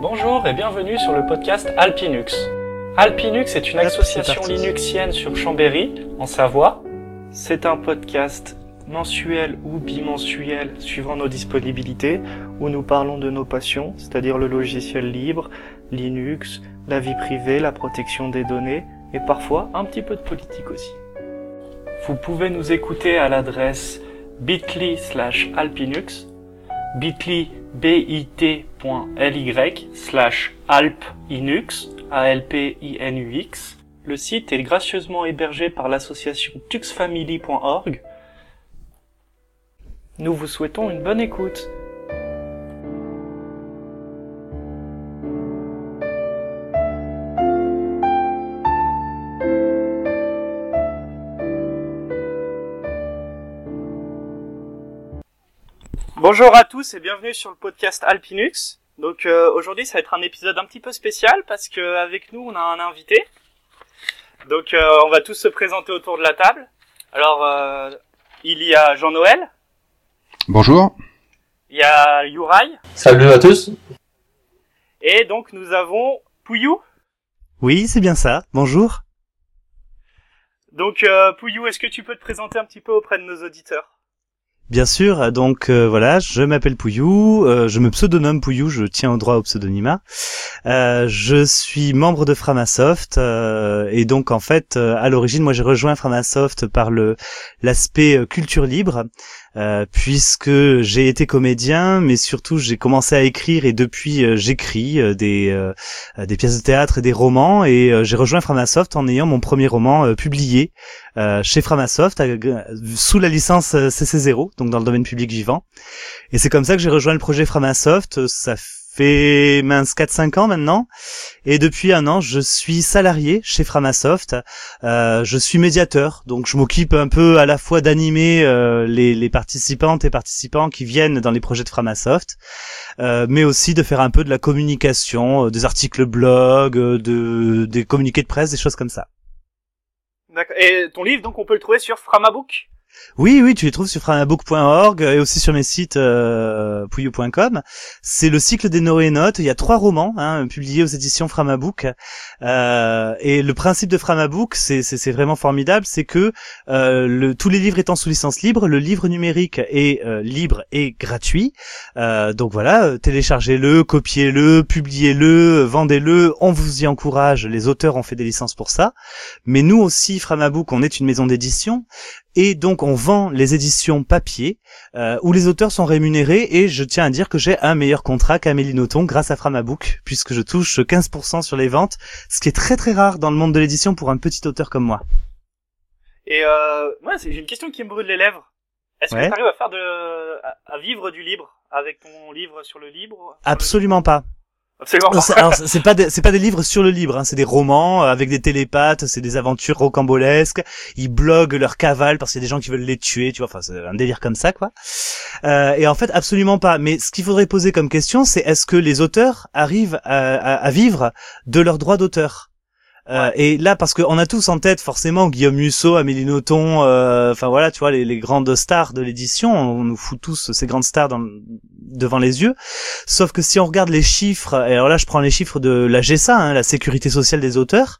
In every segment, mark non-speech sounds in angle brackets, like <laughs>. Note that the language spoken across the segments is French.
Bonjour et bienvenue sur le podcast Alpinux. Alpinux est une association linuxienne sur Chambéry, en Savoie. C'est un podcast mensuel ou bimensuel suivant nos disponibilités où nous parlons de nos passions, c'est-à-dire le logiciel libre, Linux, la vie privée, la protection des données et parfois un petit peu de politique aussi. Vous pouvez nous écouter à l'adresse bit.ly slash alpinux, bit.ly bit.ly slash alpinux, A-L-P-I-N-U-X. Le site est gracieusement hébergé par l'association tuxfamily.org. Nous vous souhaitons une bonne écoute. Bonjour à tous et bienvenue sur le podcast Alpinux. Donc euh, aujourd'hui ça va être un épisode un petit peu spécial parce que avec nous on a un invité. Donc euh, on va tous se présenter autour de la table. Alors euh, il y a Jean-Noël, Bonjour. il y a Youraï Salut à tous. et donc nous avons Pouillou. Oui, c'est bien ça. Bonjour. Donc euh, Pouillou, est-ce que tu peux te présenter un petit peu auprès de nos auditeurs? Bien sûr, donc euh, voilà, je m'appelle Pouillou, euh, je me pseudonyme Pouillou, je tiens au droit au pseudonymat. Euh, je suis membre de Framasoft et donc en fait, à l'origine, moi j'ai rejoint Framasoft par le l'aspect culture libre. Euh, puisque j'ai été comédien, mais surtout j'ai commencé à écrire et depuis euh, j'écris euh, des euh, pièces de théâtre et des romans et euh, j'ai rejoint Framasoft en ayant mon premier roman publié chez Framasoft sous la licence euh, CC0, donc dans le domaine public vivant. Et c'est comme ça que j'ai rejoint le projet Framasoft. Ça mince 4-5 ans maintenant. Et depuis un an, je suis salarié chez Framasoft. Euh, je suis médiateur, donc je m'occupe un peu à la fois d'animer euh, les, les participantes et participants qui viennent dans les projets de Framasoft, euh, mais aussi de faire un peu de la communication, euh, des articles blog, euh, de, des communiqués de presse, des choses comme ça. D'accord. Et ton livre donc on peut le trouver sur Framabook? Oui, oui, tu les trouves sur framabook.org et aussi sur mes sites euh. C'est le cycle des NoéNotes. Il y a trois romans hein, publiés aux éditions Framabook. Euh, et le principe de Framabook, c'est c'est- vraiment formidable, c'est que euh, tous les livres étant sous licence libre, le livre numérique est euh, libre et gratuit. Euh, donc voilà, téléchargez-le, copiez-le, publiez-le, vendez-le. On vous y encourage. Les auteurs ont fait des licences pour ça. Mais nous aussi, Framabook, on est une maison d'édition. Et donc on vend les éditions papier euh, où les auteurs sont rémunérés et je tiens à dire que j'ai un meilleur contrat qu'Amélie Nothomb grâce à Framabook puisque je touche 15% sur les ventes, ce qui est très très rare dans le monde de l'édition pour un petit auteur comme moi. Et euh, moi j'ai une question qui me brûle les lèvres. Est-ce Ouais. que tu arrives à faire de à, à vivre du libre avec ton livre sur le libre? Absolument pas. Absolument. C'est- pas des, c'est pas des livres sur le libre, hein, c'est des romans euh, avec des télépathes, c'est des aventures rocambolesques. Ils bloguent leur cavale parce qu'il y a des gens qui veulent les tuer, tu vois. Enfin, c'est un délire comme ça, quoi. Euh, et en fait, absolument pas. Mais ce qu'il faudrait poser comme question, c'est est-ce que les auteurs arrivent à vivre de leurs droits d'auteur? Euh, et là, parce qu'on a tous en tête forcément Guillaume Musso, Amélie Nothomb, euh, enfin voilà, tu vois, les, les grandes stars de l'édition, on nous fout tous ces grandes stars dans, devant les yeux. Sauf que si on regarde les chiffres, et alors là je prends les chiffres de la GSA, hein, la sécurité sociale des auteurs,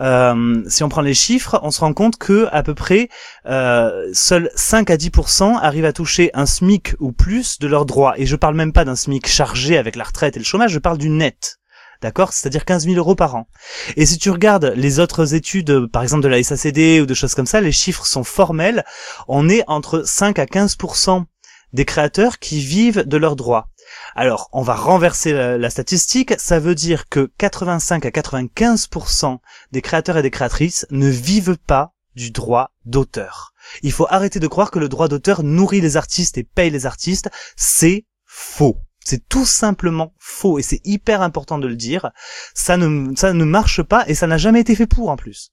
euh, si on prend les chiffres, on se rend compte que à peu près euh, seuls 5 à 10% arrivent à toucher un SMIC ou plus de leurs droits. Et je parle même pas d'un SMIC chargé avec la retraite et le chômage, je parle du net. D'accord? C'est-à-dire 15 000 euros par an. Et si tu regardes les autres études, euh, par exemple de la SACD ou de choses comme ça, les chiffres sont formels. On est entre 5 à 15% des créateurs qui vivent de leurs droits. Alors, on va renverser la, la statistique, ça veut dire que 85 à 95% des créateurs et des créatrices ne vivent pas du droit d'auteur. Il faut arrêter de croire que le droit d'auteur nourrit les artistes et paye les artistes, c'est faux. C'est tout simplement faux et c'est hyper important de le dire. Ça ne, ça ne marche pas et ça n'a jamais été fait pour en plus.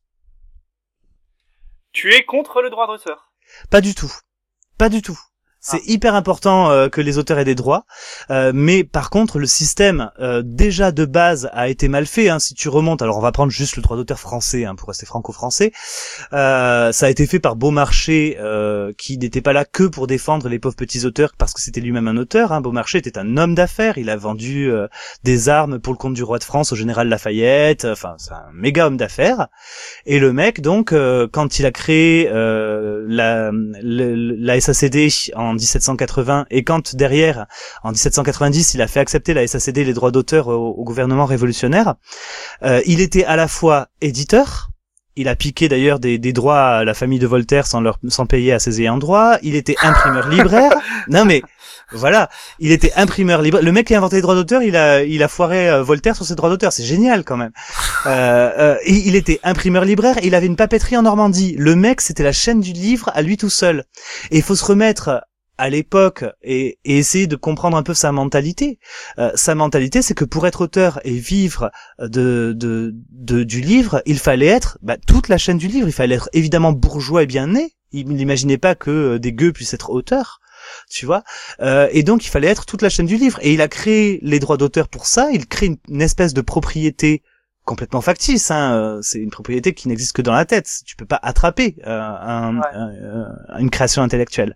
Tu es contre le droit d'auteur. Pas du tout. Pas du tout. C'est hyper important euh, que les auteurs aient des droits, euh, mais par contre le système euh, déjà de base a été mal fait. Hein. Si tu remontes, alors on va prendre juste le droit d'auteur français hein, pour rester franco-français. ça a été fait par Beaumarchais, qui n'était pas là que pour défendre les pauvres petits auteurs parce que c'était lui-même un auteur. Hein. Beaumarchais était un homme d'affaires. Il a vendu des armes pour le compte du roi de France au général Lafayette. Enfin, c'est un méga homme d'affaires. Et le mec, donc, quand il a créé la, la SACD en en 1780 et quand derrière, en 1790, il a fait accepter la SACD les droits d'auteur au, gouvernement révolutionnaire, euh, il était à la fois éditeur, il a piqué d'ailleurs des, droits à la famille de Voltaire sans leur sans payer à ses ayants droit. Il était imprimeur libraire. <laughs> Non mais voilà, il était imprimeur libraire. Le mec qui a inventé les droits d'auteur, il a il a foiré euh, Voltaire sur ses droits d'auteur. C'est génial quand même. Euh, euh, il était imprimeur libraire. il avait une papeterie en Normandie. Le mec, c'était la chaîne du livre à lui tout seul. Et il faut se remettre à l'époque et, essayer de comprendre un peu sa mentalité. Euh, sa mentalité, c'est que pour être auteur et vivre de, de, du livre, il fallait être bah, toute la chaîne du livre. Il fallait être évidemment bourgeois et bien né. Il n'imaginait pas que euh, des gueux puissent être auteurs tu vois. Euh, et donc il fallait être toute la chaîne du livre. Et il a créé les droits d'auteur pour ça. Il crée une espèce de propriété complètement factice. Hein. Euh, c'est une propriété qui n'existe que dans la tête. Tu peux pas attraper euh, un, euh, une création intellectuelle.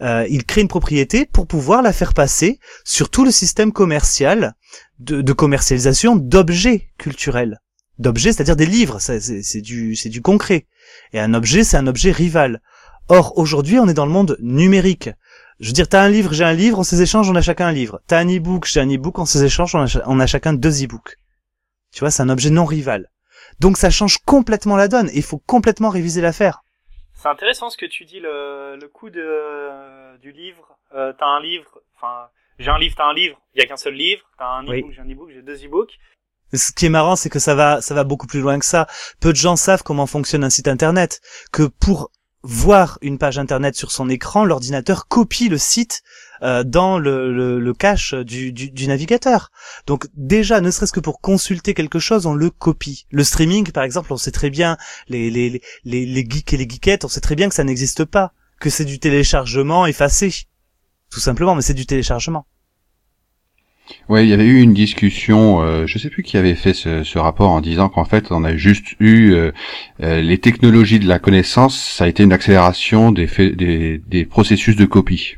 Euh, il crée une propriété pour pouvoir la faire passer sur tout le système commercial de, de commercialisation d'objets culturels. D'objets, c'est-à-dire des livres. C'est du, c'est du concret. Et un objet, c'est un objet rival. Or, aujourd'hui, on est dans le monde numérique. Je veux dire, t'as un livre, j'ai un livre, on s'échange, on a chacun un livre. T'as un e-book, j'ai un e-book, on s'échange, on on a chacun deux e-books. Tu vois, c'est un objet non rival. Donc ça change complètement la donne. Il faut complètement réviser l'affaire. C'est intéressant ce que tu dis, le, le coup de, du livre. Euh, t'as un livre, enfin, j'ai un livre, t'as un livre, il y a qu'un seul livre. T'as un e-book, j'ai un e-book, j'ai deux e-books. Ce qui est marrant, c'est que ça va, ça va beaucoup plus loin que ça. Peu de gens savent comment fonctionne un site internet. Que pour voir une page internet sur son écran, l'ordinateur copie le site euh, dans le, le, cache du, du, navigateur. Donc déjà, ne serait-ce que pour consulter quelque chose, on le copie. Le streaming, par exemple, on sait très bien, les, les, les, les geeks et les geekettes, on sait très bien que ça n'existe pas, que c'est du téléchargement effacé. Tout simplement, mais c'est du téléchargement. Ouais, il y avait eu une discussion, euh, je sais plus qui avait fait ce, ce rapport en disant qu'en fait on a juste eu euh, euh, les technologies de la connaissance, ça a été une accélération des, des, des processus de copie.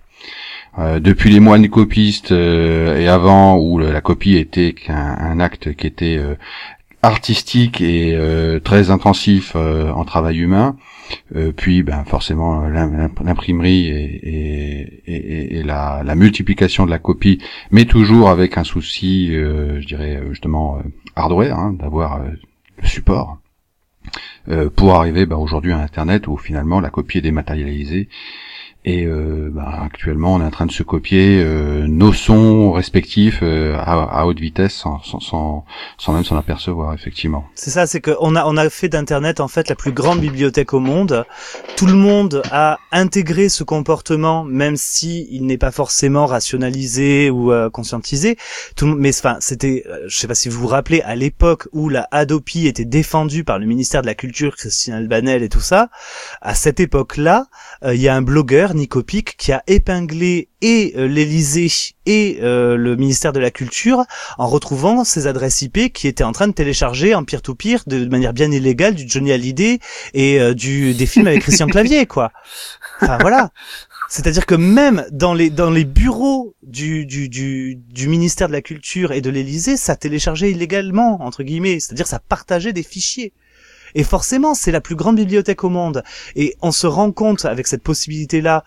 Euh, depuis les moines copistes euh, et avant où la copie était un, acte qui était euh, artistique et très intensif en travail humain, puis ben forcément l'imprimerie et, et, et, la, la, multiplication de la copie, mais toujours avec un souci, je dirais justement hardware, hein, d'avoir le support. pour arriver ben, aujourd'hui à Internet où finalement la copie est dématérialisée et euh, bah, actuellement, on est en train de se copier euh, nos sons respectifs euh, à, haute vitesse sans, sans, sans, même s'en apercevoir, effectivement. C'est ça, c'est qu'on a, on a fait d'Internet en fait la plus grande bibliothèque au monde. Tout le monde a intégré ce comportement, même si il n'est pas forcément rationalisé ou conscientisé. Tout mais enfin, c'était, je sais pas si vous vous rappelez, à l'époque où la Hadopi était défendue par le ministère de la Culture, Christian Albanel et tout ça, à cette époque-là, il y a un blogueur Qui a épinglé et euh, l'Élysée et euh, le ministère de la Culture en retrouvant ces adresses IP qui étaient en train de télécharger en peer-to-peer de manière bien illégale du Johnny Hallyday et euh, du des films avec Christian Clavier quoi. Enfin voilà. C'est-à-dire que même dans les bureaux du, du ministère de la Culture et de l'Élysée, ça téléchargeait illégalement entre guillemets, c'est-à-dire ça partageait des fichiers. Et forcément, c'est la plus grande bibliothèque au monde. Et on se rend compte avec cette possibilité-là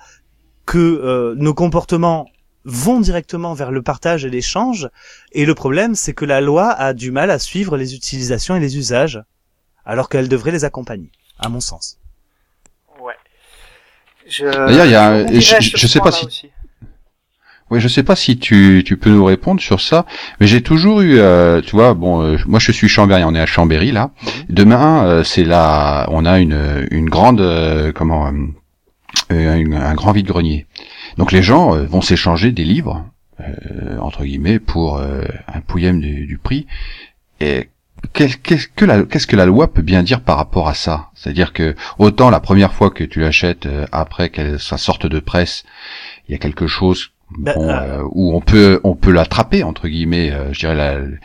que euh, nos comportements vont directement vers le partage et l'échange. Et le problème, c'est que la loi a du mal à suivre les utilisations et les usages, alors qu'elle devrait les accompagner, à mon sens. Ouais. D'ailleurs, il y a, je, sais pas si. Oui, je sais pas si tu, tu peux nous répondre sur ça, mais j'ai toujours eu, euh, tu vois, bon, euh, moi je suis Chambéry, on est à Chambéry là. Mhm. Demain, euh, c'est là, on a une, une grande, comment, un grand vide-grenier. Donc les gens vont s'échanger des livres, entre guillemets, pour un pouillème du, du prix. Et qu'est-ce que la qu'est-ce que la loi peut bien dire par rapport à ça? C'est-à-dire que autant la première fois que tu l'achètes après qu'elle sorte de presse, il y a quelque chose Bah, bon, euh, euh, où on peut on peut l'attraper entre guillemets. euh, je dirais la- le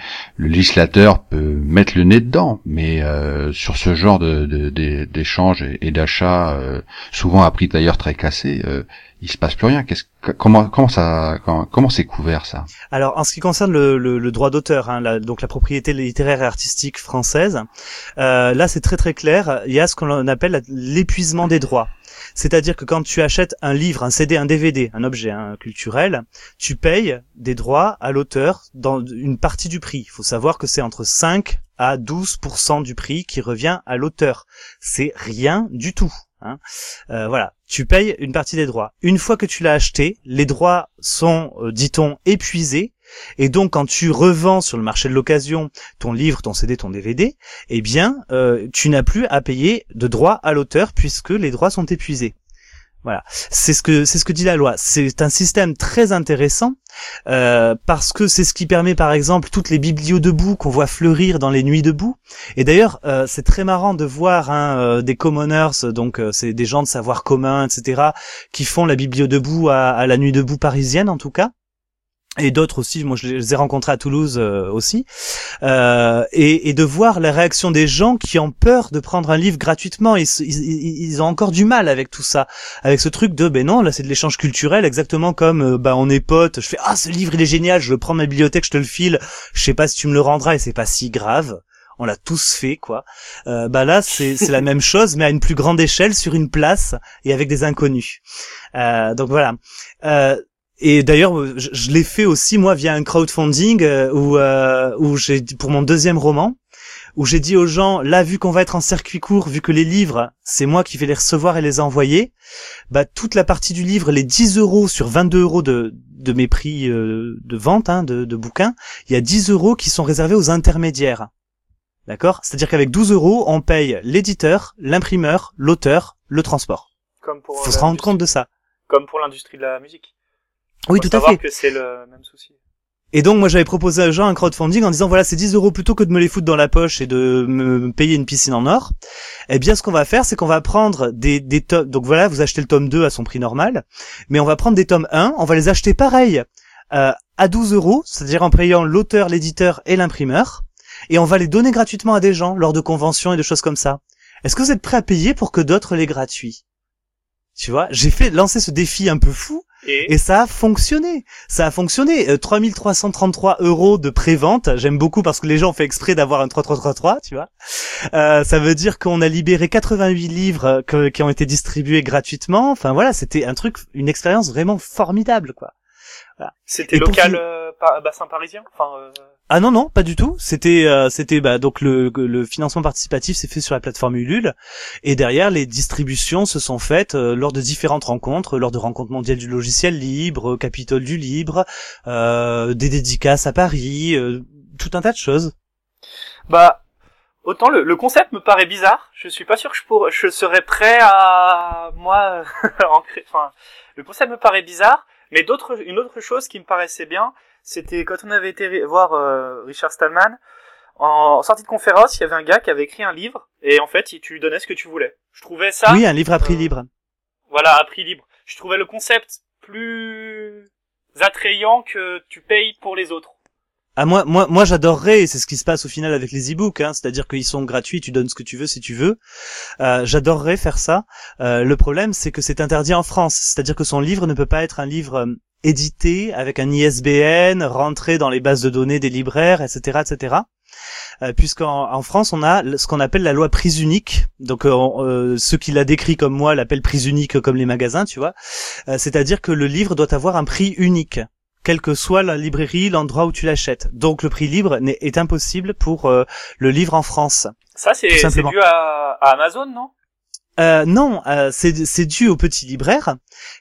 législateur peut mettre le nez dedans, mais euh, sur ce genre de de- de- d'échanges et, et d'achats, euh, souvent à prix d'ailleurs très cassé, euh, il se passe plus rien. Qu'est-ce que- comment comment ça comment comment c'est couvert ça? Alors, en ce qui concerne le, le- le droit d'auteur, hein, la- donc la propriété littéraire et artistique française, euh, là c'est très très clair. Il y a ce qu'on appelle l'épuisement des droits. C'est-à-dire que quand tu achètes un livre, un CD, un DVD, un objet hein, culturel, tu payes des droits à l'auteur dans une partie du prix. Il faut savoir que c'est entre 5 à 12% du prix qui revient à l'auteur. C'est rien du tout. hein. Euh, voilà, tu payes une partie des droits. Une fois que tu l'as acheté, les droits sont, euh, dit-on, épuisés. Et donc, quand tu revends sur le marché de l'occasion ton livre, ton CD, ton DVD, eh bien, euh, tu n'as plus à payer de droits à l'auteur puisque les droits sont épuisés. Voilà, c'est ce que c'est ce que dit la loi. C'est un système très intéressant euh, parce que c'est ce qui permet, par exemple, toutes les biblios debout qu'on voit fleurir dans les nuits debout. Et d'ailleurs, euh, c'est très marrant de voir hein, euh, des commoners, donc c'est des gens de savoir commun, etc., qui font la biblio debout à, à la nuit debout parisienne, en tout cas et d'autres aussi, moi je les ai rencontrés à Toulouse euh, aussi, euh, et, et de voir la réaction des gens qui ont peur de prendre un livre gratuitement, ils, ils, ils ont encore du mal avec tout ça, avec ce truc de ben non là c'est de l'échange culturel, exactement comme euh, bah on est potes, je fais ah ce livre il est génial, je le prends de ma bibliothèque, je te le file, je sais pas si tu me le rendras et c'est pas si grave. On l'a tous fait, quoi. Euh, bah là, c'est c'est la même chose, mais à une plus grande échelle, sur une place et avec des inconnus. Euh, donc voilà. Euh, et d'ailleurs, euh, je, je l'ai fait aussi moi via un crowdfunding euh, où euh, où j'ai pour mon deuxième roman où j'ai dit aux gens là vu qu'on va être en circuit court, vu que les livres c'est moi qui vais les recevoir et les envoyer, bah toute la partie du livre, les 10 euros sur 22 euros de de mes prix euh, de vente hein, de, de bouquins, il y a 10 euros qui sont réservés aux intermédiaires. D'accord? C'est-à-dire qu'avec 12 euros, on paye l'éditeur, l'imprimeur, l'auteur, le transport. Comme pour Faut se rendre compte de ça. Comme pour l'industrie de la musique. Oui, tout à fait. que c'est le même souci. Et donc moi j'avais proposé à Jean un crowdfunding en disant voilà c'est 10 euros plutôt que de me les foutre dans la poche et de me payer une piscine en or. Eh bien ce qu'on va faire c'est qu'on va prendre des, des tomes, donc voilà vous achetez le tome 2 à son prix normal, mais on va prendre des tomes 1, on va les acheter pareil euh, à 12 euros, c'est-à-dire en payant l'auteur, l'éditeur et l'imprimeur, et on va les donner gratuitement à des gens lors de conventions et de choses comme ça. Est-ce que vous êtes prêt à payer pour que d'autres les gratuits? Tu vois, j'ai fait lancer ce défi un peu fou Et, et ça a fonctionné. Ça a fonctionné. Euh, 3333 euros de prévente. J'aime beaucoup parce que les gens ont fait exprès d'avoir un 3333, tu vois. Euh, ça veut dire qu'on a libéré 88 livres que- qui ont été distribués gratuitement. Enfin voilà, c'était un truc, une expérience vraiment formidable, quoi. c'était et pour local euh, bassin parisien? Enfin, euh, Ah non non, pas du tout. C'était euh, c'était bah donc le financement participatif s'est fait sur la plateforme Ulule et derrière les distributions se sont faites euh, lors de différentes rencontres, lors de rencontres mondiales du logiciel libre, Capitole du libre, euh, des dédicaces à Paris, euh, tout un tas de choses. bah, autant le, concept me paraît bizarre. Je suis pas sûr que je pourrais, je serais prêt à moi, <laughs> enfin, le concept me paraît bizarre. Mais d'autres, une autre chose qui me paraissait bien, c'était quand on avait été voir euh, Richard Stallman en sortie de conférence, il y avait un gars qui avait écrit un livre et en fait, tu lui donnais ce que tu voulais. Je trouvais ça, oui, un livre à prix euh, libre. voilà, à prix libre. Je trouvais le concept plus attrayant que tu payes pour les autres. Ah moi moi moi j'adorerais c'est ce qui se passe au final avec les e-books hein, c'est-à-dire qu'ils sont gratuits tu donnes ce que tu veux si tu veux. Euh, j'adorerais faire ça. Euh, le problème c'est que c'est interdit en France. C'est-à-dire que son livre ne peut pas être un livre euh, édité avec un ISBN rentré dans les bases de données des libraires etc etc euh, puisqu'en en France on a ce qu'on appelle la loi prise unique. Donc euh, ceux qui l'a décrit comme moi l'appellent prise unique comme les magasins tu vois. C'est-à-dire que le livre doit avoir un prix unique quelle que soit la librairie, l'endroit où tu l'achètes. Donc le prix libre est impossible pour euh, le livre en France. Ça, c'est dû à, à Amazon, non? Euh, non, euh, c'est dû aux petits libraires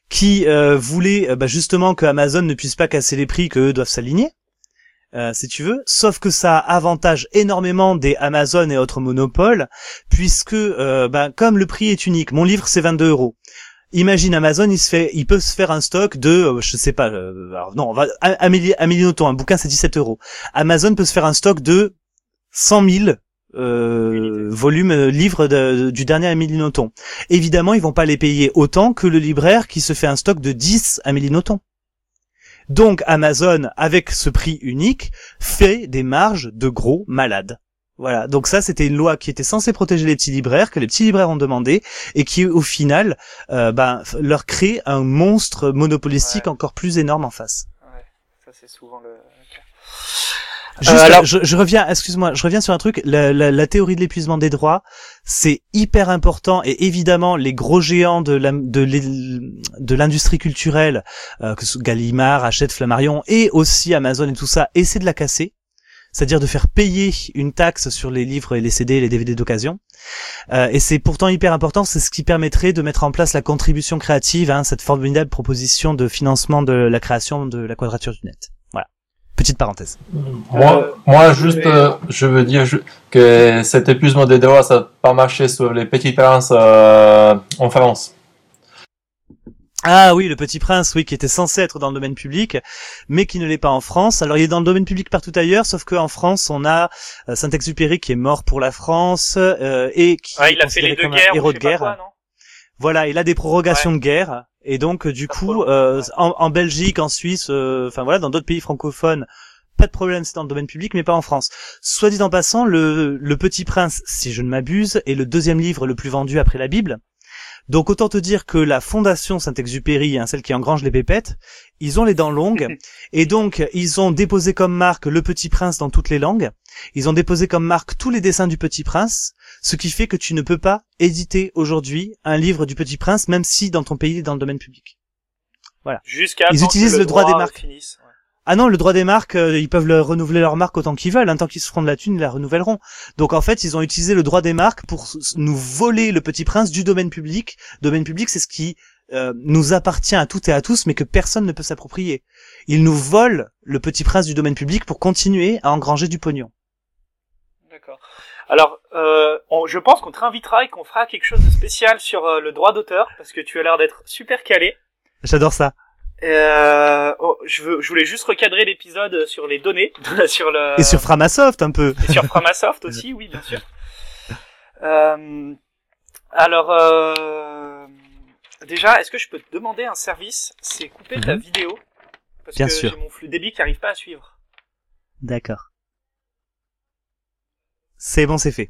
qui euh, voulaient bah, justement que Amazon ne puisse pas casser les prix, qu'eux doivent s'aligner. Euh, si tu veux, sauf que ça avantage énormément des Amazon et autres monopoles, puisque euh, bah, comme le prix est unique, mon livre c'est 22 euros. Imagine Amazon, il se fait, il peut se faire un stock de, euh, je sais pas, euh, alors non, on va, Amélie, Amélie Nothomb, un bouquin c'est 17 euros. Amazon peut se faire un stock de 100 000 euh, volumes euh, livres de- du dernier Amélie Nothomb. Évidemment, ils vont pas les payer autant que le libraire qui se fait un stock de 10 Amélie Nothomb. Donc Amazon, avec ce prix unique, fait des marges de gros malades. Voilà, donc ça c'était une loi qui était censée protéger les petits libraires, que les petits libraires ont demandé, et qui au final euh, ben, leur crée un monstre monopolistique Ouais. encore plus énorme en face. Ouais, ça c'est souvent le cas. Juste, Euh, alors- je, je reviens, excuse-moi, je reviens sur un truc. La, la- la théorie de l'épuisement des droits, c'est hyper important et évidemment les gros géants de la- de l'industrie culturelle, euh, que ce Gallimard, Hachette, Flammarion et aussi Amazon et tout ça, essaient de la casser. C'est-à-dire de faire payer une taxe sur les livres et les CD et les DVD d'occasion. Euh, et c'est pourtant hyper important, c'est ce qui permettrait de mettre en place la contribution créative, hein, cette formidable proposition de financement de la création de la quadrature du net. Voilà. Petite parenthèse. Moi, moi juste, euh, je veux dire que cet épuisement des droits, ça n'a pas marché sur les petits princes euh, en France. Ah oui, le Petit Prince, oui, qui était censé être dans le domaine public, mais qui ne l'est pas en France. Alors il est dans le domaine public partout ailleurs, sauf qu'en France, on a euh, Saint-Exupéry qui est mort pour la France euh, et qui Ouais, est il a fait les deux guerres, héros de guerre. quoi, Voilà, il a des prorogations de guerre et donc euh, du Pas coup, euh, ouais. en, en Belgique, en Suisse, euh, enfin voilà, dans d'autres pays francophones, pas de problème, c'est dans le domaine public, mais pas en France. Soit dit en passant, le, le Petit Prince, si je ne m'abuse, est le deuxième livre le plus vendu après la Bible. Donc autant te dire que la fondation Saint-Exupéry, hein, celle qui engrange les pépettes, ils ont les dents longues <laughs> et donc ils ont déposé comme marque le Petit Prince dans toutes les langues. Ils ont déposé comme marque tous les dessins du Petit Prince, ce qui fait que tu ne peux pas éditer aujourd'hui un livre du Petit Prince, même si dans ton pays il est dans le domaine public. Jusqu'à Ils utilisent le droit des marques. finisse. Ah non, le droit des marques, euh, ils peuvent le renouveler leur marque autant qu'ils veulent, hein, tant qu'ils se feront de la thune, ils la renouvelleront. Donc en fait, ils ont utilisé le droit des marques pour nous voler le Petit Prince du domaine public. Domaine public, c'est ce qui euh, nous appartient à toutes et à tous, mais que personne ne peut s'approprier. Ils nous volent le Petit Prince du domaine public pour continuer à engranger du pognon. D'accord. Alors, euh, on- je pense qu'on te réinvitera et qu'on fera quelque chose de spécial sur le droit d'auteur, parce que tu as l'air d'être super calé. J'adore ça. Euh, oh, je, veux, je voulais juste recadrer l'épisode sur les données, <laughs> sur le Et sur Framasoft un peu. et sur Framasoft aussi, oui, bien sûr. <laughs> Euh, alors, euh, déjà, est-ce que je peux te demander un service? C'est couper ta Mhm. vidéo, parce Bien que j'ai mon flux débit qui arrive pas à suivre. D'accord. C'est bon, c'est fait.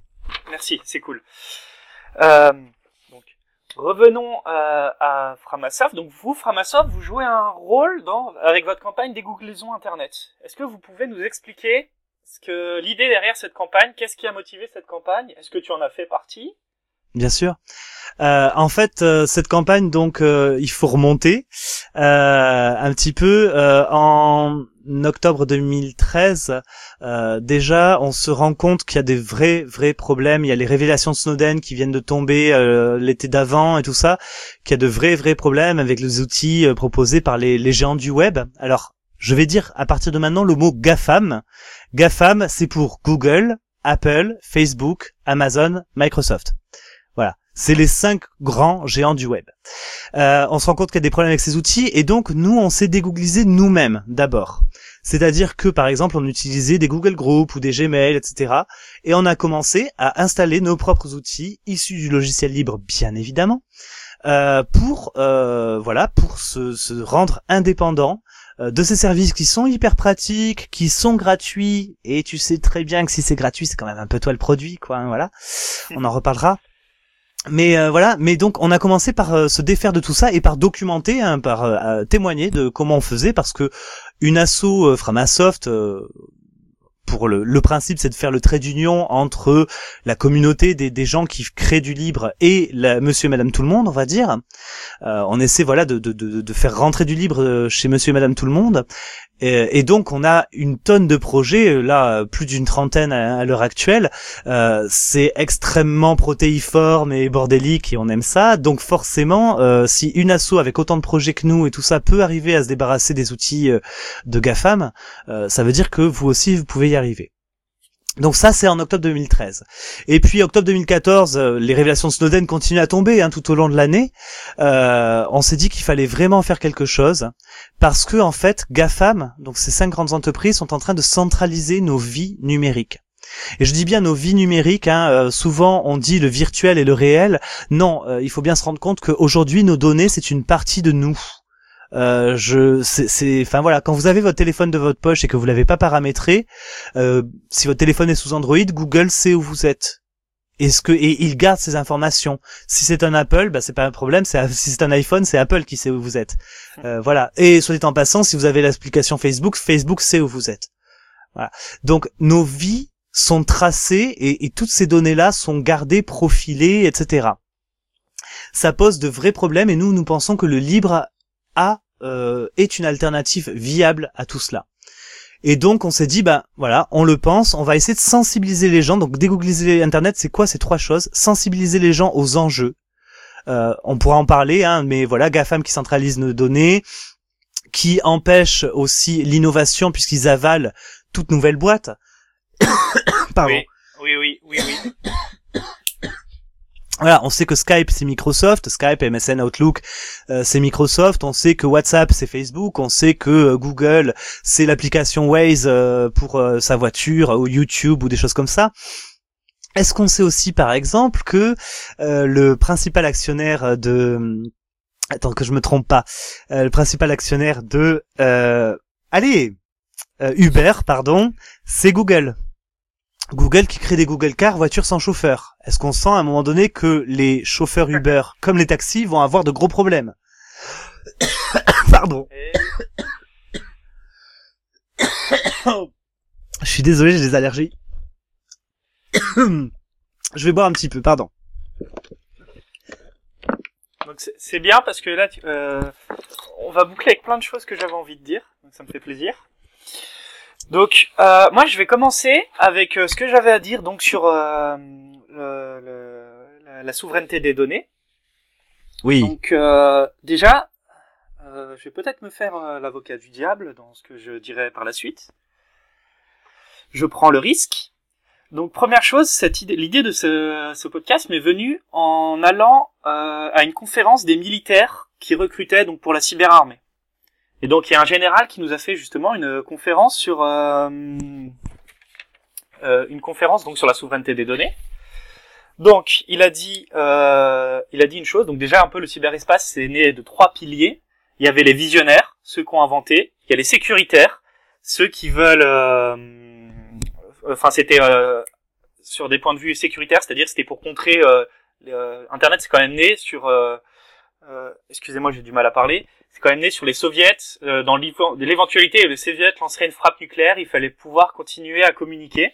Merci, c'est cool. Euh, revenons euh, à Framasoft. Donc, vous, Framasoft, vous jouez un rôle dans avec votre campagne dégooglisons Internet. Est-ce que vous pouvez nous expliquer ce que l'idée derrière cette campagne Qu'est-ce qui a motivé cette campagne? Est-ce que tu en as fait partie? Bien sûr. Euh, en fait, euh, cette campagne, donc, euh, il faut remonter euh, un petit peu. en octobre 2013, euh, déjà, on se rend compte qu'il y a des vrais, vrais problèmes. Il y a les révélations de Snowden qui viennent de tomber l'été d'avant et tout ça, qu'il y a de vrais, vrais problèmes avec les outils proposés par les, les géants du web. Alors, je vais dire à partir de maintenant le mot GAFAM. GAFAM, c'est pour Google, Apple, Facebook, Amazon, Microsoft. C'est les cinq grands géants du web. Euh, on se rend compte qu'il y a des problèmes avec ces outils et donc nous, on s'est dégooglisé nous-mêmes d'abord. C'est-à-dire que par exemple, on utilisait des Google Groups ou des Gmail, etc. Et on a commencé à installer nos propres outils issus du logiciel libre, bien évidemment, euh, pour euh, voilà, pour se, se rendre indépendant euh, de ces services qui sont hyper pratiques, qui sont gratuits. Et tu sais très bien que si c'est gratuit, c'est quand même un peu toi le produit, quoi. hein, voilà. On en reparlera. Mais euh, voilà, mais donc on a commencé par euh, se défaire de tout ça et par documenter, hein, par euh, témoigner de comment on faisait, parce que une asso Framasoft, pour le, le principe, c'est de faire le trait d'union entre la communauté des, des gens qui créent du libre et la, Monsieur et Madame tout le monde, on va dire. Euh, on essaie voilà de, de, de, de faire rentrer du libre euh, chez Monsieur et Madame tout le monde. Et, et donc on a une tonne de projets, euh, là plus d'une trentaine à, à l'heure actuelle. Euh, c'est extrêmement protéiforme et bordélique et on aime ça. Donc forcément, euh, si une asso avec autant de projets que nous et tout ça peut arriver à se débarrasser des outils euh, de GAFAM, ça veut dire que vous aussi vous pouvez y Donc ça c'est en octobre 2013. Et puis octobre 2014, euh, les révélations de Snowden continuent à tomber hein, tout au long de l'année. Euh, on s'est dit qu'il fallait vraiment faire quelque chose parce que en fait GAFAM, donc ces cinq grandes entreprises, sont en train de centraliser nos vies numériques. Et je dis bien nos vies numériques. Hein, euh, souvent, on dit le virtuel et le réel. Non, il faut bien se rendre compte qu'aujourd'hui, nos données, c'est une partie de nous. Euh, je, c'est, enfin voilà, quand vous avez votre téléphone de votre poche et que vous l'avez pas paramétré, si votre téléphone est sous Android, Google sait où vous êtes. Est-ce que et il garde ces informations. Si c'est un Apple, bah c'est pas un problème. C'est si c'est un iPhone, c'est Apple qui sait où vous êtes. Euh, voilà. Et soit dit en passant, si vous avez l'application Facebook, Facebook sait où vous êtes. Voilà. Donc nos vies sont tracées et, et toutes ces données-là sont gardées, profilées, etc. Ça pose de vrais problèmes et nous nous pensons que le libre a euh, est une alternative viable à tout cela. Et donc on s'est dit, bah voilà, on le pense, on va essayer de sensibiliser les gens. Donc dégoogliser Internet, c'est quoi ces trois choses? Sensibiliser les gens aux enjeux. Euh, on pourra en parler, hein, mais voilà, GAFAM qui centralise nos données, qui empêche aussi l'innovation puisqu'ils avalent toute nouvelle boîte. <coughs> Pardon. Oui, oui, oui, oui. oui. Voilà, on sait que Skype c'est Microsoft, Skype, MSN, Outlook euh, c'est Microsoft, on sait que WhatsApp c'est Facebook, on sait que euh, Google c'est l'application Waze euh, pour sa voiture ou YouTube ou des choses comme ça. Est-ce qu'on sait aussi par exemple que le principal actionnaire de attends que je me trompe pas, le principal actionnaire de allez Uber pardon, c'est Google. Google qui crée des Google Cars voitures sans chauffeur. Est-ce qu'on sent à un moment donné que les chauffeurs Uber, comme les taxis, vont avoir de gros problèmes <coughs> Pardon. <coughs> Je suis désolé, j'ai des allergies. <coughs> Je vais boire un petit peu, pardon. Donc c'est bien parce que là, euh, on va boucler avec plein de choses que j'avais envie de dire, donc ça me fait plaisir. Donc, euh, moi, je vais commencer avec euh, ce que j'avais à dire donc sur euh, le, la, souveraineté des données. Oui. Donc, euh, déjà, je vais peut-être me faire l'avocat du diable dans ce que je dirai par la suite. Je prends le risque. Donc, première chose, cette idée, l'idée de ce, ce podcast m'est venue en allant à une conférence des militaires qui recrutaient donc pour la cyberarmée. Et donc il y a un général qui nous a fait justement une conférence sur euh, euh, une conférence donc sur la souveraineté des données. Donc il a dit euh, il a dit une chose. Donc déjà un peu le cyberespace c'est né de trois piliers. Il y avait les visionnaires, ceux qui ont inventé. Il y a les sécuritaires, ceux qui veulent. Euh, enfin c'était euh, sur des points de vue sécuritaires, c'est-à-dire c'était pour contrer. Internet c'est quand même né sur. excusez-moi j'ai du mal à parler c'est quand même né sur les soviets, euh, dans l'éventualité où les soviets lanceraient une frappe nucléaire, il fallait pouvoir continuer à communiquer.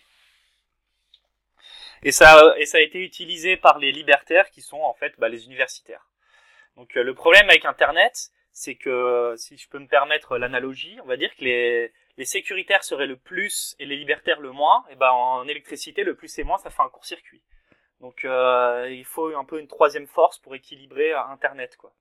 Et ça, et ça a été utilisé par les libertaires qui sont en fait bah, les universitaires. Donc euh, le problème avec Internet, c'est que, si je peux me permettre l'analogie, on va dire que les, les sécuritaires seraient le plus et les libertaires le moins, et ben en électricité, le plus et moins, ça fait un court-circuit. Donc euh, il faut un peu une troisième force pour équilibrer Internet, quoi.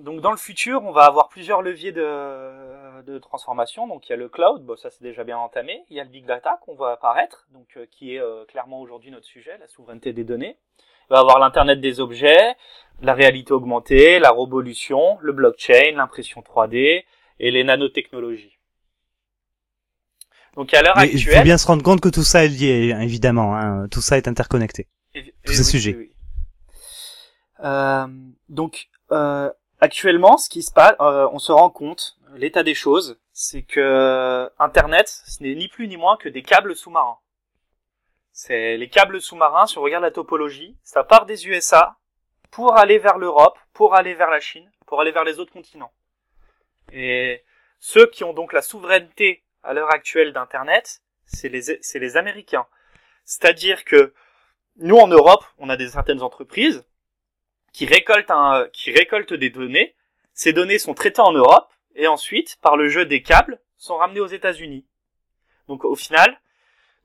Donc dans le futur, on va avoir plusieurs leviers de, de transformation. Donc il y a le cloud, bon, ça c'est déjà bien entamé. Il y a le big data qu'on va apparaître, donc euh, qui est euh, clairement aujourd'hui notre sujet, la souveraineté des données. Il va avoir l'internet des objets, la réalité augmentée, la révolution, le blockchain, l'impression 3D et les nanotechnologies. Donc à l'heure actuelle, il faut bien se rendre compte que tout ça est lié, évidemment. Hein. Tout ça est interconnecté. tous ces sujets. Euh, donc euh, actuellement, ce qui se passe, euh, on se rend compte, l'état des choses, c'est que Internet, ce n'est ni plus ni moins que des câbles sous-marins. C'est les câbles sous-marins, si on regarde la topologie, ça part des USA pour aller vers l'Europe, pour aller vers la Chine, pour aller vers les autres continents. Et ceux qui ont donc la souveraineté à l'heure actuelle d'Internet, c'est les, c'est les Américains. C'est-à-dire que nous en Europe, on a des certaines entreprises qui récolte un, qui récolte des données. Ces données sont traitées en Europe et ensuite, par le jeu des câbles, sont ramenées aux États-Unis. Donc au final,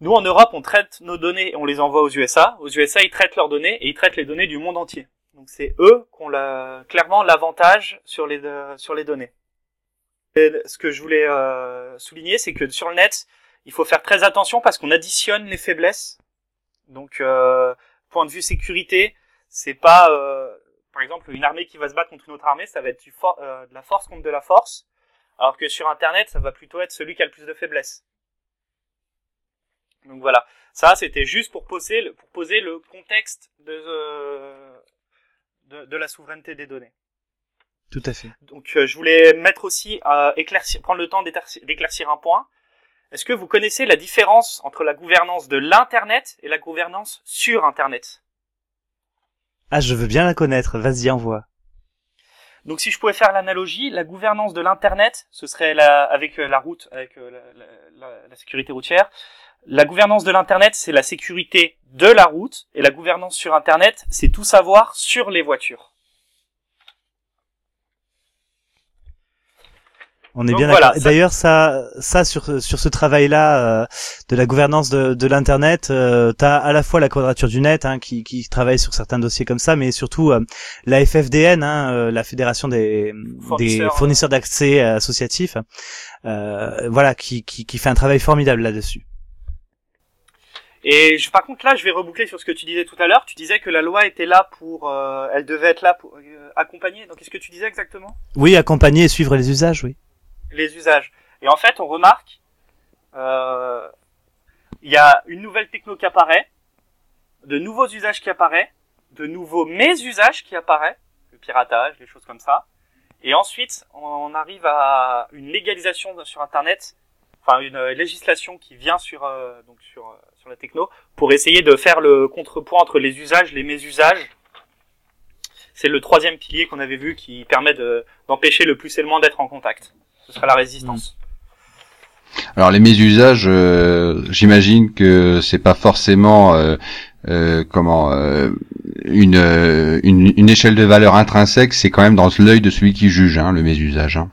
nous en Europe, on traite nos données et on les envoie aux USA. Aux USA, ils traitent leurs données et ils traitent les données du monde entier. Donc c'est eux qui ont la, clairement l'avantage sur les euh, sur les données. ce que je voulais euh, souligner, c'est que sur le net, il faut faire très attention parce qu'on additionne les faiblesses. Donc euh, point de vue sécurité, c'est pas, euh, par exemple, une armée qui va se battre contre une autre armée, ça va être du euh, de la force contre de la force, alors que sur Internet, ça va plutôt être celui qui a le plus de faiblesses. Donc voilà, ça c'était juste pour poser le, pour poser le contexte de, euh, de, de la souveraineté des données. Tout à fait. Donc euh, je voulais mettre aussi éclaircir, prendre le temps d'éclaircir un point. Est-ce que vous connaissez la différence entre la gouvernance de l'internet et la gouvernance sur internet? Ah, je veux bien la connaître. Vas-y, envoie. Donc si je pouvais faire l'analogie, la gouvernance de l'internet, ce serait la, avec euh, la route, avec euh, la, la- sécurité routière. La gouvernance de l'internet, c'est la sécurité de la route, et la gouvernance sur internet, c'est tout savoir sur les voitures. On est Donc bien voilà, d'accord. ça- D'ailleurs, ça, ça sur sur ce travail-là euh, de la gouvernance de, de l'internet, euh, t'as à la fois la Quadrature du Net hein, qui, qui travaille sur certains dossiers comme ça, mais surtout euh, la FFDN, hein, euh, la Fédération des Fournisseurs. des fournisseurs d'accès associatifs, euh, voilà, qui, qui qui fait un travail formidable là-dessus. Et je, par contre là, je vais reboucler sur ce que tu disais tout à l'heure. Tu disais que la loi était là pour, euh, elle devait être là pour euh, accompagner. Donc qu'est-ce que tu disais exactement? Oui, accompagner et suivre les usages, oui. Les usages. Et en fait, on remarque, euh, il y a une nouvelle techno qui apparaît, de nouveaux usages qui apparaissent, de nouveaux mésusages qui apparaissent, le piratage, des choses comme ça. Et ensuite, on arrive à une légalisation sur Internet, enfin une euh, législation qui vient sur euh, donc sur sur la techno pour essayer de faire le contrepoint entre les usages, les mésusages. C'est le troisième pilier qu'on avait vu qui permet de d'empêcher le plus et le moins d'être en contact. Ce sera la résistance. Alors les mésusages, euh, j'imagine que c'est pas forcément euh, euh, comment euh, une, euh, une une échelle de valeur intrinsèque, c'est quand même dans l'œil de celui qui juge hein, le mésusage. Hein.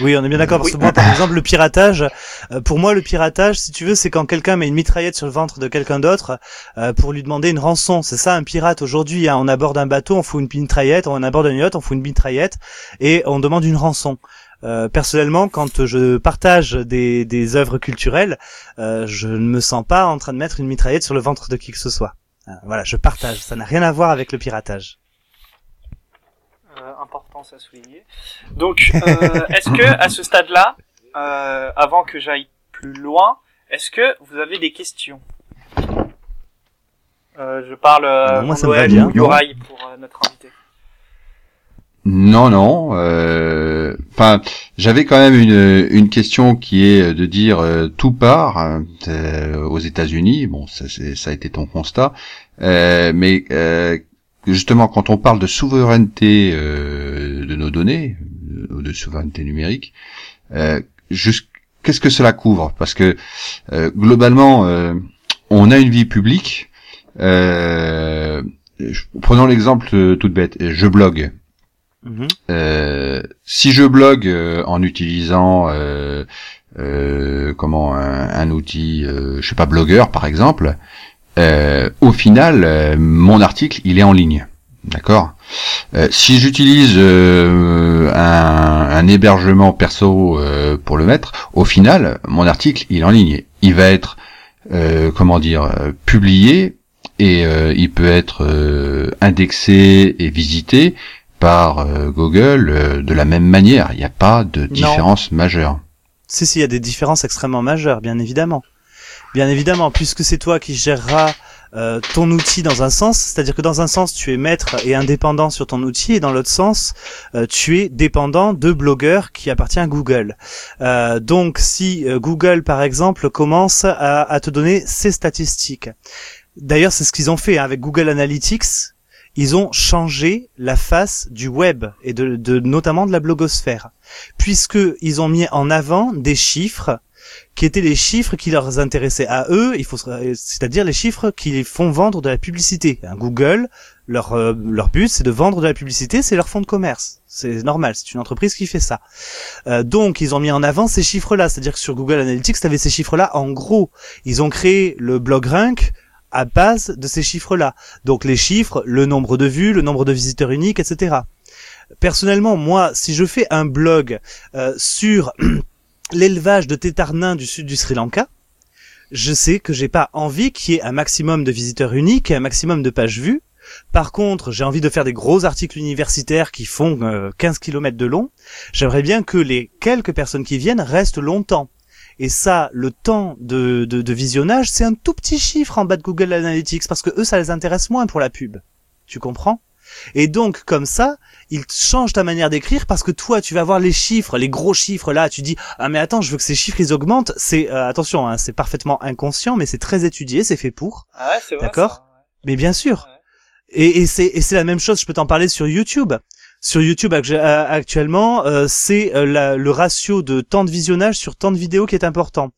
Oui, on est bien d'accord. Parce que Oui. moi, par exemple, le piratage, euh, pour moi, le piratage, si tu veux, c'est quand quelqu'un met une mitraillette sur le ventre de quelqu'un d'autre euh, pour lui demander une rançon. C'est ça, un pirate aujourd'hui. Hein. On aborde un bateau, on fout une mitraillette, on aborde un yacht, on fout une mitraillette et on demande une rançon. Euh, personnellement, quand je partage des, des œuvres culturelles, euh, je ne me sens pas en train de mettre une mitraillette sur le ventre de qui que ce soit. Euh, voilà, je partage. Ça n'a rien à voir avec le piratage. Euh, importance à souligner. Donc, euh, <laughs> est-ce que à ce stade-là, euh, avant que j'aille plus loin, est-ce que vous avez des questions? Euh, Je parle euh, Non, moi, ça me va bien. pour notre Non, non. euh, Enfin, j'avais quand même une, question qui est de dire euh, tout part hein, euh, aux États-Unis. Bon, ça, ça a été ton constat, mais justement, quand on parle de souveraineté de nos données, ou de souveraineté numérique, qu'est-ce que cela couvre? Parce que globalement, on a une vie publique. Prenons l'exemple toute bête. Je blogue. Mhm. Euh, si je blogue euh, en utilisant euh, euh, comment un, un outil, euh, je sais pas blogueur par exemple, au final mon article il est en ligne, d'accord? Si j'utilise un, un hébergement perso pour le mettre, au final mon article il est en ligne, il va être comment dire publié et il peut être indexé et visité par euh, Google euh, de la même manière. Il n'y a pas de différence majeure. Si, si, il y a des différences extrêmement majeures, bien évidemment. Bien évidemment, puisque c'est toi qui géreras euh, ton outil dans un sens, c'est-à-dire que dans un sens, tu es maître et indépendant sur ton outil, et dans l'autre sens, euh, tu es dépendant de blogueurs qui appartient à Google. Euh, donc, si euh, Google, par exemple, commence à, à te donner ses statistiques, d'ailleurs, c'est ce qu'ils ont fait hein, avec Google Analytics, ils ont changé la face du web et de, notamment de la blogosphère, puisque ils ont mis en avant des chiffres qui étaient les chiffres qui leur intéressaient à eux, c'est-à-dire les chiffres qui les font vendre de la publicité. Hein, Google, leur euh, leur but c'est de vendre de la publicité, c'est leur fonds de commerce. C'est normal, c'est une entreprise qui fait ça. Euh, donc ils ont mis en avant ces chiffres-là, c'est-à-dire que sur Google Analytics, tu avais ces chiffres-là en gros. Ils ont créé le blog rank à base de ces chiffres-là. Donc les chiffres, le nombre de vues, le nombre de visiteurs uniques, etc. Personnellement, moi, si je fais un blog euh, sur <clears throat> l'élevage de tétarnins du sud du Sri Lanka, je sais que j'ai pas envie qu'il y ait un maximum de visiteurs uniques et un maximum de pages vues. Par contre, j'ai envie de faire des gros articles universitaires qui font euh, 15 km de long. J'aimerais bien que les quelques personnes qui viennent restent longtemps. Et ça, le temps de, de, de visionnage, c'est un tout petit chiffre en bas de Google Analytics parce que eux, ça les intéresse moins pour la pub. Tu comprends? Et donc, comme ça, ils changent ta manière d'écrire parce que toi, tu vas voir les chiffres, les gros chiffres là. Tu dis ah mais attends, je veux que ces chiffres ils augmentent. C'est euh, attention, hein, c'est parfaitement inconscient, mais c'est très étudié, c'est fait pour. Ah ouais, c'est vrai. D'accord? ouais. Mais bien sûr. Ouais. Et, et c'est et c'est la même chose. Je peux t'en parler sur YouTube. Sur YouTube euh, actuellement, euh, c'est euh, le ratio de temps de visionnage sur temps de vidéo qui est important.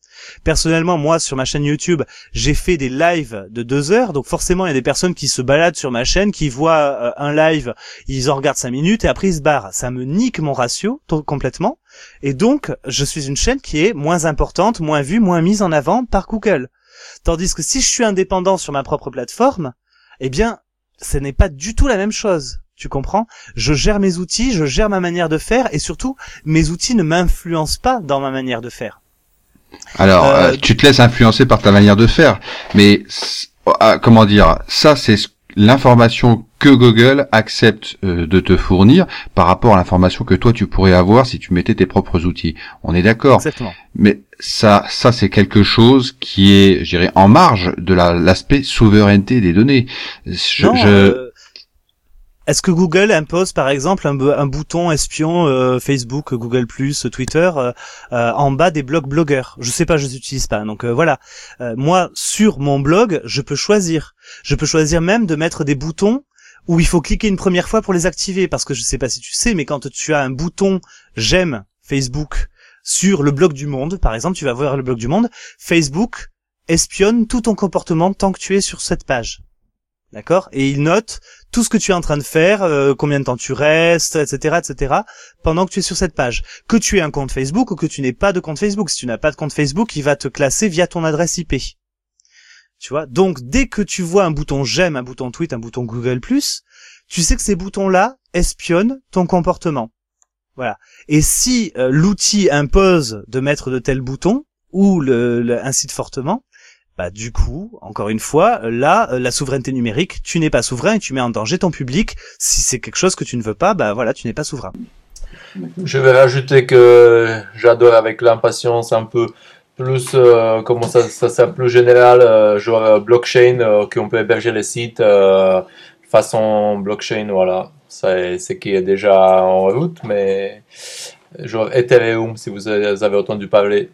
Personnellement, moi, sur ma chaîne YouTube, j'ai fait des lives de deux heures, donc forcément, il y a des personnes qui se baladent sur ma chaîne, qui voient un live, ils en regardent cinq minutes et après ils se barrent. Ça me nique mon ratio complètement. Et donc, je suis une chaîne qui est moins importante, moins vue, moins mise en avant par Google. Tandis que si je suis indépendant sur ma propre plateforme, eh bien, ce n'est pas du tout la même chose. Tu comprends? Je gère mes outils, je gère ma manière de faire, et surtout, mes outils ne m'influencent pas dans ma manière de faire. Alors, Euh, euh, tu te laisses influencer par ta manière de faire, mais ah, comment dire? Ça, c'est ce- l'information que Google accepte euh, de te fournir par rapport à l'information que toi tu pourrais avoir si tu mettais tes propres outils. On est d'accord? Exactement. Mais ça, ça c'est quelque chose qui est, je dirais, en marge de la- l'aspect souveraineté des données. Je, non, je- euh, Est-ce que Google impose par exemple un, bo- un bouton espion euh, Facebook, Google+, Twitter euh, euh, en bas des blogs blogueurs? Je sais pas, je les utilise pas. Donc voilà. Moi, sur mon blog, je peux choisir. Je peux choisir même de mettre des boutons où il faut cliquer une première fois pour les activer parce que je sais pas si tu sais, mais quand tu as un bouton j'aime Facebook sur le blog du monde, par exemple, tu vas voir le blog du monde, Facebook espionne tout ton comportement tant que tu es sur cette page. D'accord? Et il note tout ce que tu es en train de faire, euh, combien de temps tu restes, etc., etc., pendant que tu es sur cette page. Que tu aies un compte Facebook ou que tu n'aies pas de compte Facebook. Si tu n'as pas de compte Facebook, il va te classer via ton adresse IP. Tu vois? Donc, dès que tu vois un bouton j'aime, un bouton tweet, un bouton Google+, tu sais que ces boutons-là espionnent ton comportement. Voilà. Et si euh, l'outil impose de mettre de tels boutons, ou le, le- incite fortement, bah du coup, encore une fois, là, euh, la souveraineté numérique, tu n'es pas souverain et tu mets en danger ton public. Si c'est quelque chose que tu ne veux pas, bah voilà, tu n'es pas souverain. Je vais rajouter que j'adore avec l'impatience un peu plus, euh, comment ça, ça s'appelle plus général, genre euh, blockchain, qu'on peut héberger les sites façon blockchain, voilà. C'est ce qui est déjà en route, mais genre Ethereum, si vous avez entendu parler.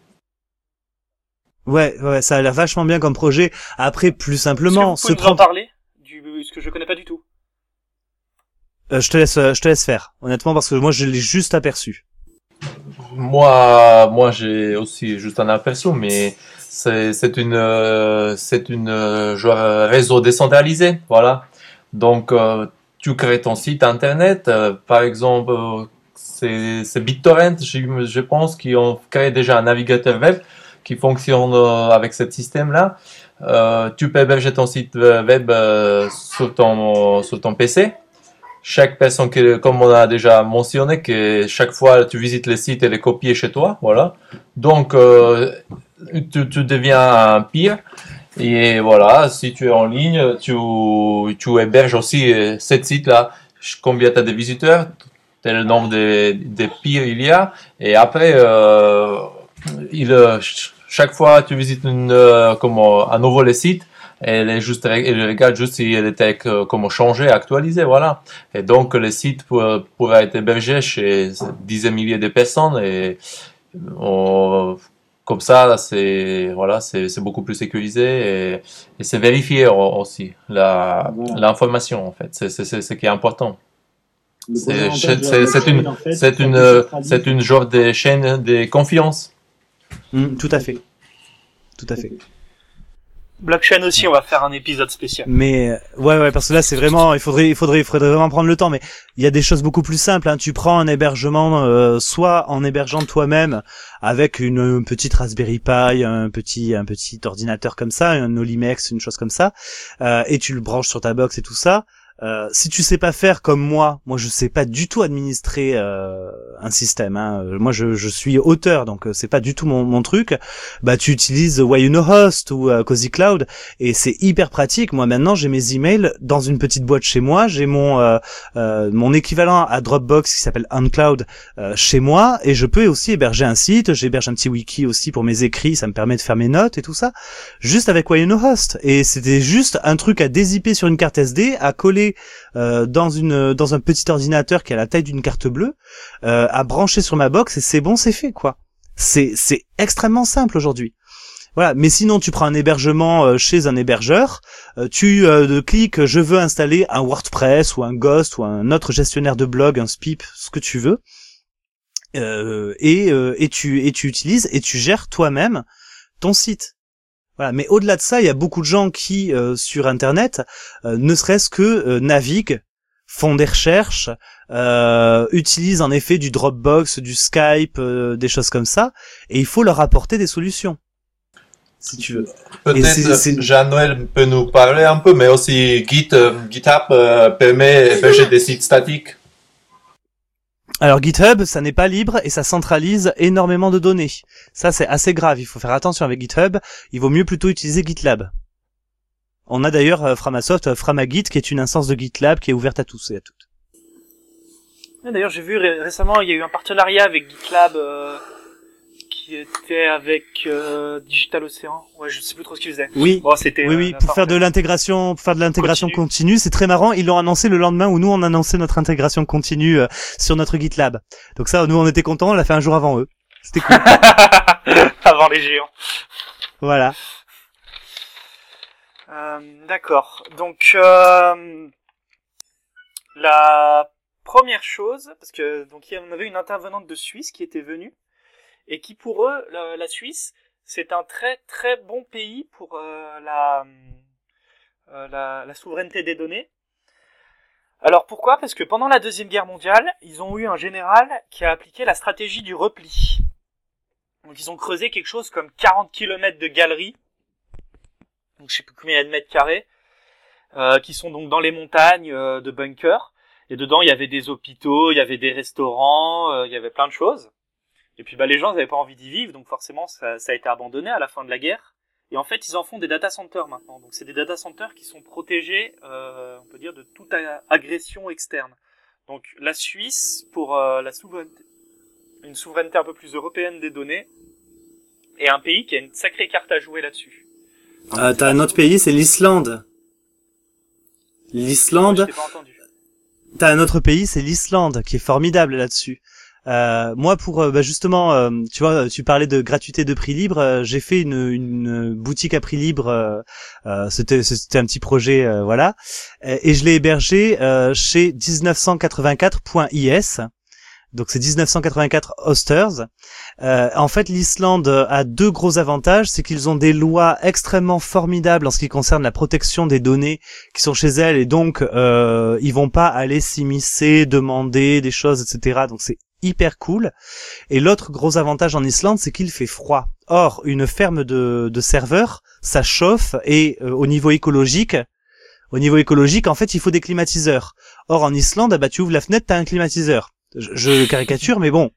Ouais, ouais, ça a l'air vachement bien comme projet. Après, plus Est-ce simplement, que vous se pouvez nous en parler du, ce que je connais pas du tout? Euh, je te laisse, euh, je te laisse faire. Honnêtement, parce que moi, je l'ai juste aperçu. Moi, moi, j'ai aussi juste un aperçu, mais c'est c'est une euh, c'est une euh, genre réseau décentralisé, voilà. Donc, euh, tu crées ton site internet, euh, par exemple, euh, c'est c'est BitTorrent, je, je pense, qui ont créé déjà un navigateur web qui fonctionne euh, avec ce système-là. Euh, tu peux héberger ton site web euh, sur ton sur ton PC chaque personne comme on a déjà mentionné, que chaque fois tu visites le site, elle est copiée chez toi, voilà. Donc, tu, deviens un pire. Et voilà, si tu es en ligne, tu, tu héberges aussi euh, ce site-là. Combien tu as de visiteurs, tel nombre de, de pires il y a. Et après, il, euh, ch- chaque fois tu visites une, euh, comment, un nouveau le site, elle est juste, elle regarde juste si elle était euh, comment changée, actualisée, voilà. Et donc, le site pour- pourra être hébergé chez dizaines milliers de personnes et on- comme ça, c'est voilà, c'est c'est beaucoup plus sécurisé et, et c'est vérifié au- aussi Voilà. l'information en fait. C'est c'est c'est ce qui est important. C'est une en fait, c'est une c'est une genre de chaîne de confiance. Hmm, tout à fait. Tout à fait. Blockchain aussi, on va faire un épisode spécial. Mais euh, ouais, ouais, parce que là, c'est vraiment, il faudrait, il faudrait, il faudrait vraiment prendre le temps. Mais il y a des choses beaucoup plus simples. Hein. Tu prends un hébergement, euh, soit en hébergeant toi-même avec une, petite Raspberry Pi, un petit, un petit ordinateur comme ça, un Olimex, une chose comme ça, euh, et tu le branches sur ta box et tout ça. Euh, si tu sais pas faire comme moi, moi je sais pas du tout administrer euh, un système. Hein. Moi je, je, suis auteur, donc euh, c'est pas du tout mon, mon, truc. Bah tu utilises Host ou euh, Cozy Cloud et c'est hyper pratique. Moi maintenant j'ai mes emails dans une petite boîte chez moi. J'ai mon euh, mon équivalent à Dropbox qui s'appelle OnCloud chez moi et je peux aussi héberger un site. J'héberge un petit wiki aussi pour mes écrits. Ça me permet de faire mes notes et tout ça juste avec Host. Et c'était juste un truc à dézipper sur une carte SD, à coller euh, dans une dans un petit ordinateur qui a la taille d'une carte bleue, euh, à brancher sur ma box et c'est bon, c'est fait quoi. C'est c'est extrêmement simple aujourd'hui. Voilà, mais sinon tu prends un hébergement euh, chez un hébergeur, tu cliques je veux installer un WordPress ou un Ghost ou un autre gestionnaire de blog, un Spip, ce que tu veux. et, et tu et tu utilises et tu gères toi-même ton site. Voilà. Mais au-delà de ça, il y a beaucoup de gens qui, euh, sur Internet, euh, ne serait-ce que euh, naviguent, font des recherches, utilisent en effet du Dropbox, du Skype, des choses comme ça, et il faut leur apporter des solutions. Si tu veux. Peut-être Jean-Noël peut nous parler un peu, mais aussi Git, GitHub permet d'héberger des sites statiques. Alors GitHub, ça n'est pas libre et ça centralise énormément de données. Ça, c'est assez grave. Il faut faire attention avec GitHub. Il vaut mieux plutôt utiliser GitLab. On a d'ailleurs euh, Framasoft, euh, Framagit, qui est une instance de GitLab qui est ouverte à tous et à toutes. D'ailleurs, j'ai vu récemment, il y a eu un partenariat avec GitLab euh, qui était avec euh, Digital Ocean. Ouais, je sais plus trop ce qu'ils faisaient. Oui. Bon, c'était. Oui, oui, pour faire de l'intégration, pour faire de l'intégration continue, c'est très marrant. Ils l'ont annoncé le lendemain où nous on annonçait notre intégration continue euh, sur notre GitLab. Donc ça, nous on était contents. On l'a fait un jour avant eux. C'était cool. <laughs> avant les géants. Voilà. Euh, D'accord. Donc euh, la première chose, parce que donc on avait une intervenante de Suisse qui était venue et qui pour eux, la, Suisse, c'est un très très bon pays pour euh, euh, la, la, souveraineté des données. Alors pourquoi? Parce que pendant la Deuxième Guerre mondiale, ils ont eu un général qui a appliqué la stratégie du repli. Donc ils ont creusé quelque chose comme 40 km de galeries, donc je sais plus combien de mètres carrés, euh, qui sont donc dans les montagnes de bunkers. Et dedans, il y avait des hôpitaux, il y avait des restaurants, il y avait plein de choses. Et puis bah, les gens n'avaient pas envie d'y vivre, donc forcément ça, a été abandonné à la fin de la guerre. Et en fait, ils en font des data centers maintenant. Donc c'est des data centers qui sont protégés, euh, on peut dire, de toute agression externe. Donc la Suisse, pour euh, la souveraineté, une souveraineté un peu plus européenne des données, est un pays qui a une sacrée carte à jouer là-dessus. Euh, T'as un autre pays, c'est l'Islande. L'Islande. T'as un autre pays, c'est l'Islande, qui est formidable là-dessus. Euh, moi, pour euh, bah, justement, euh, tu vois, tu parlais de gratuité de prix libre. j'ai fait une, une, boutique à prix libre. c'était c'était un petit projet, voilà, et je l'ai hébergé chez 1984.is. Donc c'est 1984 Hosters. en fait, l'Islande a deux gros avantages, c'est qu'ils ont des lois extrêmement formidables en ce qui concerne la protection des données qui sont chez elles, et donc euh, ils vont pas aller s'immiscer, demander des choses, etc. Donc c'est hyper cool. Et l'autre gros avantage en Islande, c'est qu'il fait froid. Or, une ferme de, de serveurs, ça chauffe et euh, au niveau écologique, au niveau écologique, en fait, il faut des climatiseurs. Or, en Islande, ah bah, tu ouvres la fenêtre, t'as un climatiseur. Je, caricature, mais bon,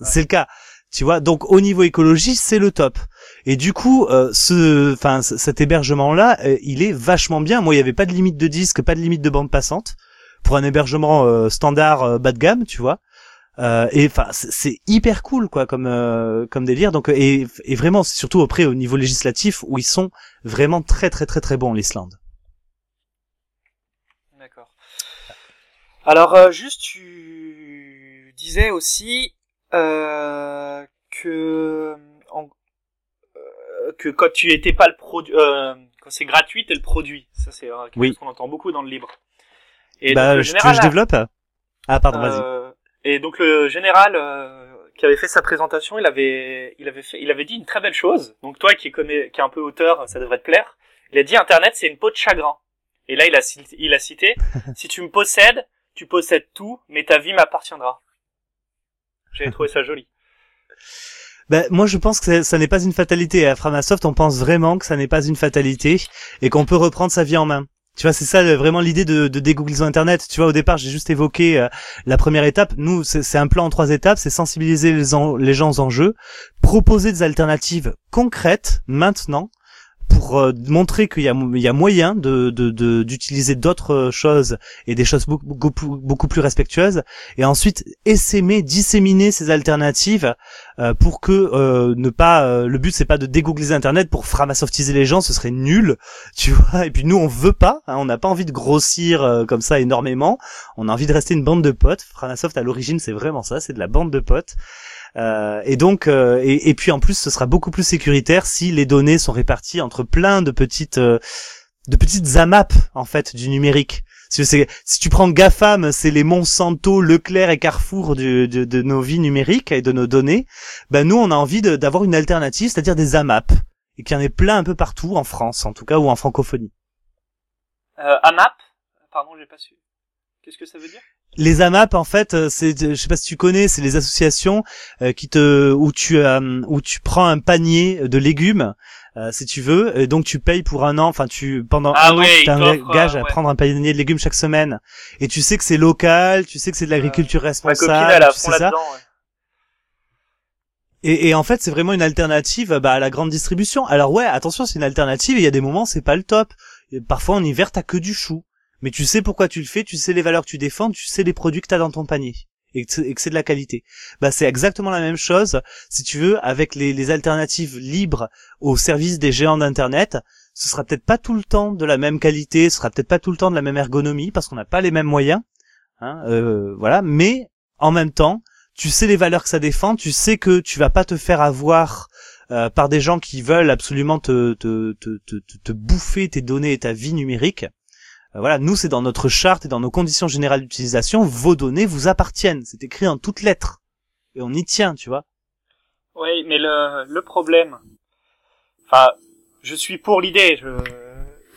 c'est le cas. Tu vois, donc au niveau écologie, c'est le top. Et du coup, euh, ce, enfin, cet hébergement-là, euh, il est vachement bien. Moi, il n'y avait pas de limite de disque, pas de limite de bande passante pour un hébergement standard bas de gamme, tu vois. Euh, et enfin, c'est hyper cool quoi comme euh, comme délire. Donc et, et vraiment, c'est surtout auprès au niveau législatif où ils sont vraiment très très très très bons l'Islande. D'accord. Alors euh, juste, tu disais aussi euh, que en, que quand tu étais pas le produit, quand c'est gratuit, t'es le produit. Ça c'est quelque oui. chose qu'on entend beaucoup dans le libre. Et bah, donc, général, je développe. Ah pardon, vas-y. Et donc le général euh, qui avait fait sa présentation, il avait, il avait fait, il avait dit une très belle chose. Donc toi qui connais, qui est un peu auteur, ça devrait te plaire. Il a dit Internet c'est une peau de chagrin. Et là il a, il a cité <laughs> si tu me possèdes, tu possèdes tout, mais ta vie m'appartiendra. J'avais trouvé ça joli. Ben, moi, je pense que ça n'est pas une fatalité. À Framasoft, on pense vraiment que ça n'est pas une fatalité et qu'on peut reprendre sa vie en main. Tu vois, c'est ça vraiment l'idée de, de dégoogliser Internet. Tu vois, au départ, j'ai juste évoqué euh, la première étape. Nous, c'est un plan en trois étapes. C'est sensibiliser les, gens aux enjeux, proposer des alternatives concrètes maintenant, pour euh, montrer qu'il y a, moyen de, d'utiliser d'autres choses et des choses beaucoup, plus respectueuses et ensuite essaimer disséminer ces alternatives euh, pour que euh, ne pas le but c'est pas de dégoogliser internet pour framasoftiser les gens ce serait nul <laughs> tu vois. Et puis nous on veut pas hein, on n'a pas envie de grossir comme ça énormément. On a envie de rester une bande de potes. Framasoft à l'origine c'est vraiment ça c'est de la bande de potes. Euh, et donc, euh, et, puis en plus, ce sera beaucoup plus sécuritaire si les données sont réparties entre plein de petites, euh, de petites AMAP en fait du numérique. Si, si tu prends GAFAM, c'est les Monsanto, Leclerc et Carrefour de, de, nos vies numériques et de nos données. Ben nous, on a envie d'avoir une alternative, c'est-à-dire des AMAP, et qu'il y en ait plein un peu partout en France, en tout cas, ou en francophonie. Euh, AMAP Pardon, j'ai pas su. Qu'est-ce que ça veut dire? Les AMAP en fait, euh, c'est je sais pas si tu connais, c'est les associations euh, qui te où tu euh, où tu prends un panier de légumes si tu veux, et donc tu payes pour un an, enfin tu pendant ah un an tu t'engages à prendre un panier de légumes chaque semaine et tu sais que c'est local, tu sais que c'est de l'agriculture responsable, tu sais ça. Et, et, en fait, c'est vraiment une alternative bah, à la grande distribution. Alors ouais, attention, c'est une alternative. Il y a des moments, c'est pas le top. parfois, en hiver, t'as que du chou mais tu sais pourquoi tu le fais, tu sais les valeurs que tu défends, tu sais les produits que tu as dans ton panier et que c'est de la qualité. Bah c'est exactement la même chose si tu veux avec les, alternatives libres au service des géants d'internet. Ce sera peut-être pas tout le temps de la même qualité, ce sera peut-être pas tout le temps de la même ergonomie parce qu'on n'a pas les mêmes moyens, hein, euh, voilà. Mais en même temps, tu sais les valeurs que ça défend, tu sais que tu vas pas te faire avoir euh, par des gens qui veulent absolument te, te, te, te, te bouffer tes données et ta vie numérique. Euh, voilà, nous c'est dans notre charte et dans nos conditions générales d'utilisation, vos données vous appartiennent. C'est écrit en toutes lettres. Et on y tient, tu vois. Oui, mais le, le problème, enfin, je suis pour l'idée, je,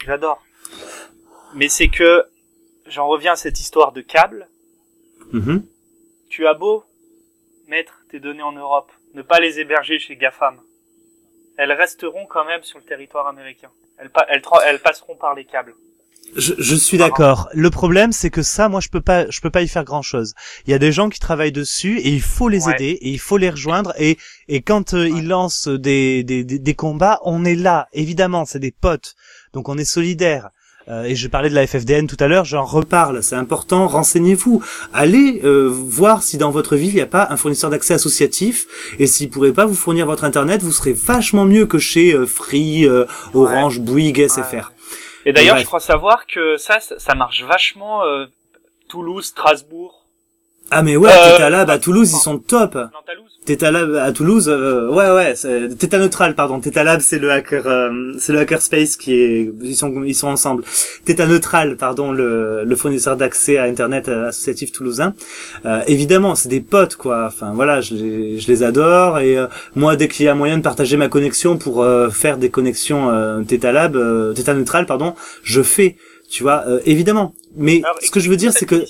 j'adore. Mais c'est que, j'en reviens à cette histoire de câble. Mm-hmm. Tu as beau mettre tes données en Europe, ne pas les héberger chez GAFAM. Elles resteront quand même sur le territoire américain. Elles, elles, elles passeront par les câbles. Je, je suis d'accord. Le problème, c'est que ça, moi, je peux pas, je peux pas y faire grand chose. Il y a des gens qui travaillent dessus et il faut les aider et il faut les rejoindre et et quand euh, ils lancent des, des, des, combats, on est là. Évidemment, c'est des potes, donc on est solidaires. Euh, et je parlais de la FFDN tout à l'heure, j'en reparle, c'est important, renseignez-vous. Allez euh, voir si dans votre ville il n'y a pas un fournisseur d'accès associatif, et s'il pourrait pas vous fournir votre internet, vous serez vachement mieux que chez Free, Orange, Bouygues, SFR. Et d'ailleurs, je crois savoir que ça, ça marche vachement euh, Toulouse, Strasbourg. Ah mais ouais, euh, Tétalab à Toulouse, ils sont top. Tétalab à Toulouse, euh, ouais ouais, Téta Neutral pardon. Tétalab c'est le hacker, euh, c'est le hacker space qui est, ils sont ils sont ensemble. Téta Neutral pardon, le, le fournisseur d'accès à internet associatif toulousain. évidemment, c'est des potes quoi. Enfin voilà, je les, je les adore et moi dès qu'il y a moyen de partager ma connexion pour faire des connexions Tétalab, Téta Neutral pardon, je fais. Tu vois, évidemment. Mais ce que je veux dire c'est que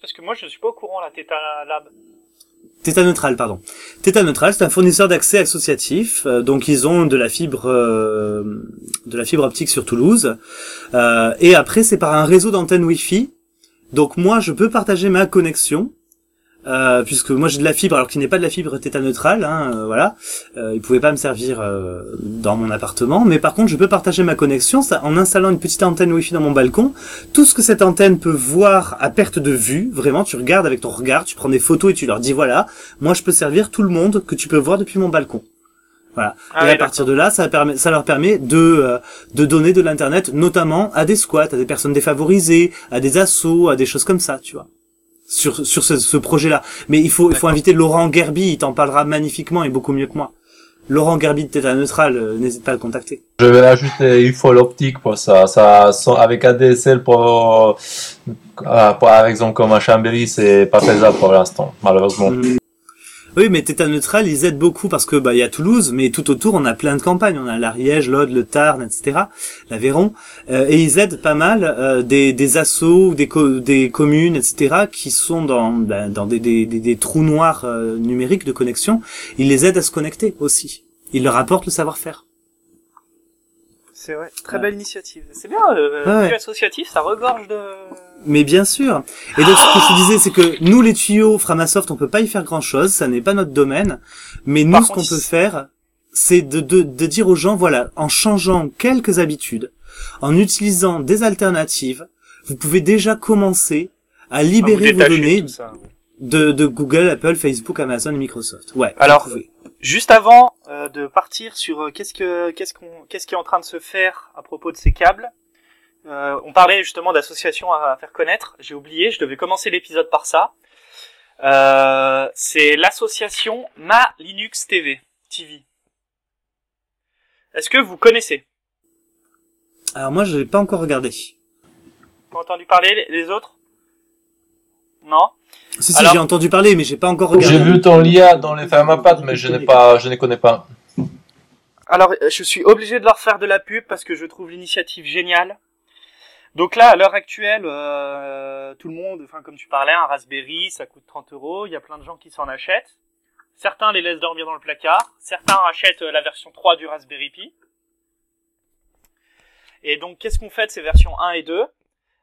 parce que moi je ne suis pas au courant la Theta Lab. Theta Neutral, pardon. Theta Neutral, c'est un fournisseur d'accès associatif. Euh, donc ils ont de la fibre, euh, de la fibre optique sur Toulouse. Euh, et après, c'est par un réseau d'antennes Wi-Fi. Donc moi, je peux partager ma connexion euh, puisque moi j'ai de la fibre alors qu'il n'est pas de la fibre θ neutrale, hein, euh, voilà. Euh, il pouvait pas me servir euh, dans mon appartement, mais par contre je peux partager ma connexion ça, en installant une petite antenne Wi-Fi dans mon balcon. Tout ce que cette antenne peut voir à perte de vue, vraiment, tu regardes avec ton regard, tu prends des photos et tu leur dis voilà, moi je peux servir tout le monde que tu peux voir depuis mon balcon. Voilà. Ah et à partir de là, ça, permet, ça leur permet de euh, de donner de l'internet, notamment à des squats, à des personnes défavorisées, à des assos, à des choses comme ça, tu vois sur sur ce, ce projet-là. Mais il faut il faut inviter Laurent Gerby, il t'en parlera magnifiquement et beaucoup mieux que moi. Laurent Gerby de Theta Neutral, euh, n'hésite pas à le contacter. Je vais ajouter, il faut l'optique pour ça. Ça, avec ADSL pour, euh, par exemple comme à Chambéry, c'est pas faisable pour l'instant, malheureusement. Mm. Oui, mais Téta Neutral, ils aident beaucoup parce que bah il y a Toulouse, mais tout autour on a plein de campagnes. On a l'Ariège, l'Aude, le Tarn, etc. L'Aveyron, euh, et ils aident pas mal euh, des, des assos, des, des communes, etc. qui sont dans ben, dans des, des, des, trous noirs euh, numériques de connexion. Ils les aident à se connecter aussi. Ils leur apportent le savoir-faire. C'est vrai, très belle initiative. C'est bien, euh, Ouais, ouais. associatif, ça regorge de... Mais bien sûr. Et donc ce que je te disais, c'est que nous les tuyaux Framasoft, on peut pas y faire grand chose, ça n'est pas notre domaine. Mais nous, Par ce qu'on contre, peut faire, c'est de, de, de dire aux gens, voilà, en changeant quelques habitudes, en utilisant des alternatives, vous pouvez déjà commencer à libérer vos données tout ça, ouais. de, de Google, Apple, Facebook, Amazon et Microsoft. Ouais. Alors, vous pouvez. Juste avant euh, de partir sur euh, qu'est-ce que qu'est-ce qu'on qu'est-ce qui est en train de se faire à propos de ces câbles, euh, on parlait justement d'associations à, faire connaître. J'ai oublié, je devais commencer l'épisode par ça. Euh, c'est l'association Ma Linux TV. TV. Est-ce que vous connaissez? Alors moi, je l'ai pas encore regardé. Pas entendu parler les- autres? Non? Si, si, Alors- j'ai entendu parler, mais j'ai pas encore regardé. J'ai vu ton lien dans les Fermapad, mais je n'ai pas, je ne connais pas. Alors, je suis obligé de leur faire de la pub parce que je trouve l'initiative géniale. Donc là, à l'heure actuelle, euh, tout le monde, enfin comme tu parlais, un Raspberry, ça coûte 30 euros. Il y a plein de gens qui s'en achètent. Certains les laissent dormir dans le placard. Certains achètent euh, la version 3 du Raspberry Pi. Et donc, qu'est-ce qu'on fait de ces versions 1 et 2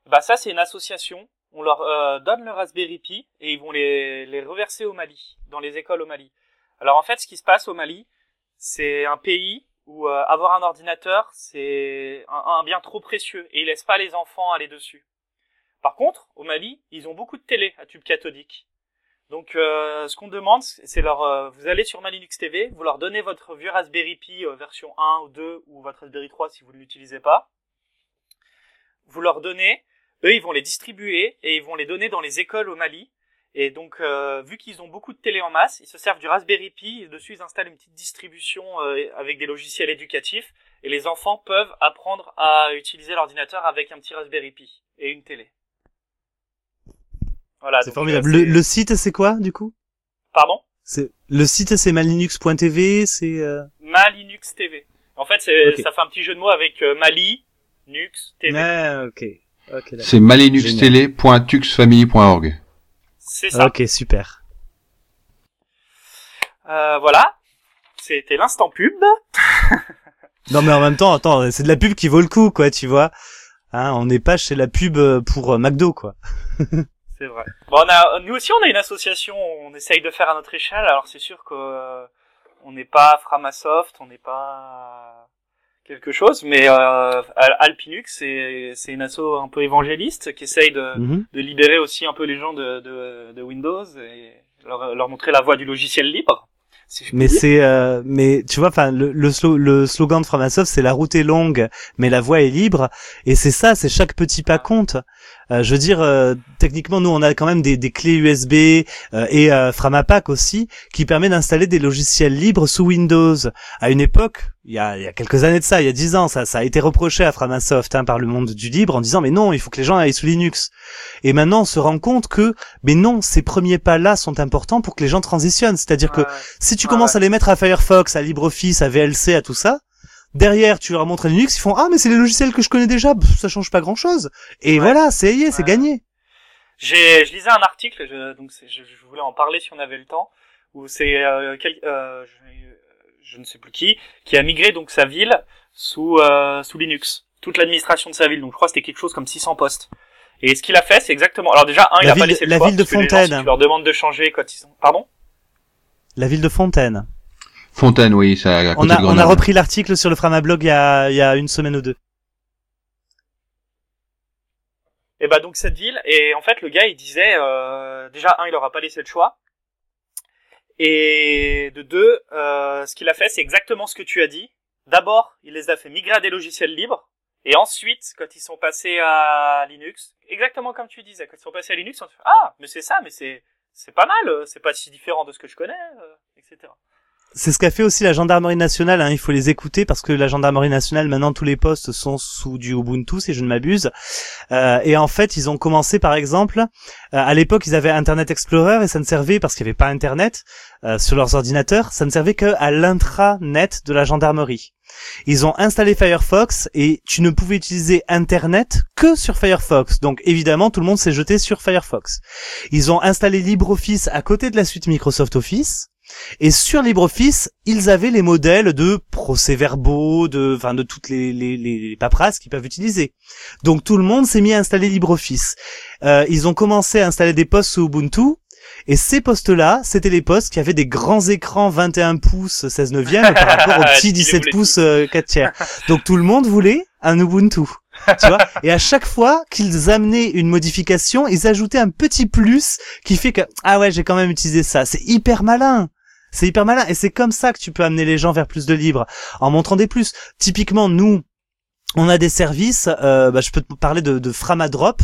Bah ça, c'est une association. On leur euh, donne le Raspberry Pi et ils vont les, les reverser au Mali, dans les écoles au Mali. Alors en fait, ce qui se passe au Mali, c'est un pays euh, avoir un ordinateur, c'est un, bien trop précieux et ils laissent pas les enfants aller dessus. Par contre, au Mali, ils ont beaucoup de télé à tube cathodique. Donc, euh, ce qu'on demande, c'est leur, euh, vous allez sur ma Linux TV, vous leur donnez votre vieux Raspberry Pi version 1 ou 2 ou votre Raspberry 3 si vous ne l'utilisez pas. Vous leur donnez, eux, ils vont les distribuer et ils vont les donner dans les écoles au Mali. Et donc, euh, vu qu'ils ont beaucoup de télé en masse, ils se servent du Raspberry Pi et dessus ils installent une petite distribution euh, avec des logiciels éducatifs et les enfants peuvent apprendre à utiliser l'ordinateur avec un petit Raspberry Pi et une télé. Voilà. C'est donc, formidable. euh, Le, site, c'est quoi, du coup? Pardon? C'est le site, c'est malinux.tv, c'est. euh, Ma Linux TV. En fait, c'est Ok. ça fait un petit jeu de mots avec euh, Mali, Nux, TV. Ah, ok. Ok, d'accord. C'est malinuxtele.tuxfamily.org. C'est ça. Ok, super. Euh, voilà. C'était l'instant pub. <laughs> Non, mais en même temps, attends, c'est de la pub qui vaut le coup, quoi, tu vois. Hein, on n'est pas chez la pub euh, pour euh, McDo, quoi. <laughs> C'est vrai. Bon, on a, nous aussi, on a une association. On essaye de faire à notre échelle. Alors, c'est sûr que euh, on n'est pas Framasoft, on n'est pas quelque chose, mais euh, Alpinux, c'est c'est une asso un peu évangéliste qui essaye de, Mhm. de libérer aussi un peu les gens de, de, de Windows et leur, leur montrer la voie du logiciel libre. Si Mais c'est, euh, mais tu vois, enfin, le, le, slo- le slogan de Framasoft, c'est la route est longue, mais la voie est libre. Et c'est ça, c'est chaque petit pas compte. Euh, je veux dire, euh, techniquement, nous, on a quand même des, des clés USB euh, et euh, Framapack aussi, qui permet d'installer des logiciels libres sous Windows. À une époque, il y a, il y a quelques années de ça, il y a dix ans, ça, ça a été reproché à Framasoft hein, par le monde du libre en disant, mais non, il faut que les gens aillent sous Linux. Et maintenant, on se rend compte que, mais non, ces premiers pas-là sont importants pour que les gens transitionnent. C'est-à-dire que si tu Ouais, commences à les mettre à Firefox, à LibreOffice, à VLC, à tout ça, derrière tu leur montres Linux, ils font ah mais c'est les logiciels que je connais déjà, pff, ça change pas grand-chose. Et Ouais. voilà, c'est ayé, c'est gagné. J'ai, je lisais un article, je, donc je, je voulais en parler si on avait le temps, où c'est euh, quel- euh, je, ne sais plus qui, qui a migré donc sa ville sous euh, sous Linux, toute l'administration de sa ville. Donc je crois que c'était quelque chose comme 600 postes. Et ce qu'il a fait, c'est exactement. Alors déjà, un, il La a pas ville- laissé le la choix, ville de gens, Fontaine. si tu leur demandes de changer quand ils sont. Pardon? La ville de Fontaine. Fontaine, oui, ça à On a, de on a repris l'article sur le Framablog il y a, il y a une semaine ou deux. Et bah donc cette ville, et en fait le gars il disait euh, déjà un il aura pas laissé le choix, et de deux euh, ce qu'il a fait c'est exactement ce que tu as dit. D'abord il les a fait migrer à des logiciels libres, et ensuite quand ils sont passés à Linux, exactement comme tu disais, quand ils sont passés à Linux on se fait ah mais c'est ça mais c'est c'est pas mal, euh, c'est pas si différent de ce que je connais, euh, etc. C'est ce qu'a fait aussi la gendarmerie nationale. Hein, il faut les écouter parce que la gendarmerie nationale, maintenant, tous les postes sont sous du Ubuntu, si je ne m'abuse. Euh, et en fait, ils ont commencé, par exemple, euh, à l'époque, ils avaient Internet Explorer et ça ne servait parce qu'il n'y avait pas Internet euh, sur leurs ordinateurs. Ça ne servait que à l'intranet de la gendarmerie. Ils ont installé Firefox et tu ne pouvais utiliser Internet que sur Firefox. Donc évidemment, tout le monde s'est jeté sur Firefox. Ils ont installé LibreOffice à côté de la suite Microsoft Office. Et sur LibreOffice, ils avaient les modèles de procès-verbaux, de, enfin, de toutes les, les, les paperasses qu'ils peuvent utiliser. Donc tout le monde s'est mis à installer LibreOffice. Euh, ils ont commencé à installer des postes sous Ubuntu. Et ces postes-là, c'était les postes qui avaient des grands écrans 21 pouces 16 neuvième par rapport aux <laughs> petits 17 pouces 4 tiers. Donc tout le monde voulait un Ubuntu. tu vois et à chaque fois qu'ils amenaient une modification ils ajoutaient un petit plus qui fait que ah ouais j'ai quand même utilisé ça c'est hyper malin c'est hyper malin et c'est comme ça que tu peux amener les gens vers plus de libre en montrant des plus typiquement nous on a des services euh, bah, je peux te parler de, de Framadrop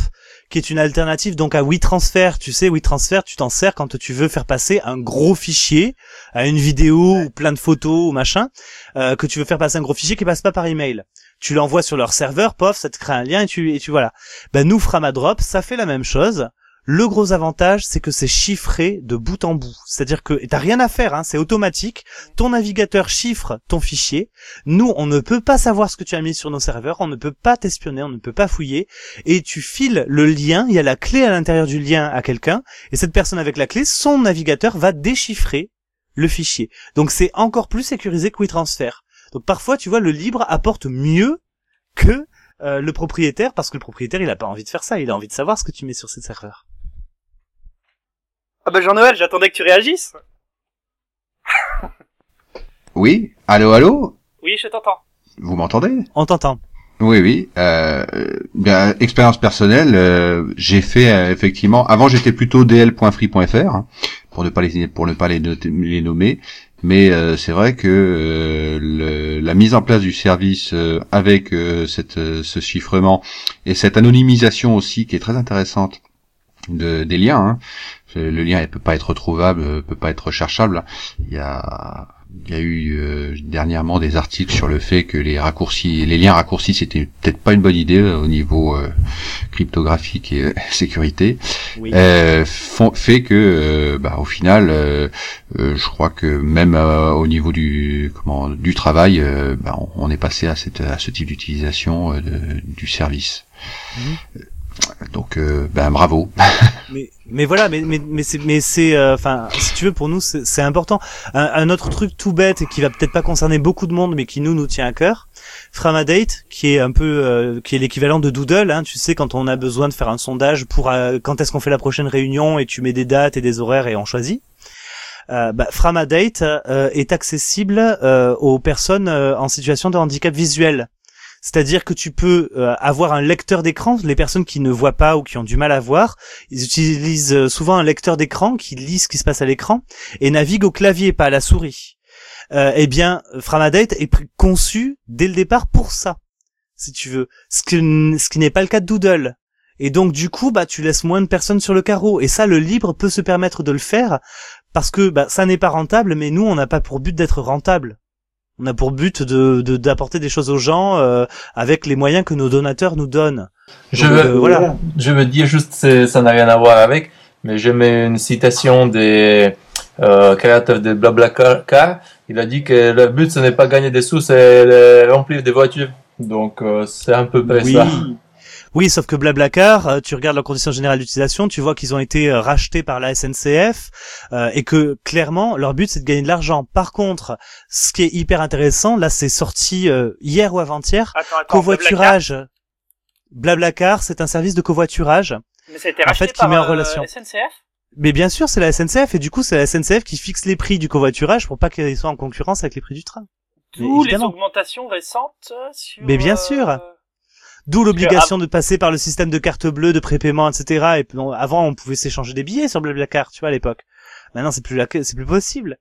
qui est une alternative donc à WeTransfer. Tu sais, WeTransfer, tu t'en sers quand tu veux faire passer un gros fichier à une vidéo ou plein de photos ou machin, euh, que tu veux faire passer un gros fichier qui passe pas par email tu l'envoies sur leur serveur, pof, ça te crée un lien et tu, et tu voilà. Ben nous, Framadrop, ça fait la même chose. Le gros avantage, c'est que c'est chiffré de bout en bout. C'est-à-dire que t'as rien à faire, hein, c'est automatique. Ton navigateur chiffre ton fichier. Nous, on ne peut pas savoir ce que tu as mis sur nos serveurs, on ne peut pas t'espionner, on ne peut pas fouiller. Et tu files le lien, il y a la clé à l'intérieur du lien à quelqu'un, et cette personne avec la clé, son navigateur va déchiffrer le fichier. Donc c'est encore plus sécurisé que WeTransfer. Donc parfois, tu vois, le libre apporte mieux que euh, le propriétaire, parce que le propriétaire, il a pas envie de faire ça, il a envie de savoir ce que tu mets sur ses serveurs. Ah bah Jean-Noël, j'attendais que tu réagisses. <laughs> oui, allô, allô? Oui, je t'entends. Vous m'entendez? On t'entend. Oui, oui. Euh, bien, expérience personnelle, euh, j'ai fait euh, effectivement. Avant, j'étais plutôt dl.free.fr hein, pour ne pas les pour ne pas les, les nommer. Mais euh, c'est vrai que euh, la mise en place du service euh, avec cette, ce chiffrement et cette anonymisation aussi qui est très intéressante de, des liens. Hein. Le lien ne peut pas être retrouvable, peut pas être recherchable. Il y a il y a eu euh, dernièrement des articles sur le fait que les raccourcis, les liens raccourcis, c'était peut-être pas une bonne idée euh, au niveau euh, cryptographique et <laughs> sécurité. fait que, bah, au final, je crois que même au niveau du comment du travail, bah, on, est passé à cette à ce type d'utilisation du service. Mhm. Donc, euh, ben bravo. <laughs> mais, mais voilà, mais mais mais c'est mais c'est euh, enfin si tu veux pour nous c'est important. Un, autre truc tout bête qui va peut-être pas concerner beaucoup de monde, mais qui nous nous tient à cœur. Framadate, qui est un peu euh, qui est l'équivalent de Doodle. Hein, tu sais quand on a besoin de faire un sondage pour quand est-ce qu'on fait la prochaine réunion et tu mets des dates et des horaires et on choisit. Euh, bah, Framadate est accessible aux personnes en situation de handicap visuel. C'est-à-dire que tu peux euh, avoir un lecteur d'écran. Les personnes qui ne voient pas ou qui ont du mal à voir, ils utilisent euh, souvent un lecteur d'écran qui lit ce qui se passe à l'écran et navigue au clavier, pas à la souris. Euh, eh bien, Framadate est conçu dès le départ pour ça, si tu veux. Ce, qui n'est pas le cas de Doodle. Et donc du coup, bah tu laisses moins de personnes sur le carreau. Et ça, le libre peut se permettre de le faire parce que bah, ça n'est pas rentable, mais nous, on n'a pas pour but d'être rentable. On a pour but de d'apporter des choses aux gens euh, avec les moyens que nos donateurs nous donnent. Je veux, euh, voilà. Je veux dire juste, ça n'a rien à voir avec, mais je mets une citation des euh, créateurs de Blablacar. Il a dit que le but ce n'est pas gagner des sous, c'est remplir des voitures. Donc euh, c'est un peu près ça. Oui, sauf que Blablacar, euh, tu regardes leurs conditions générales d'utilisation, tu vois qu'ils ont été euh, rachetés par la SNCF euh, et que clairement leur but c'est de gagner de l'argent. Par contre, ce qui est hyper intéressant, là c'est sorti hier ou avant-hier, covoiturage. Blablacar, c'est un service de covoiturage. Mais ça a été racheté en fait, qui met en relation. SNCF mais bien sûr, c'est la SNCF et du coup, c'est la SNCF qui fixe les prix du covoiturage pour pas qu'ils soient en concurrence avec les prix du train. Tous les augmentations récentes sur. Mais bien sûr. D'où l'obligation de passer par le système de carte bleue, de prépaiement, etc. Et avant, on pouvait s'échanger des billets sur Blablacar, tu vois, à l'époque. Maintenant, c'est plus c'est plus possible.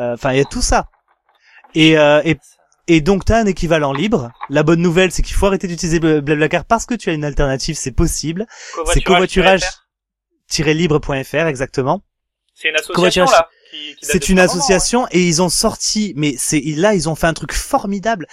Euh, enfin, il y a tout ça. Et, euh, et, et donc, t'as un équivalent libre. La bonne nouvelle, c'est qu'il faut arrêter d'utiliser Blablacar parce que tu as une alternative, c'est possible. C'est covoiturage-libre.fr, exactement. C'est une association, là c'est une association et ils ont sorti, mais c'est là ils ont fait un truc formidable.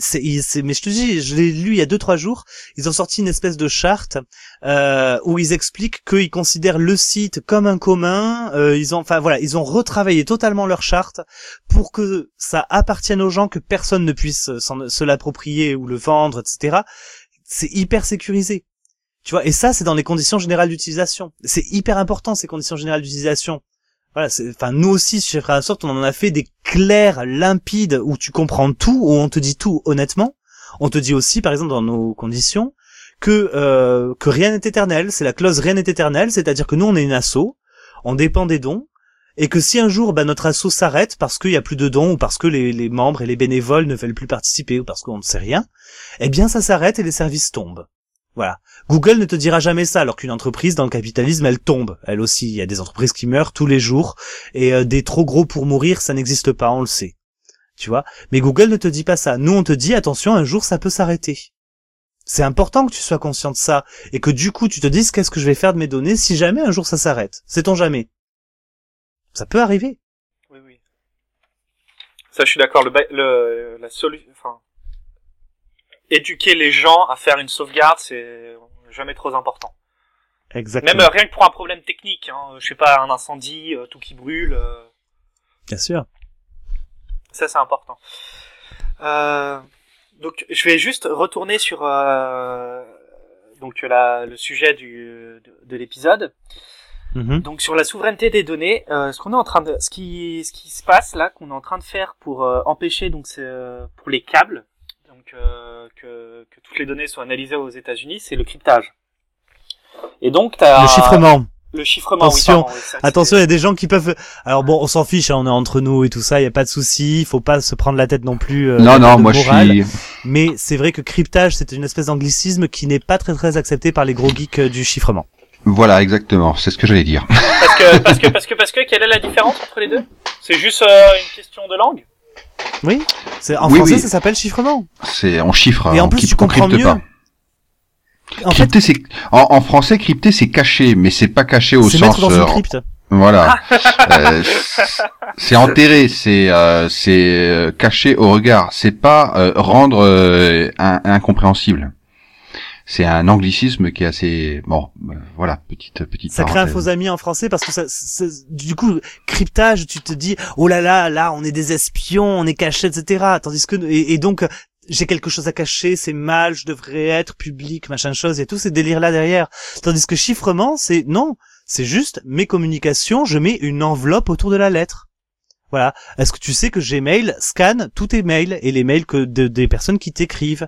C'est, mais je te dis, je l'ai lu il y a deux trois jours. Ils ont sorti une espèce de charte euh, où ils expliquent qu'ils considèrent le site comme un commun. Euh, ils ont, enfin voilà, ils ont retravaillé totalement leur charte pour que ça appartienne aux gens, que personne ne puisse se l'approprier ou le vendre, etc. C'est hyper sécurisé. Tu vois, et ça, c'est dans les conditions générales d'utilisation. C'est hyper important ces conditions générales d'utilisation. Voilà, enfin nous aussi chez Frères Sorte, on en a fait des clairs, limpides, où tu comprends tout, où on te dit tout honnêtement. On te dit aussi, par exemple, dans nos conditions, que euh, que rien n'est éternel. C'est la clause rien n'est éternel, c'est-à-dire que nous on est une asso, on dépend des dons, et que si un jour bah, notre asso s'arrête parce qu'il y a plus de dons ou parce que les, les membres et les bénévoles ne veulent plus participer ou parce qu'on ne sait rien, eh bien ça s'arrête et les services tombent. Voilà. Google ne te dira jamais ça, alors qu'une entreprise dans le capitalisme, elle tombe. Elle aussi, il y a des entreprises qui meurent tous les jours, et euh, des trop gros pour mourir, ça n'existe pas, on le sait. Tu vois? Mais Google ne te dit pas ça. Nous, on te dit, attention, un jour, ça peut s'arrêter. C'est important que tu sois conscient de ça, et que du coup, tu te dises, qu'est-ce que je vais faire de mes données si jamais un jour ça s'arrête? Sait-on jamais? Ça peut arriver. Oui, oui. Ça, je suis d'accord. La solution, éduquer les gens à faire une sauvegarde, c'est jamais trop important. Exactement. Même euh, rien que pour un problème technique, hein, je sais pas, un incendie, euh, tout qui brûle. Euh, Bien sûr. Ça, c'est important. donc, je vais juste retourner sur donc la, le sujet du, de, l'épisode. Mm-hmm. Donc sur la souveraineté des données, ce qu'on est en train de, ce qui, ce qui se passe là, qu'on est en train de faire pour empêcher donc pour les câbles, que, que, toutes les données soient analysées aux États-Unis, c'est le cryptage. Et donc, t'as... Le chiffrement. Le chiffrement, attention, oui, attention, il y a des gens qui peuvent. Alors bon, on s'en fiche, hein, on est entre nous et tout ça, il y a pas de souci, il faut pas se prendre la tête non plus. Euh, non, non, moi je suis. Mais c'est vrai que cryptage, c'est une espèce d'anglicisme qui n'est pas très très accepté par les gros geeks euh, du chiffrement. Voilà, exactement, c'est ce que j'allais dire. Parce que, parce que, parce que, parce que, quelle est la différence entre les deux? C'est juste euh, une question de langue? Oui, c'est en français ça s'appelle chiffrement. C'est en chiffre. Et en plus tu comprends mieux. Pas. En, crypté, c'est en, français crypté c'est caché, mais c'est pas caché au sens. Mettre dans une euh, crypte. Voilà. euh, c'est enterré, c'est euh, c'est euh, caché au regard. C'est pas rendre incompréhensible c'est un anglicisme qui est assez bon euh, voilà petite petite ça crée un faux ami en français parce que ça, du coup cryptage tu te dis oh là là là on est des espions on est cachés etc tandis que et, donc j'ai quelque chose à cacher c'est mal je devrais être public machin chose et tout ces délires là derrière. Tandis que chiffrement c'est non c'est juste mes communications je mets une enveloppe autour de la lettre. Voilà. Est-ce que tu sais que Gmail scanne tous tes mails et les mails que des personnes qui t'écrivent?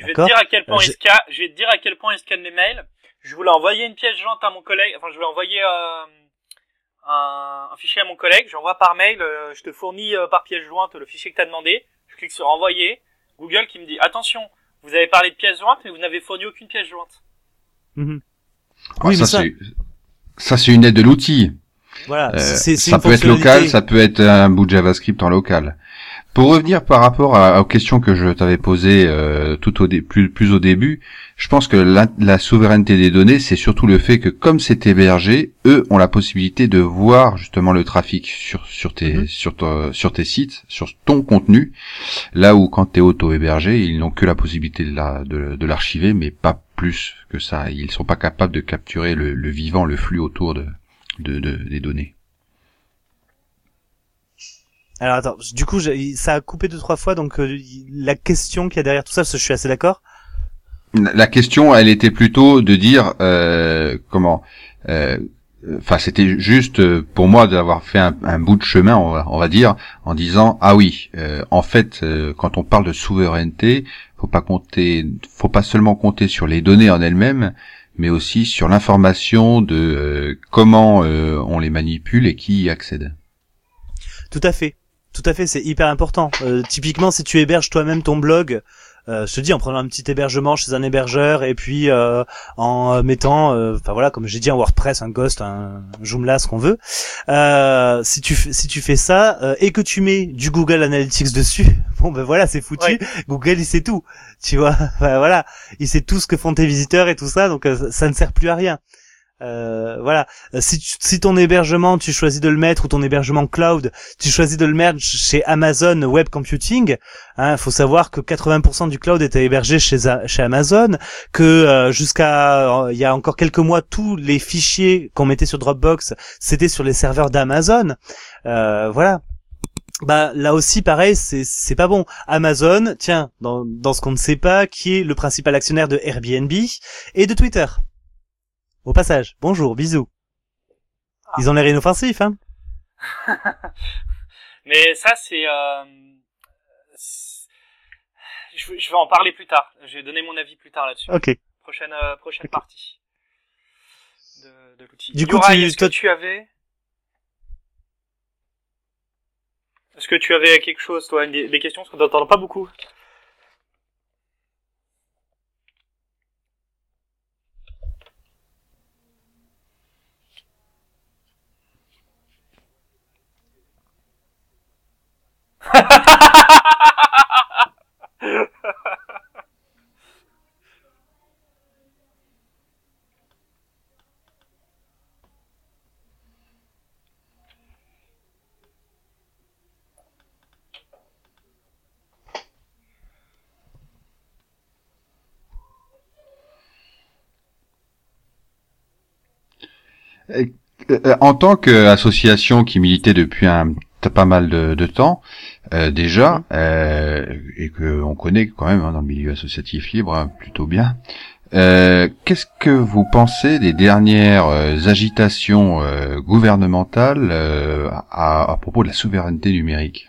Je vais te dire à quel point il scanne, je vais te dire à quel point il scanne les mails. Je voulais envoyer une pièce jointe à mon collègue, enfin je voulais envoyer euh, un, un, fichier à mon collègue, j'envoie par mail, euh, je te fournis euh, par pièce jointe le fichier que tu as demandé, je clique sur envoyer, Google qui me dit attention, vous avez parlé de pièce jointe mais vous n'avez fourni aucune pièce jointe. Mm oui, ça, c'est ça c'est une aide de l'outil. Voilà, ça peut être local, ça peut être un bout de JavaScript en local. Pour revenir par rapport à, aux questions que je t'avais posées euh, tout au plus, plus au début, je pense que la, la souveraineté des données, c'est surtout le fait que comme c'est hébergé, eux ont la possibilité de voir justement le trafic sur sur tes mhm. sur sur tes sites, sur ton contenu, là où quand tu es auto-hébergé, ils n'ont que la possibilité de la de, de l'archiver, mais pas plus que ça. Ils sont pas capables de capturer le, le vivant, le flux autour de, de, de des données. Alors attends, du coup, ça a coupé deux trois fois, donc euh, la question qu'il y a derrière tout ça, parce que je suis assez d'accord. La question, elle était plutôt de dire euh, comment. Euh, enfin, c'était juste pour moi d'avoir fait un, bout de chemin, on va, on va, dire, en disant ah oui, en fait, quand on parle de souveraineté, faut pas compter, faut pas seulement compter sur les données en elles-mêmes, mais aussi sur l'information de comment on les manipule et qui y accède. Tout à fait. Tout à fait, c'est hyper important. Euh, typiquement, si tu héberges toi-même ton blog, euh, je te dis en prenant un petit hébergement chez un hébergeur et puis euh, en mettant, enfin voilà, comme j'ai dit, un WordPress, un Ghost, un Joomla, ce qu'on veut. si tu si tu fais ça et que tu mets du Google Analytics dessus, <laughs> bon ben voilà, c'est foutu. Google il sait tout, tu vois? <laughs> voilà, il sait tout ce que font tes visiteurs et tout ça, donc ça ne sert plus à rien. Euh, voilà. Euh, si, si ton hébergement, tu choisis de le mettre ou ton hébergement cloud, tu choisis de le mettre chez Amazon Web Computing. Hein, faut savoir que 80% du cloud était hébergé chez Amazon, que euh, jusqu'à il y a encore quelques mois, tous les fichiers qu'on mettait sur Dropbox, c'était sur les serveurs d'Amazon. voilà. Bah là aussi pareil, c'est c'est pas bon. Amazon, tiens, dans dans ce qu'on ne sait pas, qui est le principal actionnaire de Airbnb et de Twitter. Au passage, bonjour, bisous. Ils ont l'air inoffensifs, hein <laughs> Mais ça, c'est, euh, je, vais- je vais en parler plus tard. Je vais donner mon avis plus tard là-dessus. Ok. Prochaine, euh, prochaine partie de, de l'outil. Du coup, tu- est-ce que tu avais, est-ce que tu avais quelque chose, toi, des, des questions, parce qu'on t'entend pas beaucoup. Euh, euh, En tant qu'association qui militait depuis un pas mal de, de temps euh, déjà euh, et que on connaît quand même hein, dans le milieu associatif libre hein, plutôt bien. euh, Qu'est-ce que vous pensez des dernières euh, agitations euh, gouvernementales euh, à, à propos de la souveraineté numérique?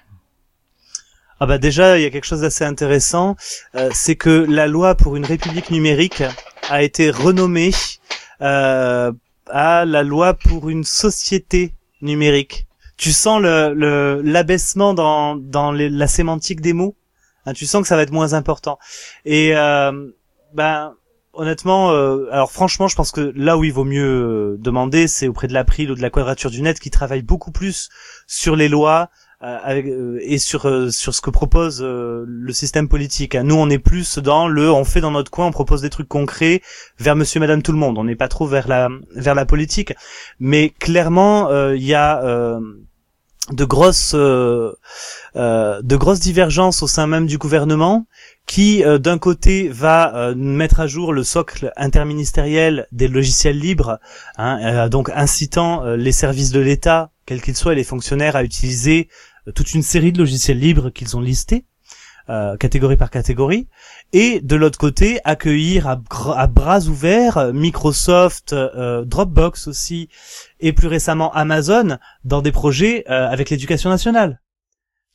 Ah bah déjà, il y a quelque chose d'assez intéressant, euh, c'est que la loi pour une république numérique a été renommée euh, à la loi pour une société numérique. Tu sens l'abaissement dans la sémantique des mots? Hein, tu sens que ça va être moins important. Et euh, ben honnêtement, euh, alors franchement, je pense que là où il vaut mieux euh, demander, c'est auprès de l'April ou de la Quadrature du Net, qui travaillent beaucoup plus sur les lois, avec, euh, et sur euh, sur ce que propose euh, le système politique. hein. Nous, on est plus dans le, on fait dans notre coin, on propose des trucs concrets vers Monsieur, Madame, tout le monde. On n'est pas trop vers la vers la politique, mais clairement, euh, il y a euh, de grosses euh, euh, de grosses divergences au sein même du gouvernement qui euh, d'un côté va mettre à jour le socle interministériel des logiciels libres, hein, donc incitant les services de l'État, quels qu'ils soient, et les fonctionnaires à utiliser toute une série de logiciels libres qu'ils ont listés, euh, catégorie par catégorie, et de l'autre côté accueillir à, bras ouverts euh, Microsoft, euh, Dropbox aussi, et plus récemment Amazon dans des projets euh, avec l'éducation nationale.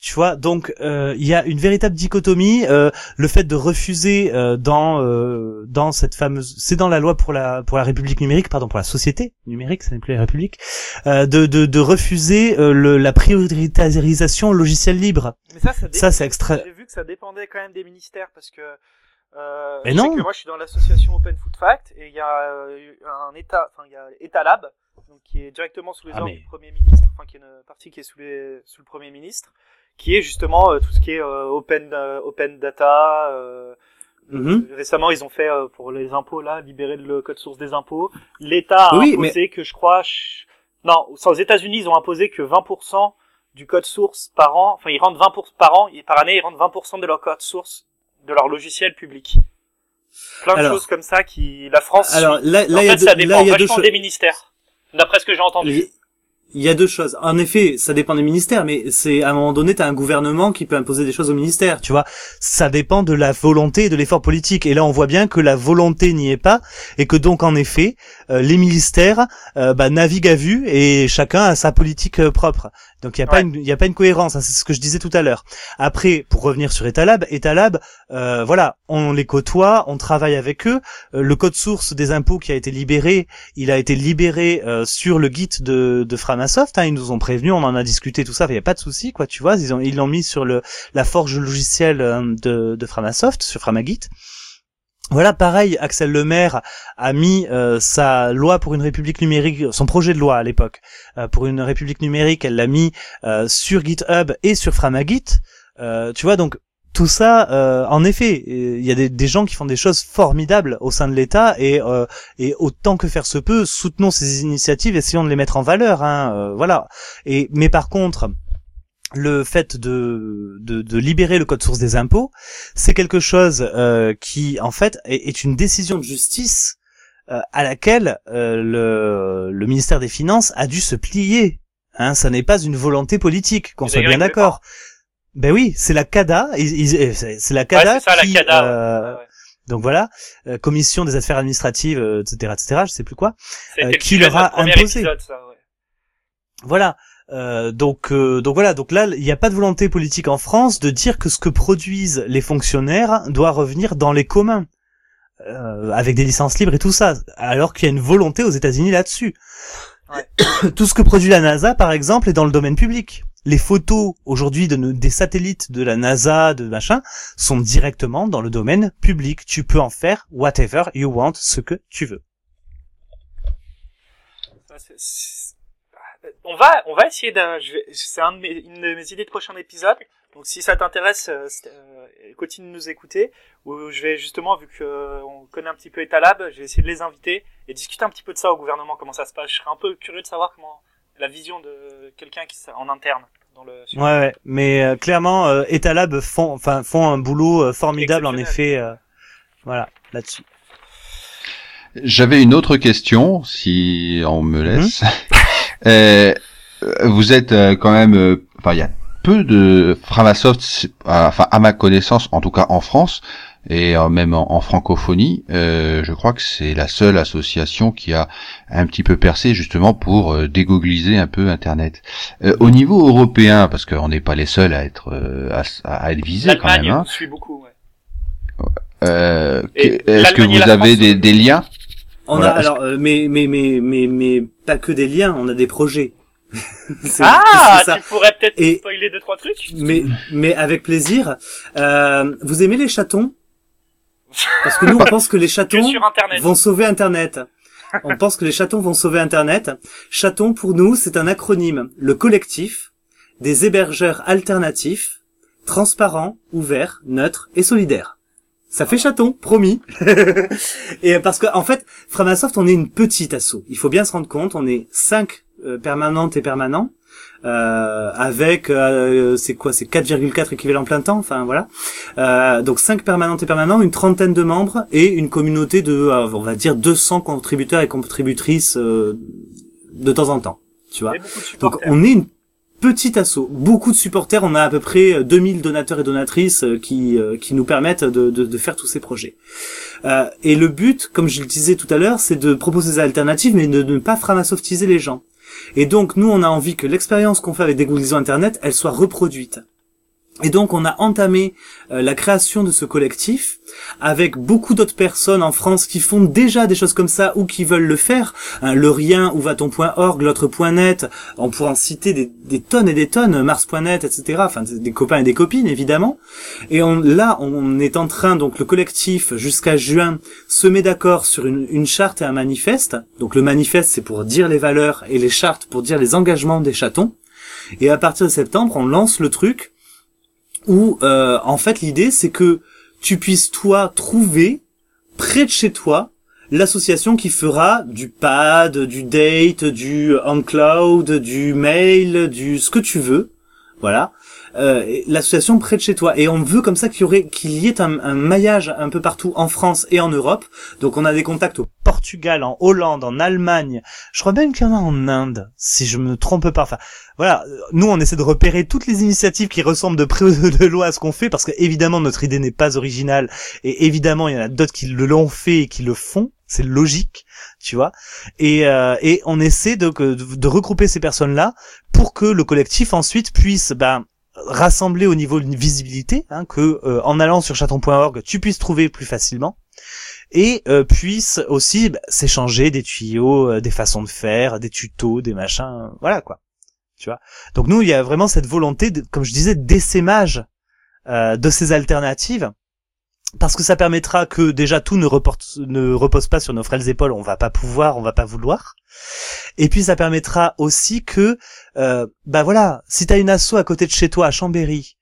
Tu vois, donc euh, il y a une véritable dichotomie. euh, le fait de refuser euh, dans euh, dans cette fameuse, c'est dans la loi pour la pour la République numérique, pardon, pour la société numérique, ça n'est plus la République, euh, de, de de refuser euh, le, la prioritarisation logiciel libre. Mais ça, ça, Ça, c'est extra- que ça dépendait quand même des ministères parce que. Euh, Mais je non. que moi, je suis dans l'association Open Food Fact et il y a euh, un État, enfin il y a Etalab, donc qui est directement sous les Ah, ordres mais- du Premier ministre, enfin qui est une partie qui est sous, les, sous le Premier ministre, qui est justement euh, tout ce qui est euh, Open Open Data. Mhm. Récemment, ils ont fait pour les impôts là, libérer le code source des impôts. L'État a Oui, imposé que je crois, ch- non, aux États-Unis, ils ont imposé que 20% du code source par an, enfin ils rentrent 20% par an, par année, ils rentrent 20% de leur code source de leur logiciel public. Plein de Alors- choses comme ça qui la France. Alors suit. là, en y a fait, ça dépend là il y a deux vachement des ministères, d'après ce que j'ai entendu. Il y a deux choses. En effet, ça dépend des ministères, mais c'est à un moment donné, t'as un gouvernement qui peut imposer des choses au ministère, tu vois. Ça dépend de la volonté et de l'effort politique. Et là, on voit bien que la volonté n'y est pas, et que donc, en effet, euh, les ministères euh, bah, naviguent à vue et chacun a sa politique euh, propre. Donc, il n'y a pas une, y a pas une cohérence. hein, c'est ce que je disais tout à l'heure. Après, pour revenir sur Etalab, Etalab, euh, voilà, on les côtoie, on travaille avec eux. Euh, le code source des impôts qui a été libéré, il a été libéré euh, sur le Git de, de Framasoft. Hein, ils nous ont prévenus, on en a discuté, tout ça. Il y a pas de souci, quoi. Tu vois, ils ont ils l'ont mis sur la forge logicielle euh, de, de Framasoft, sur Framagit. Voilà, pareil, Axel Lemaire a mis euh, sa loi pour une république numérique, son projet de loi à l'époque, euh, pour une république numérique, elle l'a mis euh, sur GitHub et sur Framagit. Tu vois, donc tout ça, euh, en effet, euh, il y a des, des gens qui font des choses formidables au sein de l'État et, euh, et autant que faire se peut, soutenons ces initiatives, essayons de les mettre en valeur. Hein, euh, voilà. Et mais par contre, le fait de, de, de libérer le code source des impôts, c'est quelque chose euh, qui, en fait, est, est une décision de justice euh, à laquelle euh, le, le ministère des Finances a dû se plier. Hein, ça n'est pas une volonté politique, qu'on soit bien d'accord. Ben oui, c'est la CADA, ils- c'est la CADA Ouais, la qui, CADA, euh, Ouais, donc voilà, euh, commission des affaires administratives, euh, etc., etc., je sais plus quoi. Euh, qui leur a imposé. épisode, ça, ouais. Voilà. Euh, donc, euh, donc voilà. Donc là, il n'y a pas de volonté politique en France de dire que ce que produisent les fonctionnaires doit revenir dans les communs, euh, avec des licences libres et tout ça. Alors qu'il y a une volonté aux États-Unis là-dessus. <coughs> tout ce que produit la NASA, par exemple, est dans le domaine public. Les photos aujourd'hui de, des satellites de la NASA, de machin, sont directement dans le domaine public. Tu peux en faire whatever you want, ce que tu veux. On va, on va essayer d'un, c'est un une de mes idées de prochain épisode. Donc si ça t'intéresse, euh, euh, continue de nous écouter. Où je vais justement, vu que euh, on connaît un petit peu Etalab, je vais essayer de les inviter et discuter un petit peu de ça au gouvernement, comment ça se passe. Je serais un peu curieux de savoir comment la vision de quelqu'un qui en interne dans le. Ouais, ouais. Mais euh, clairement, euh, Etalab font, enfin, font un boulot euh, formidable en effet. euh, voilà, là-dessus. J'avais une autre question, si on me laisse. <laughs> Euh, vous êtes euh, quand même, euh, enfin, il y a peu de Framasoft, euh, enfin, à ma connaissance, en tout cas en France et euh, même en, en francophonie, euh, je crois que c'est la seule association qui a un petit peu percé justement pour euh, dégoogliser un peu Internet. Euh, au niveau européen, parce qu'on n'est pas les seuls à être euh, à, à être visés quand L'Allemagne même. Hein, suit beaucoup. Ouais. euh, que- Est-ce que vous avez des, des liens? On Voilà, a alors, euh, mais mais mais mais mais pas que des liens, on a des projets. <laughs> Ah, ça. tu pourrais peut-être spoiler deux trois trucs. Mais mais avec plaisir. Euh, vous aimez les chatons? Parce que nous on pense que les chatons vont sauver Internet. On pense que les chatons vont sauver Internet. Chaton, pour nous, c'est un acronyme. Le collectif des hébergeurs alternatifs, transparents, ouverts, neutres et solidaires. Ça fait chaton, promis. <laughs> et parce que, en fait, Framasoft, on est une petite asso. Il faut bien se rendre compte, on est cinq euh, permanentes et permanents. Euh, avec euh, c'est quoi c'est 4,4 équivalents plein temps enfin voilà euh, donc 5 permanentes et permanents une trentaine de membres et une communauté de on va dire 200 contributeurs et contributrices euh, de temps en temps tu vois donc on est une petite asso, beaucoup de supporters, on a à peu près euh, 2000 donateurs et donatrices qui euh, qui nous permettent de, de, de faire tous ces projets. Euh, et le but, comme je le disais tout à l'heure, c'est de proposer des alternatives, mais de ne pas framasoftiser les gens. Et donc nous, on a envie que l'expérience qu'on fait avec des Google Internet, elle soit reproduite. Et donc on a entamé euh, la création de ce collectif avec beaucoup d'autres personnes en France qui font déjà des choses comme ça ou qui veulent le faire. Hein, le rien, où va ton.org, l'autre.net, on pourrait en citer des, des tonnes et des tonnes, Mars.net, etc. Enfin des copains et des copines évidemment. Et on, là on est en train, donc le collectif jusqu'à juin se met d'accord sur une, une charte et un manifeste. Donc le manifeste c'est pour dire les valeurs et les chartes pour dire les engagements des chatons. Et à partir de septembre on lance le truc où euh, en fait l'idée c'est que tu puisses toi trouver près de chez toi l'association qui fera du pad, du date, du on-cloud, du mail, du ce que tu veux, voilà, euh, l'association près de chez toi. Et on veut comme ça qu'il y qu'il y ait un, maillage un peu partout en France et en Europe. Donc on a des contacts au Portugal, en Hollande, en Allemagne. Je crois même qu'il y en a en Inde, si je me trompe pas. Voilà. euh, Nous, on essaie de repérer toutes les initiatives qui ressemblent de près <laughs> ou de loin à ce qu'on fait, parce que évidemment notre idée n'est pas originale, et évidemment il y en a d'autres qui l'ont fait et qui le font. C'est logique, tu vois. Et, euh, on essaie de, regrouper ces personnes-là pour que le collectif ensuite puisse, ben, rassembler au niveau d'une visibilité, hein, que euh, en allant sur chaton.org, tu puisses trouver plus facilement et euh, puisse aussi bah, s'échanger des tuyaux, des façons de faire, des tutos, des machins, voilà quoi. Donc nous, il y a vraiment cette volonté, comme je disais, d'essaimage euh, de ces alternatives, parce que ça permettra que déjà tout ne repose pas sur nos frêles épaules. On va pas pouvoir, on va pas vouloir. Et puis ça permettra aussi que, euh, bah voilà, si t'as une asso à côté de chez toi à Chambéry,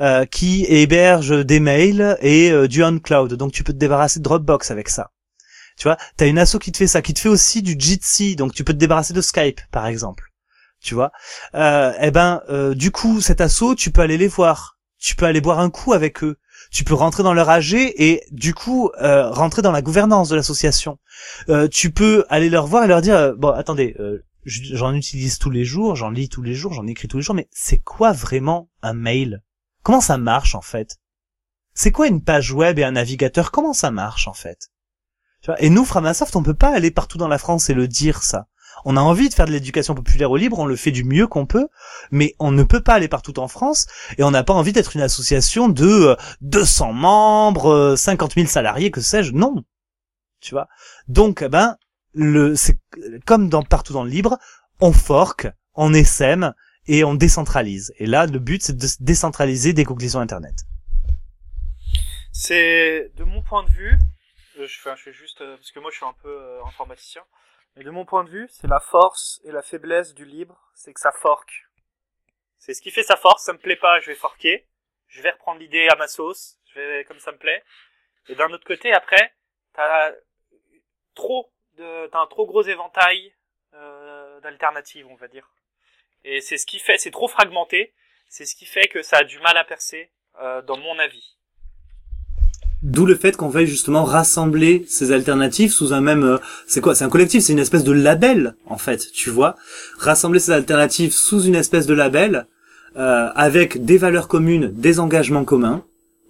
euh, qui héberge des mails et euh, du on-cloud. Donc tu peux te débarrasser de Dropbox avec ça. Tu vois, t'as une asso qui te fait ça, qui te fait aussi du Jitsi, donc tu peux te débarrasser de Skype, par exemple. Tu vois, euh, eh ben, euh, du coup, cet asso, tu peux aller les voir, tu peux aller boire un coup avec eux, tu peux rentrer dans leur AG et du coup euh, rentrer dans la gouvernance de l'association. Euh, tu peux aller leur voir et leur dire, euh, bon, attendez, euh, j'en utilise tous les jours, j'en lis tous les jours, j'en écris tous les jours, mais c'est quoi vraiment un mail? Comment ça marche en fait? C'est quoi une page web et un navigateur? Comment ça marche en fait? Et nous, Framasoft, on peut pas aller partout dans la France et le dire ça. On a envie de faire de l'éducation populaire au libre, on le fait du mieux qu'on peut, mais on ne peut pas aller partout en France et on n'a pas envie d'être une association de 200 euh, membres, 50 euh, 000 salariés, que sais-je. Non, tu vois? Donc, eh ben, le, c'est comme partout dans le libre, on forque, on essaime et on décentralise. Et là, le but, c'est de décentraliser des conclusions Internet. C'est, de mon point de vue, euh, je fais, juste, parce que moi je suis un peu informaticien, mais de mon point de vue, c'est la force et la faiblesse du libre, c'est que ça forque. C'est ce qui fait sa force, ça me plaît pas, je vais forquer, je vais reprendre l'idée à ma sauce, je vais comme ça me plaît. Et d'un autre côté, après, t'as trop de, t'as un trop gros éventail euh, d'alternatives, on va dire. Et c'est ce qui fait, c'est trop fragmenté, c'est ce qui fait que ça a du mal à percer, euh, dans mon avis. D'où le fait qu'on veuille justement rassembler ces alternatives sous un même, euh, c'est quoi, c'est un collectif, c'est une espèce de label en fait, tu vois, rassembler ces alternatives sous une espèce de label euh, avec des valeurs communes, des engagements communs,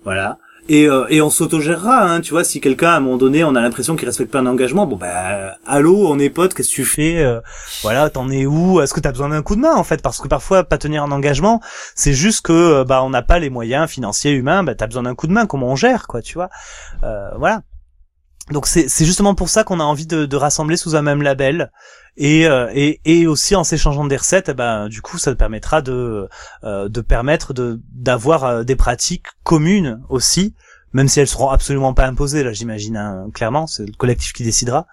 voilà, et, euh, et on s'autogérera, hein, tu vois, si quelqu'un à un moment donné on a l'impression qu'il respecte pas un engagement, bon bah allô, on est potes, qu'est-ce que tu fais euh, Voilà, t'en es où Est-ce que t'as besoin d'un coup de main en fait Parce que parfois pas tenir un engagement, c'est juste que euh, bah on n'a pas les moyens financiers, humains, bah t'as besoin d'un coup de main, comment on gère quoi, tu vois euh, Voilà. Donc c'est c'est justement pour ça qu'on a envie de, de rassembler sous un même label et euh, et, et aussi en s'échangeant des recettes, eh ben du coup ça permettra de euh, de permettre de d'avoir euh, des pratiques communes aussi, même si elles seront absolument pas imposées là j'imagine hein, clairement c'est le collectif qui décidera.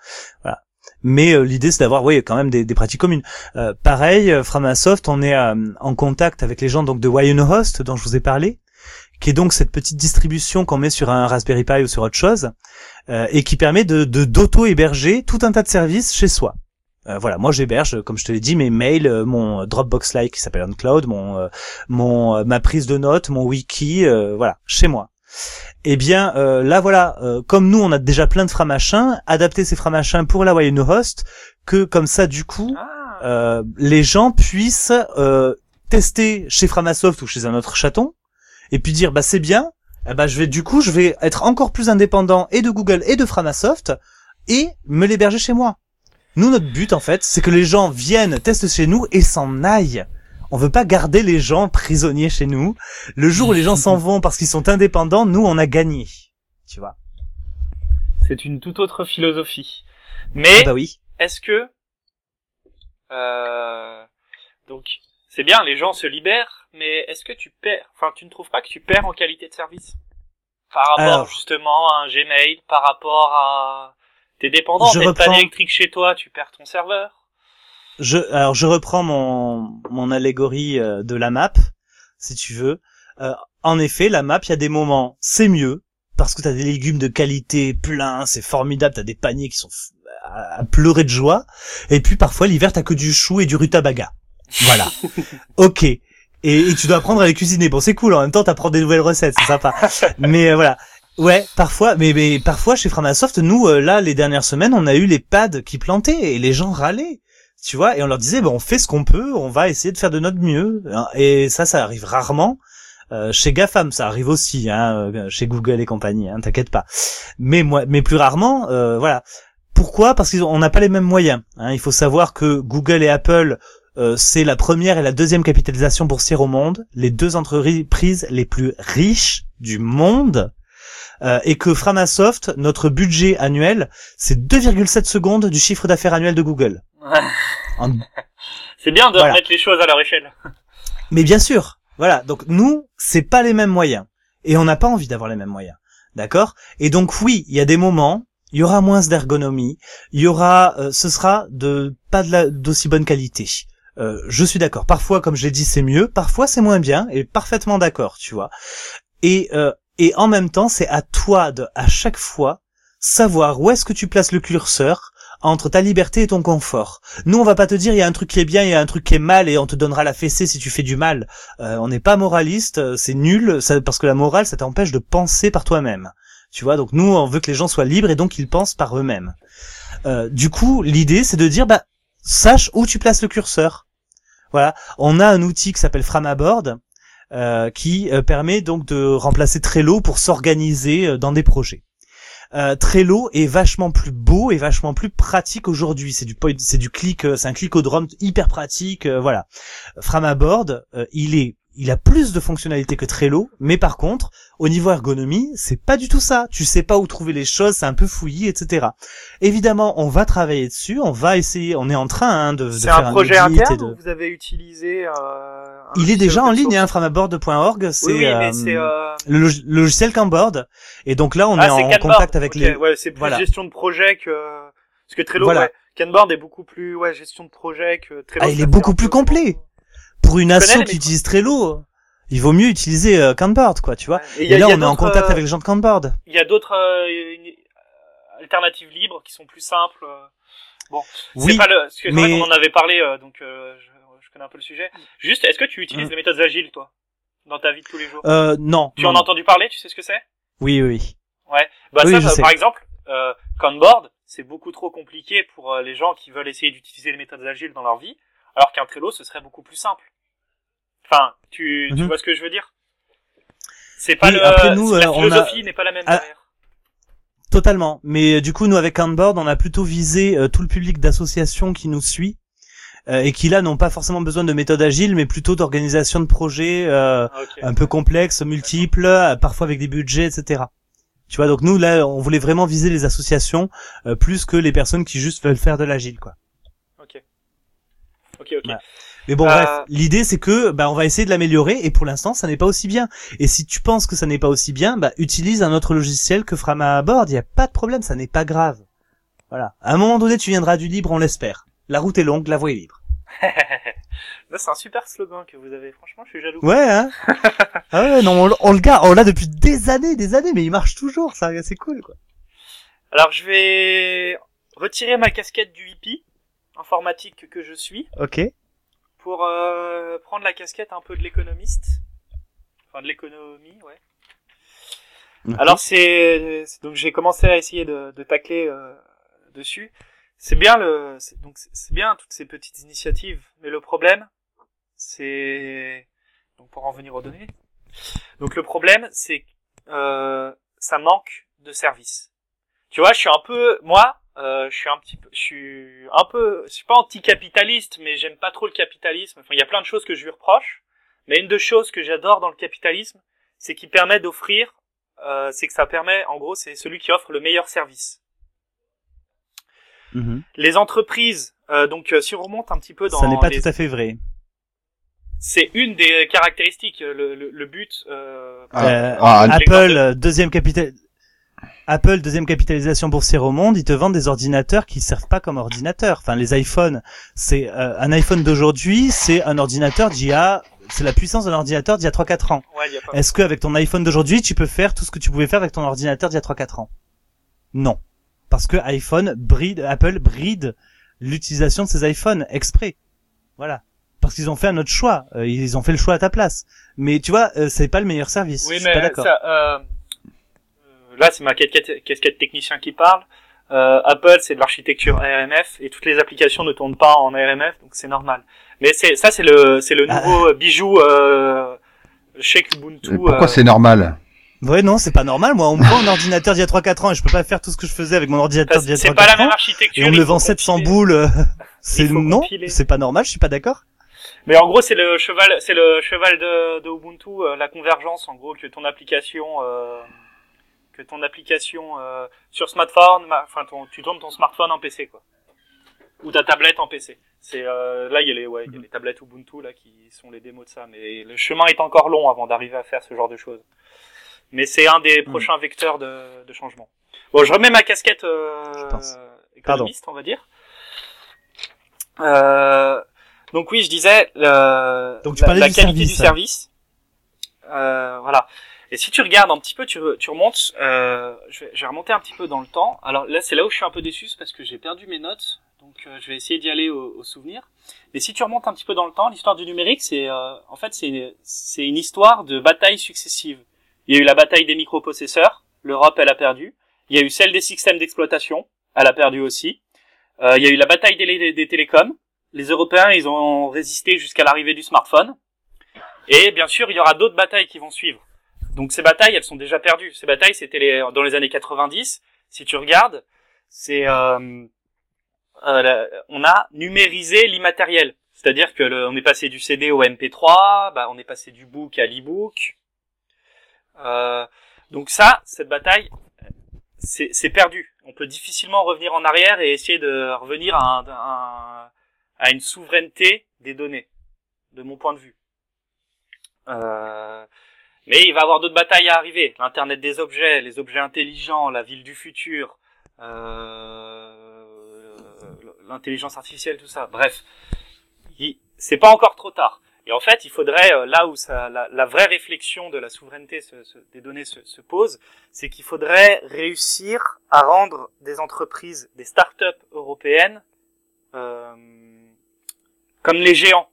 Voilà. Mais euh, l'idée c'est d'avoir oui quand même des, des pratiques communes. Euh, pareil, Framasoft, on est en contact avec les gens donc de Host dont je vous ai parlé, qui est donc cette petite distribution qu'on met sur un Raspberry Pi ou sur autre chose, et qui permet de de- d'auto-héberger tout un tas de services chez soi. Euh, voilà, moi j'héberge, comme je te l'ai dit, mes mails, euh, mon Dropbox Like qui s'appelle OnCloud, mon euh, mon ma prise de notes, mon wiki, euh, voilà, chez moi. Eh bien, euh, là voilà, euh, comme nous on a déjà plein de framachins, adapter ces framachins pour la Host, que comme ça du coup, Ah. euh, les gens puissent euh, tester chez Framasoft ou chez un autre chaton, et puis dire bah c'est bien, eh ben je vais du coup je vais être encore plus indépendant et de Google et de Framasoft et me l'héberger chez moi. Nous notre but en fait c'est que les gens viennent testent chez nous et s'en aillent. On veut pas garder les gens prisonniers chez nous. Le jour où les gens s'en <laughs> vont parce qu'ils sont indépendants, nous on a gagné. Tu vois C'est une toute autre philosophie. Mais Bah oui. est-ce que euh, donc c'est bien, les gens se libèrent, mais est-ce que tu perds Enfin, tu ne trouves pas que tu perds en qualité de service? Par rapport Alors. justement à un Gmail, par rapport à t'es dépendant, Je t'as reprends- panne électrique chez toi, tu perds ton serveur. Je, alors je reprends mon, mon allégorie euh, de la map, si tu veux. Euh, en effet, la map, il y a des moments, c'est mieux, parce que t'as des légumes de qualité plein, c'est formidable, t'as des paniers qui sont à pleurer de joie. Et puis parfois, l'hiver, t'as que du chou et du rutabaga. Voilà. <laughs> ok. Et, et tu dois apprendre à les cuisiner. Bon, c'est cool. En même temps, t'apprends des nouvelles recettes, c'est sympa. <laughs> mais euh, voilà. Ouais, parfois, mais, mais parfois chez Framasoft, nous, euh, là, les dernières semaines, on a eu les pads qui plantaient et les gens râlaient tu vois, et on leur disait, bon, on fait ce qu'on peut, on va essayer de faire de notre mieux. hein. Et ça, ça arrive rarement. Euh, chez GAFAM, ça arrive aussi, hein, euh, chez Google et compagnie, hein, t'inquiète pas. Mais moi, mais plus rarement, euh, voilà. Pourquoi? Parce qu'on n'a pas les mêmes moyens. hein. Il faut savoir que Google et Apple, euh, c'est la première et la deuxième capitalisation boursière au monde, les deux entreprises les plus riches du monde. Euh, et que Framasoft, notre budget annuel, c'est 2,7 secondes du chiffre d'affaires annuel de Google. <laughs> En- c'est bien de Voilà. remettre les choses à leur échelle. <laughs> Mais bien sûr, voilà. Donc nous, c'est pas les mêmes moyens, et on n'a pas envie d'avoir les mêmes moyens, d'accord? Et donc oui, il y a des moments, il y aura moins d'ergonomie, il y aura, euh, ce sera de pas de la- d'aussi bonne qualité. Euh, je suis d'accord. Parfois, comme je l'ai dit, c'est mieux. Parfois, c'est moins bien. Et parfaitement d'accord, tu vois. Et euh, et en même temps, c'est à toi de à chaque fois savoir où est-ce que tu places le curseur entre ta liberté et ton confort. Nous, on va pas te dire il y a un truc qui est bien, il y a un truc qui est mal, et on te donnera la fessée si tu fais du mal. Euh, on n'est pas moraliste, euh, c'est nul, parce que la morale, ça t'empêche de penser par toi-même. Tu vois, donc nous, on veut que les gens soient libres et donc ils pensent par eux-mêmes. Euh, du coup, l'idée, c'est de dire, bah, sache où tu places le curseur. Voilà, on a un outil qui s'appelle Framaboard, euh, qui euh, permet donc de remplacer Trello pour s'organiser euh, dans des projets. euh, Trello est vachement plus beau et vachement plus pratique aujourd'hui. C'est du c'est du clic, c'est un clic au drone hyper pratique, euh, voilà. Framaboard, euh, il est, il a plus de fonctionnalités que Trello, mais par contre, au niveau ergonomie, c'est pas du tout ça. Tu sais pas où trouver les choses, c'est un peu fouillis, etc. Évidemment, on va travailler dessus, on va essayer, on est en train hein, de, de C'est faire un projet et interne de- ou vous avez utilisé euh, un Il est déjà en ligne, hein, framaboard.org, c'est Oui, oui, euh, euh... le log- le logiciel Camboard. Et donc là, on ah, est en contact avec les. Ouais, c'est plus Voilà. gestion de projet que parce que Trello, Voilà. ouais, Kanban est beaucoup plus ouais gestion de projet que Trello. Ah, il est beaucoup un plus complet. Pour une asso qui utilise Trello, il vaut mieux utiliser euh, Kanban, quoi, tu vois. Ouais. Et, a- là, on est en contact euh, avec les gens de Kanban. Il y a d'autres euh, euh, alternatives libres qui sont plus simples. Bon, Oui, c'est pas le. Que mais- qu'on en avait parlé, euh, donc euh, je, je connais un peu le sujet. Juste, est-ce que tu utilises Mm. les méthodes agiles, toi, dans ta vie de tous les jours? Euh, non. Tu non, en as entendu parler Tu sais ce que c'est? Oui, oui, oui. Bah Oui, ça, je sais. par exemple, euh, Kanban, c'est beaucoup trop compliqué pour les gens qui veulent essayer d'utiliser les méthodes agiles dans leur vie, alors qu'un Trello, ce serait beaucoup plus simple. Enfin, tu, tu Mhm. vois ce que je veux dire? C'est pas Oui, le, après, nous, la euh, a- philosophie n'est pas la même Ah, derrière. Totalement. Mais euh, du coup, nous avec Kanban, on a plutôt visé euh, tout le public d'associations qui nous suit euh, et qui là n'ont pas forcément besoin de méthode agile, mais plutôt d'organisation de projets euh, Ah, un peu complexes, multiples, parfois avec des budgets, etc. Tu vois, donc nous là, on voulait vraiment viser les associations euh, plus que les personnes qui juste veulent faire de l'agile, quoi. Ok. Ok, ok. Voilà. Mais bon, Euh, bref, l'idée c'est que bah, on va essayer de l'améliorer et pour l'instant ça n'est pas aussi bien. Et si tu penses que ça n'est pas aussi bien, bah utilise un autre logiciel que Framaboard, il y a pas de problème, ça n'est pas grave. Voilà. À un moment donné, tu viendras du libre, on l'espère. La route est longue, la voie est libre. <laughs> C'est un super slogan que vous avez. Franchement, je suis jaloux. Ouais, hein <laughs> Ah ouais, non, on, on le garde, on l'a depuis des années, des années, mais il marche toujours, ça, c'est cool, quoi. Alors, je vais retirer ma casquette du hippie informatique que je suis Ok. pour euh, prendre la casquette un peu de l'économiste. Enfin, de l'économie, ouais. Alors c'est donc j'ai commencé à essayer de, de tacler euh, dessus. C'est bien le c'est- donc c'est- bien toutes ces petites initiatives, mais le problème c'est donc pour en venir aux données. Donc le problème c'est que euh, ça manque de services. Tu vois, je suis un peu moi, euh, je suis un petit peu je suis un peu je suis pas anticapitaliste, mais j'aime pas trop le capitalisme. Enfin, il y a plein de choses que je lui reproche, mais une des choses que j'adore dans le capitalisme, c'est qu'il permet d'offrir euh, c'est que ça permet, en gros, c'est celui qui offre le meilleur service. Mhm. Les entreprises, euh, donc euh, si on remonte un petit peu dans Ça n'est pas les- tout à fait vrai. c'est une des caractéristiques, euh, le, le, le but. Euh, Ah, Euh, ah, Apple, euh, deuxième capital... Apple, deuxième capitalisation boursière au monde, ils te vendent des ordinateurs qui servent pas comme ordinateurs. Enfin, les iPhones, c'est euh, un iPhone d'aujourd'hui, c'est un ordinateur d'il y a, c'est la puissance d'un ordinateur d'il y a 3-4 ans. ouais, pas. Est-ce qu'avec ton iPhone d'aujourd'hui, tu peux faire tout ce que tu pouvais faire avec ton ordinateur d'il y a 3-4 ans? Non. Parce que iPhone bride, Apple bride l'utilisation de ces iPhones exprès. Voilà. Parce qu'ils ont fait un autre choix. Euh, ils ont fait le choix à ta place. Mais tu vois, euh, c'est pas le meilleur service. Oui, Je suis pas mais d'accord. ça, euh, là, c'est ma casquette, casquette technicien qui parle. Euh, Apple, c'est de l'architecture ARMF et toutes les applications ne tournent pas en ARMF, donc c'est normal. Mais c'est ça, c'est le, c'est le Ah. nouveau euh, bijou euh, chez Ubuntu. Pourquoi euh, c'est normal? Ouais, non, c'est pas normal. Moi, on me vend un ordinateur d'il y a 3-4 ans et je peux pas faire tout ce que je faisais avec mon ordinateur d'il y a C'est pas la 3-4 même ans. architecture. Et on me vend 700 compiler. boules. euh, C'est non, c'est pas normal. Je suis pas d'accord. Mais en gros, c'est le cheval, c'est le cheval de, de Ubuntu, la convergence, en gros, que ton application, euh, que ton application euh, sur smartphone, ma- enfin, ton, tu tournes ton smartphone en PC, quoi, ou ta tablette en PC. C'est euh, là, il y a les, ouais, il y a les tablettes Ubuntu là qui sont les démos de ça, mais le chemin est encore long avant d'arriver à faire ce genre de choses. Mais c'est un des prochains vecteurs de, de changement. Bon, je remets ma casquette euh, économiste, on va dire. Euh, donc oui, je disais le, Donc tu la, qualité service. du service. Euh, voilà. Et si tu regardes un petit peu, tu, tu remontes. Euh, je, vais, je vais remonter un petit peu dans le temps. Alors là, c'est là où je suis un peu déçu, parce que j'ai perdu mes notes. Donc euh, je vais essayer d'y aller au, au souvenir. Mais si tu remontes un petit peu dans le temps, l'histoire du numérique, c'est euh, en fait c'est une, c'est une histoire de batailles successives. Il y a eu la bataille des microprocesseurs. L'Europe, elle a perdu. Il y a eu celle des systèmes d'exploitation. Elle a perdu aussi. Euh, il y a eu la bataille des, des télécoms. Les Européens, ils ont résisté jusqu'à l'arrivée du smartphone. Et bien sûr, il y aura d'autres batailles qui vont suivre. Donc ces batailles, elles sont déjà perdues. Ces batailles, c'était les, dans les années 90. si tu regardes, c'est euh, euh, on a numérisé l'immatériel. C'est-à-dire que le, on est passé du CD au MP3, bah, on est passé du book à l'e-book. Euh, donc ça, cette bataille, c'est perdu. On peut difficilement revenir en arrière et essayer de revenir à, un, à une souveraineté des données, de mon point de vue. Euh, mais il va avoir d'autres batailles à arriver. L'internet des objets, les objets intelligents, la ville du futur, euh, l'intelligence artificielle, tout ça. Bref, c'est pas encore trop tard. Et en fait, il faudrait, euh, là où ça, la, vraie réflexion de la souveraineté des données se, se pose, c'est qu'il faudrait réussir à rendre des entreprises, des start-up européennes, euh, comme les géants.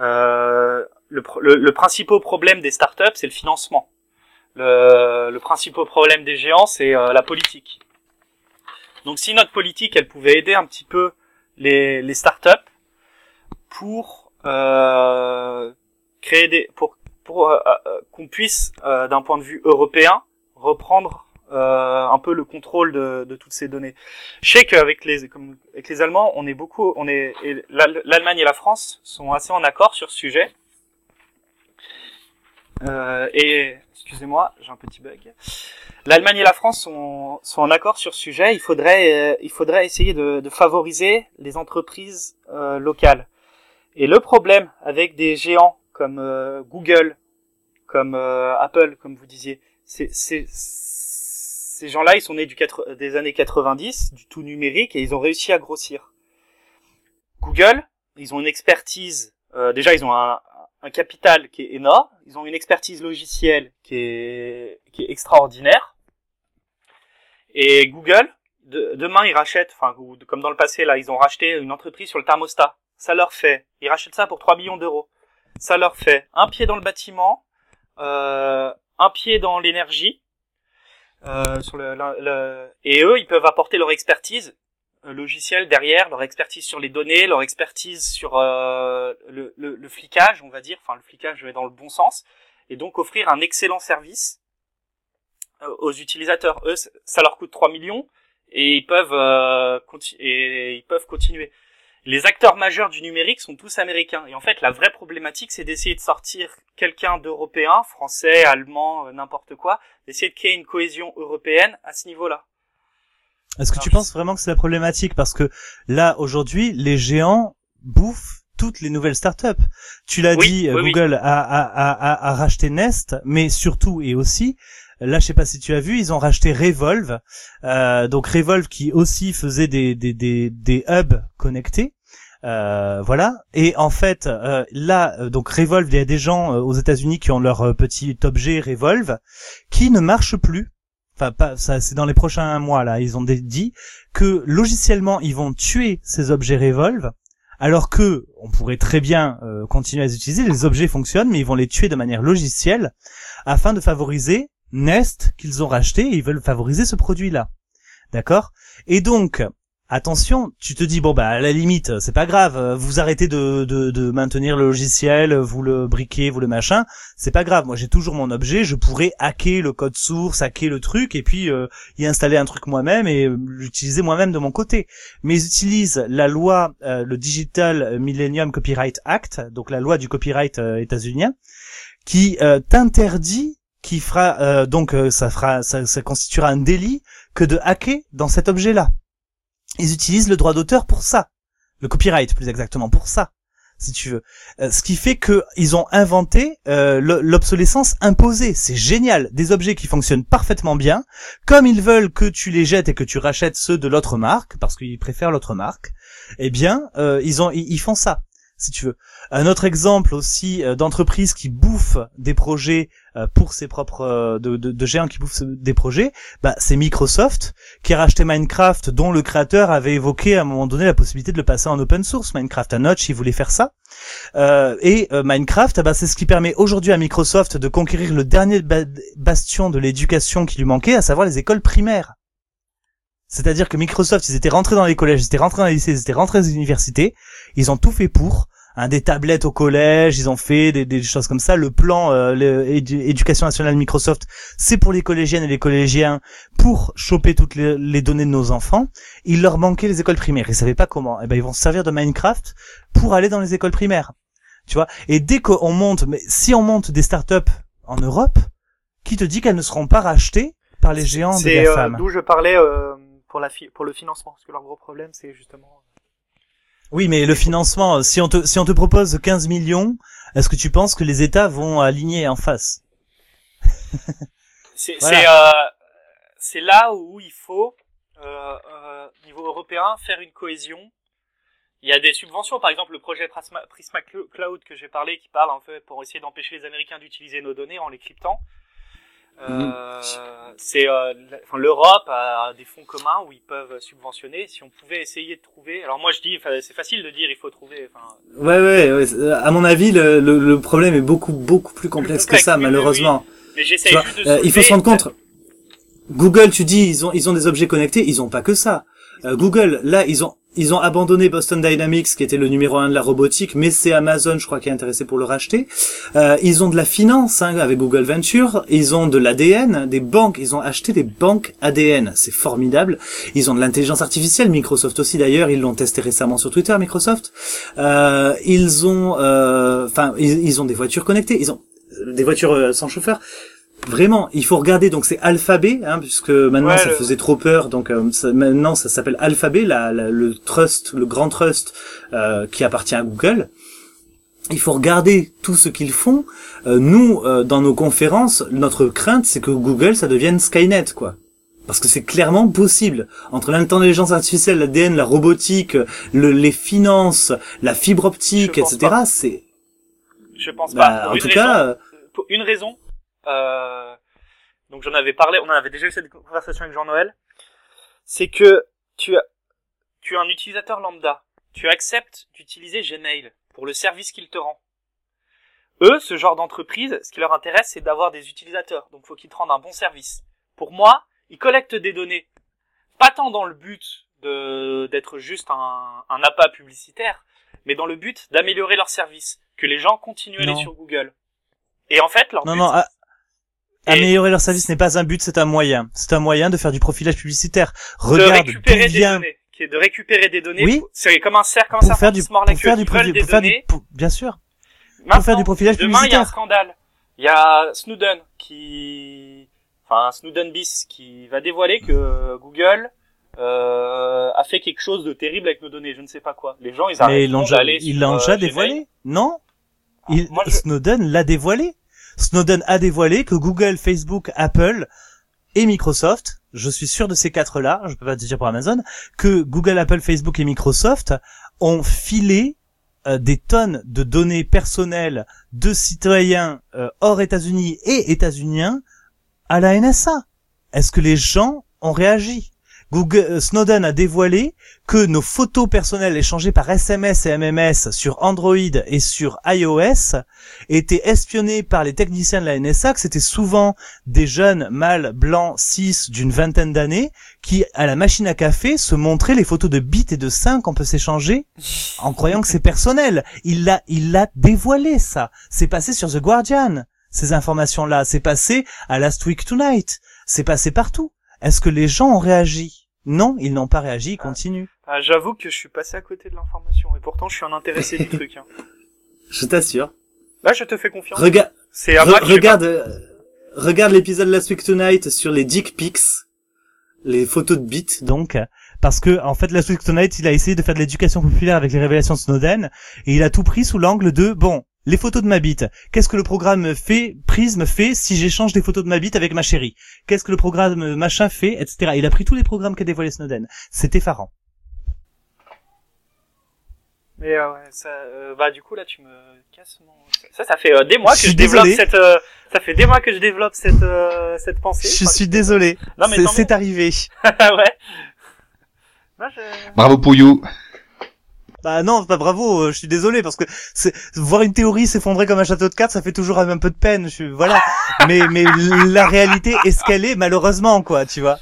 Euh, le, le, principal problème des start-up, c'est le financement. Le, le principal problème des géants, c'est euh, la politique. Donc si notre politique, elle pouvait aider un petit peu les, les start-up pour euh, créer des, pour pour euh, euh, qu'on puisse, d'un point de vue européen, reprendre un peu le contrôle de, de, toutes ces données. Je sais qu'avec les comme, avec les Allemands, on est beaucoup, on est l'Allemagne et la France sont assez en accord sur ce sujet. Euh, et excusez-moi, j'ai un petit bug. L'Allemagne et la France sont, sont en accord sur ce sujet. Il faudrait, euh, il faudrait essayer de, de favoriser les entreprises euh, locales. Et le problème avec des géants comme euh, Google, comme Apple, comme vous disiez, c'est ces gens-là, ils sont nés du des années 90, du tout numérique, et ils ont réussi à grossir. Google, ils ont une expertise. Déjà, ils ont un, un capital qui est énorme, ils ont une expertise logicielle qui est, qui est extraordinaire. Et Google, demain ils rachètent, enfin comme dans le passé là, ils ont racheté une entreprise sur le thermostat. Ça leur fait, ils rachètent ça pour 3 millions d'euros. Ça leur fait un pied dans le bâtiment, euh, un pied dans l'énergie, euh, sur le, le, et eux ils peuvent apporter leur expertise logiciel derrière, leur expertise sur les données, leur expertise sur euh, le, le, flicage, on va dire, enfin le flicage est dans le bon sens, et donc offrir un excellent service euh, aux utilisateurs. Eux, ça leur coûte 3 millions et ils peuvent euh, et ils peuvent continuer. Les acteurs majeurs du numérique sont tous américains et en fait la vraie problématique c'est d'essayer de sortir quelqu'un d'européen, français, allemand, euh, n'importe quoi, d'essayer de créer une cohésion européenne à ce niveau-là. Est-ce que tu penses vraiment que c'est la problématique? Parce que là, aujourd'hui, les géants bouffent toutes les nouvelles startups. Tu l'as dit, Google A, a, a, a, racheté Nest, mais surtout et aussi, là, je sais pas si tu as vu, ils ont racheté Revolve. Euh, donc Revolve qui aussi faisait des, des, des, des hubs connectés. Euh, voilà. Et en fait, euh, là, euh, donc Revolve, il y a des gens aux États-Unis qui ont leur petit objet Revolve qui ne marche plus enfin pas ça c'est dans les prochains mois là, ils ont dit que logiciellement ils vont tuer ces objets Revolve alors que on pourrait très bien euh, continuer à les utiliser, les objets fonctionnent mais ils vont les tuer de manière logicielle afin de favoriser Nest qu'ils ont racheté et ils veulent favoriser ce produit là. D'accord? Et donc attention, tu te dis bon bah à la limite c'est pas grave, vous arrêtez de, de, de, maintenir le logiciel, vous le briquez, vous le machin, c'est pas grave. Moi j'ai toujours mon objet, je pourrais hacker le code source, hacker le truc et puis euh, y installer un truc moi-même et l'utiliser moi-même de mon côté. Mais ils utilisent la loi, euh, le Digital Millennium Copyright Act, donc la loi du copyright euh, états-unien, qui t'interdit qui fera donc ça fera ça, ça constituera un délit que de hacker dans cet objet là ils utilisent le droit d'auteur pour ça. Le copyright, plus exactement, pour ça, si tu veux. Euh, ce qui fait que ils ont inventé euh, l'obsolescence imposée. C'est génial. Des objets qui fonctionnent parfaitement bien, comme ils veulent que tu les jettes et que tu rachètes ceux de l'autre marque, parce qu'ils préfèrent l'autre marque. Eh bien, euh, ils ont, ils font ça si tu veux. Un autre exemple aussi euh, d'entreprise qui bouffe des projets euh, pour ses propres euh, de, de, géants qui bouffent des projets, bah, c'est Microsoft qui a racheté Minecraft, dont le créateur avait évoqué à un moment donné la possibilité de le passer en open source. Minecraft à Notch, il voulait faire ça. et Minecraft, bah, c'est ce qui permet aujourd'hui à Microsoft de conquérir le dernier bastion de l'éducation qui lui manquait, à savoir les écoles primaires. C'est-à-dire que Microsoft, ils étaient rentrés dans les collèges, ils étaient rentrés dans les lycées, ils étaient rentrés dans les universités, ils ont tout fait pour, hein, des tablettes au collège, ils ont fait des, des choses comme ça. Le plan euh, éducation nationale Microsoft, c'est pour les collégiennes et les collégiens pour choper toutes les, données de nos enfants. Il leur manquait les écoles primaires, ils savaient pas comment. Et eh ben ils vont se servir de Minecraft pour aller dans les écoles primaires. Tu vois? Et dès qu'on monte, mais si on monte des startups en Europe, qui te dit qu'elles ne seront pas rachetées par les géants de la euh, D'où je parlais euh, pour la pour le financement, parce que leur gros problème c'est justement oui, mais le financement, si on te, si on te propose 15 millions, est-ce que tu penses que les États vont aligner en face? C'est euh, c'est là où il faut, euh, euh, niveau européen, faire une cohésion. Il y a des subventions, par exemple le projet Prisma, Prisma Cloud que j'ai parlé, qui parle en fait pour essayer d'empêcher les Américains d'utiliser nos données en les cryptant. Euh, c'est euh, l'Europe a des fonds communs où ils peuvent subventionner. Si on pouvait essayer de trouver, alors moi je dis, c'est facile de dire il faut trouver. Ouais, ouais, ouais, À mon avis, le, le, problème est beaucoup beaucoup plus complexe, que ça, malheureusement. Mais j'essaie juste de euh, il faut se rendre compte. Google, tu dis, ils ont ils ont des objets connectés, ils ont pas que ça. Euh, Google, là, ils ont ils ont abandonné Boston Dynamics, qui était le numéro un de la robotique, mais c'est Amazon, je crois, qui est intéressé pour le racheter. Euh, ils ont de la finance hein, avec Google Venture. Ils ont de l'ADN, des banques. Ils ont acheté des banques ADN. C'est formidable. Ils ont de l'intelligence artificielle. Microsoft aussi, d'ailleurs. Ils l'ont testé récemment sur Twitter, Microsoft. Euh, ils ont, euh, enfin, ils, ils, ont des voitures connectées. Ils ont des voitures sans chauffeur vraiment, il faut regarder. Donc c'est Alphabet, hein, puisque maintenant ça faisait trop peur. Donc euh, maintenant ça s'appelle Alphabet, la, le trust, le grand trust euh, qui appartient à Google. Il faut regarder tout ce qu'ils font. Euh, nous, dans nos conférences, notre crainte, c'est que Google, ça devienne Skynet, quoi. Parce que c'est clairement possible. Entre l'intelligence artificielle, l'ADN, la robotique, le, les finances, la fibre optique, etc., c'est... Je pense pas. Bah, en tout cas... Pour une raison, euh, donc j'en avais parlé, on en avait déjà eu cette conversation avec Jean-Noël, c'est que tu as, tu es un utilisateur lambda, tu acceptes d'utiliser Gmail pour le service qu'il te rend. Eux, ce genre d'entreprise, ce qui leur intéresse, c'est d'avoir des utilisateurs, donc faut qu'ils te rendent un bon service. Pour moi, ils collectent des données, pas tant dans le but de d'être juste un, un appât publicitaire, mais dans le but d'améliorer leur service, que les gens continuent à aller sur Google. Et en fait, leur non, non, Améliorer leur service n'est pas un but, c'est un moyen. C'est un moyen de faire du profilage publicitaire. Regarde de récupérer des données. Qui est de récupérer des données. Oui. C'est comme un cercle, comme pour faire du, pour faire du, pour faire du, bien sûr. pour faire du profilage demain, publicitaire. il y a un scandale. Il y a Snowden qui, enfin Snowden bis qui va dévoiler que Google euh, a fait quelque chose de terrible avec nos données. Je ne sais pas quoi. Les gens, ils arrêtent d'aller. Il l'a déjà euh, dévoilé, non il, Snowden l'a dévoilé. Snowden a dévoilé que Google, Facebook, Apple et Microsoft, je suis sûr de ces quatre-là, je peux pas te dire pour Amazon, que Google, Apple, Facebook et Microsoft ont filé euh, des tonnes de données personnelles de citoyens euh, hors États-Unis et états-uniens à la NSA. Est-ce que les gens ont réagi? Google, euh, Snowden a dévoilé que nos photos personnelles échangées par SMS et MMS sur Android et sur iOS étaient espionnées par les techniciens de la NSA, que c'était souvent des jeunes mâles blancs cis d'une vingtaine d'années qui, à la machine à café, se montraient les photos de bits et de seins qu'on peut s'échanger <laughs> en croyant que c'est personnel. Il l'a, il l'a dévoilé ça. C'est passé sur The Guardian. Ces informations-là, c'est passé à Last Week Tonight. C'est passé partout. Est-ce que les gens ont réagi? Non, ils n'ont pas réagi, ils continuent. Ah, J'avoue que je suis passé à côté de l'information, et pourtant je suis un intéressé du <laughs> truc. Hein. Je t'assure. Là, je te fais confiance. Regarde. C'est regarde, euh, regarde l'épisode Last Week Tonight sur les dick pics, les photos de bits. Donc, parce que en fait, Last Week Tonight, il a essayé de faire de l'éducation populaire avec les révélations de Snowden, et il a tout pris sous l'angle de bon, les photos de ma bite. Qu'est-ce que le programme fait, Prism fait si j'échange des photos de ma bite avec ma chérie? Qu'est-ce que le programme machin fait, etc. Il a pris tous les programmes qu'a dévoilé Snowden. C'est effarant. Mais euh, ouais, ça, euh, bah du coup là tu me casses mon. Ça, ça fait euh, des mois que je, développe cette. ça fait des mois que je développe cette cette pensée. Je suis désolé. Non mais c'est arrivé. <laughs> ouais. Bravo Pouillou. Bah non, pas bravo, euh, je suis désolé parce que c'est voir une théorie s'effondrer comme un château de cartes, ça fait toujours un peu de peine. Je suis voilà, <laughs> mais mais la réalité est ce qu'elle est malheureusement quoi, tu vois.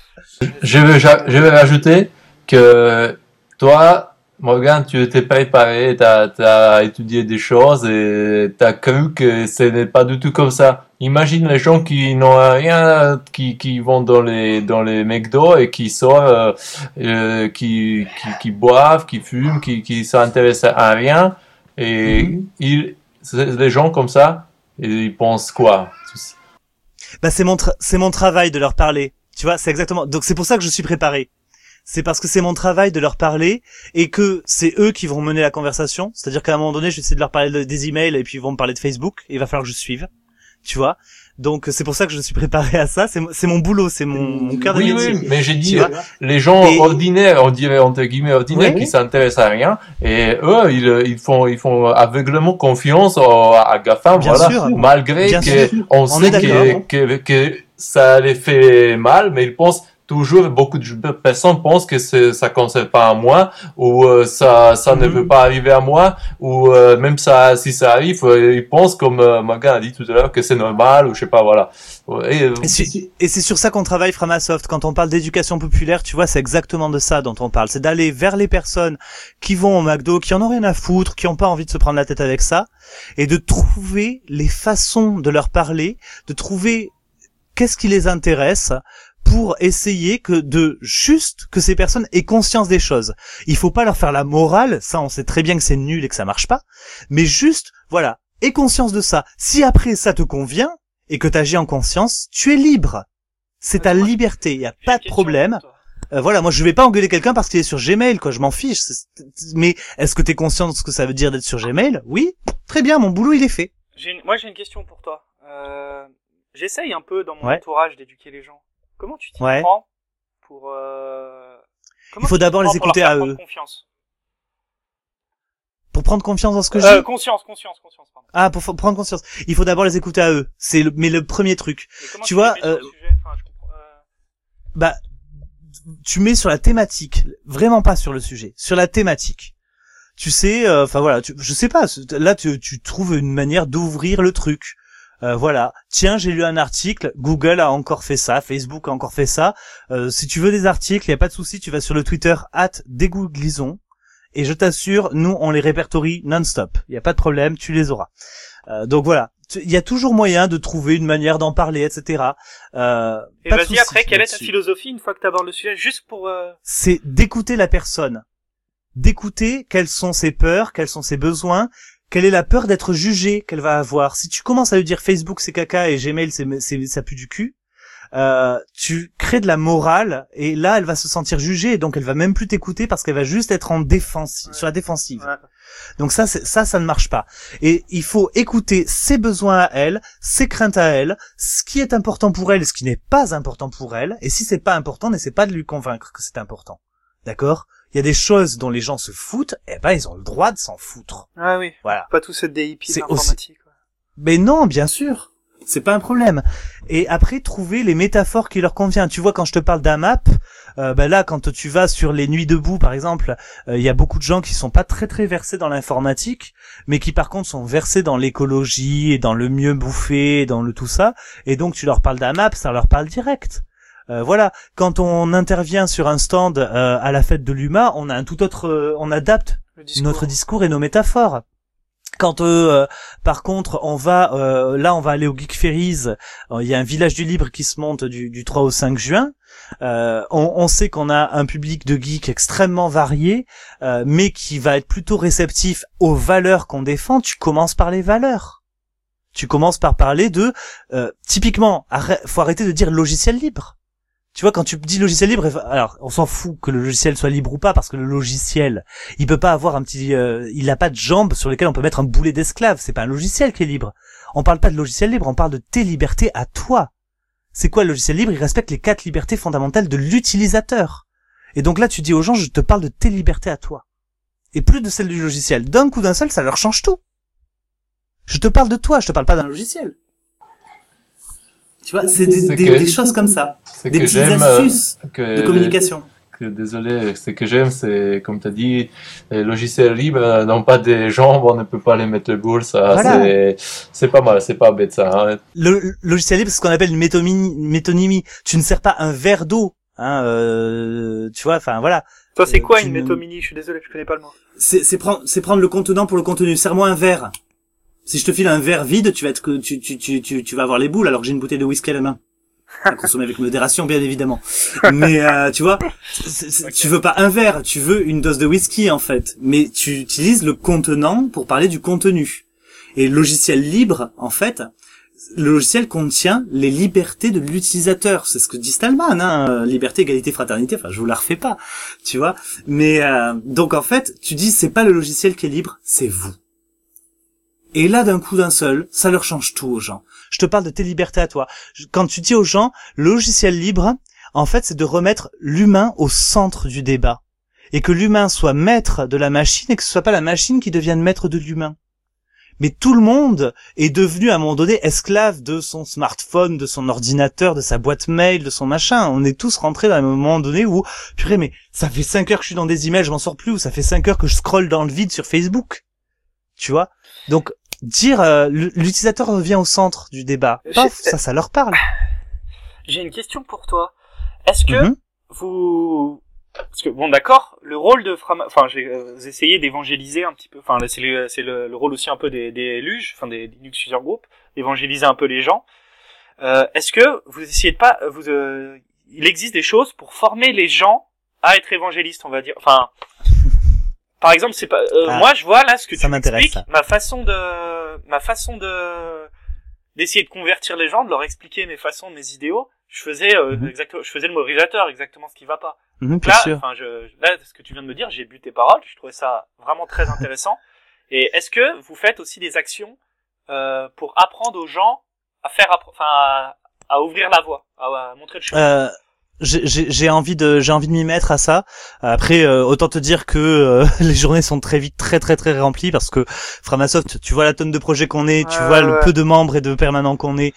Je veux je vais rajouter que toi Morgan, tu étais préparé, tu as, étudié des choses et tu as cru que ce n'est pas du tout comme ça. Imagine les gens qui n'ont rien, qui, qui vont dans les dans les McDo et qui sortent, euh, euh, qui, qui, qui boivent, qui fument, qui qui s'intéressent à rien et mm-hmm. ils, les gens comme ça, ils pensent quoi? Bah c'est mon c'est mon travail de leur parler. Tu vois, c'est exactement. Donc c'est pour ça que je suis préparé c'est parce que c'est mon travail de leur parler et que c'est eux qui vont mener la conversation. C'est-à-dire qu'à un moment donné, je vais essayer de leur parler des emails et puis ils vont me parler de Facebook. Et il va falloir que je suive, tu vois. Donc c'est pour ça que je suis préparé à ça. C'est mon boulot, c'est mon, mon cœur de oui, métier. Oui, mais j'ai dit les gens ordinaires, on dirait entre guillemets ordinaires, qui s'intéressent à rien, et eux ils, ils font ils font aveuglement confiance à GAFAM, voilà, sûr, malgré qu'on sait que, que, que ça les fait mal, mais ils pensent toujours beaucoup de personnes pensent que ça ne concerne pas à moi ou euh, ça ça ne peut mhm. pas arriver à moi ou euh, même ça si ça arrive euh, ils pensent comme Magan a dit tout à l'heure que c'est normal ou je sais pas voilà. Et, et c'est sur ça qu'on travaille Framasoft. Quand on parle d'éducation populaire tu vois c'est exactement de ça dont on parle. C'est d'aller vers les personnes qui vont au McDo qui en ont rien à foutre qui ont pas envie de se prendre la tête avec ça et de trouver les façons de leur parler de trouver qu'est-ce qui les intéresse pour essayer que de juste que ces personnes aient conscience des choses. Il faut pas leur faire la morale, ça on sait très bien que c'est nul et que ça marche pas, mais juste, voilà, aie conscience de ça. Si après ça te convient et que t'agis en conscience, tu es libre. C'est ta liberté, il y a pas de problème. Euh, voilà, moi je vais pas engueuler quelqu'un parce qu'il est sur Gmail, quoi, je m'en fiche. Mais est-ce que tu es conscient de ce que ça veut dire d'être sur Gmail? Oui, très bien, mon boulot il est fait. Moi j'ai une question pour toi. Euh... J'essaye un peu dans mon entourage d'éduquer les gens. Comment tu t'y prends pour euh... Il faut d'abord les écouter à eux. Confiance pour prendre confiance dans ce que euh, j'ai. Conscience, conscience, conscience. Pardon. Ah, pour prendre conscience. Il faut d'abord les écouter à eux. C'est le, mais le premier truc. Tu, vois, euh, enfin, euh... bah, tu mets sur la thématique, vraiment pas sur le sujet, sur la thématique. Tu sais, euh, enfin voilà, tu, je sais pas. Là, tu, tu trouves une manière d'ouvrir le truc. Euh, voilà, tiens, j'ai lu un article, Google a encore fait ça, Facebook a encore fait ça. Euh, si tu veux des articles, il y a pas de souci, tu vas sur le Twitter @dégooglison et je t'assure, nous on les répertorie non-stop. Il y a pas de problème, tu les auras. Euh, donc voilà, il y a toujours moyen de trouver une manière d'en parler, etc. Euh, et vas-y après, quelle est ta philosophie une fois que tu abordes le sujet, juste pour... C'est d'écouter la personne, d'écouter quelles sont ses peurs, quels sont ses besoins, quelle est la peur d'être jugée qu'elle va avoir? Si tu commences à lui dire Facebook c'est caca et Gmail c'est ça pue du cul, euh, tu crées de la morale et là elle va se sentir jugée et donc elle va même plus t'écouter parce qu'elle va juste être en défense sur la défensive. Donc ça ça ça ne marche pas. Et il faut écouter ses besoins à elle, ses craintes à elle, ce qui est important pour elle et ce qui n'est pas important pour elle et si c'est pas important, n'essaie pas de lui convaincre que c'est important. D'accord? Il y a des choses dont les gens se foutent, eh ben ils ont le droit de s'en foutre. Ah oui. Voilà. Pas tous cette DIP informatique. Mais non, bien sûr. C'est pas un problème. Et après, trouver les métaphores qui leur conviennent. Tu vois, quand je te parle d'AMAP, euh, ben là, quand tu vas sur les nuits debout, par exemple, euh, il y a beaucoup de gens qui sont pas très très versés dans l'informatique, mais qui par contre sont versés dans l'écologie et dans le mieux bouffer, et dans le tout ça. Et donc, tu leur parles d'AMAP, ça leur parle direct. Euh, voilà, quand on intervient sur un stand euh, à la fête de l'UMA, on a un tout autre, euh, on adapte notre discours et nos métaphores. Quand par contre on va là on va aller au Geek Ferries, il y a un village du libre qui se monte du, du 3 au 5 juin. On, on, sait qu'on a un public de geeks extrêmement varié, mais qui va être plutôt réceptif aux valeurs qu'on défend. Tu commences par les valeurs. Tu commences par parler de typiquement, faut arrêter de dire logiciel libre tu vois, quand tu dis logiciel libre, alors on s'en fout que le logiciel soit libre ou pas, parce que le logiciel, il peut pas avoir un petit, euh, il a pas de jambes sur lesquelles on peut mettre un boulet d'esclave. C'est pas un logiciel qui est libre. On parle pas de logiciel libre, on parle de tes libertés à toi. C'est quoi le logiciel libre? Il respecte les quatre libertés fondamentales de l'utilisateur. Et donc là, tu dis aux gens, je te parle de tes libertés à toi, et plus de celles du logiciel. D'un coup d'un seul, ça leur change tout. Je te parle de toi, je te parle pas d'un logiciel. Tu vois, c'est des, choses comme ça. Des petites euh, astuces de communication. désolé, ce que j'aime, c'est, comme tu as dit, les logiciels libres euh, n'ont pas des jambes, on ne peut pas les mettre le boule, ça, c'est pas mal, c'est pas bête ça. Hein. Le logiciel libre, c'est ce qu'on appelle une métonymie. Tu ne sers pas un verre d'eau, hein, euh, tu vois, enfin voilà. Ça, c'est Euh, quoi une ne- métomini Je suis désolé, je connais pas le mot. C'est c'est prendre c'est prendre le contenant pour le contenu. Serre-moi un verre. Si je te file un verre vide, tu vas être tu tu tu tu, tu vas avoir les boules alors que j'ai une bouteille de whisky à la main. À consommer avec modération, bien évidemment. Mais euh, tu vois, tu veux pas un verre, tu veux une dose de whisky en fait. Mais tu utilises le contenant pour parler du contenu. Et logiciel libre, en fait, le logiciel contient les libertés de l'utilisateur. C'est ce que dit Stallman, hein, liberté, égalité, fraternité. Enfin, je vous la refais pas, tu vois. Mais euh, donc en fait, tu dis c'est pas le logiciel qui est libre, c'est vous. Et là, d'un coup d'un seul, ça leur change tout aux gens. Je te parle de tes libertés à toi. Quand tu dis aux gens, logiciel libre, en fait, c'est de remettre l'humain au centre du débat. Et que l'humain soit maître de la machine et que ce soit pas la machine qui devienne maître de l'humain. Mais tout le monde est devenu à un moment donné esclave de son smartphone, de son ordinateur, de sa boîte mail, de son machin. On est tous rentrés dans un moment donné où, purée, mais ça fait 5 heures que je suis dans des emails, je m'en sors plus, ou ça fait 5 heures que je scrolle dans le vide sur Facebook. Tu vois? Donc, dire euh, l'utilisateur revient au centre du débat. Paf, ça, ça leur parle. <sighs> J'ai une question pour toi. Est-ce que Mhm. vous parce que bon d'accord, le rôle de Frama... enfin j'ai euh, essayez d'évangéliser un petit peu, enfin c'est le c'est le, le rôle aussi un peu des des luges, enfin des Linux User Group, d'évangéliser un peu les gens. Euh, est-ce que vous essayez de pas vous euh, il existe des choses pour former les gens à être évangélistes, on va dire. Enfin par exemple, c'est pas euh, Ah, moi je vois là ce que ça tu m'expliques, ma façon de ma façon de d'essayer de convertir les gens, de leur expliquer mes façons, mes idéaux. Je faisais euh, Mhm. exactement, je faisais le moralisateur, exactement ce qui va pas. Mhm, là, enfin, je, là, ce que tu viens de me dire, j'ai bu tes paroles. Je trouvais ça vraiment très <laughs> intéressant. Et est-ce que vous faites aussi des actions euh, pour apprendre aux gens à faire, enfin, à, à ouvrir la voie, à, à montrer le chemin? Euh, j'ai- envie de j'ai envie de m'y mettre à ça. Après, euh, autant te dire que euh, <laughs> les journées sont très vite très très très remplies parce que Framasoft, tu vois la tonne de projets qu'on est, tu vois ouais, le peu de membres et de permanents qu'on est.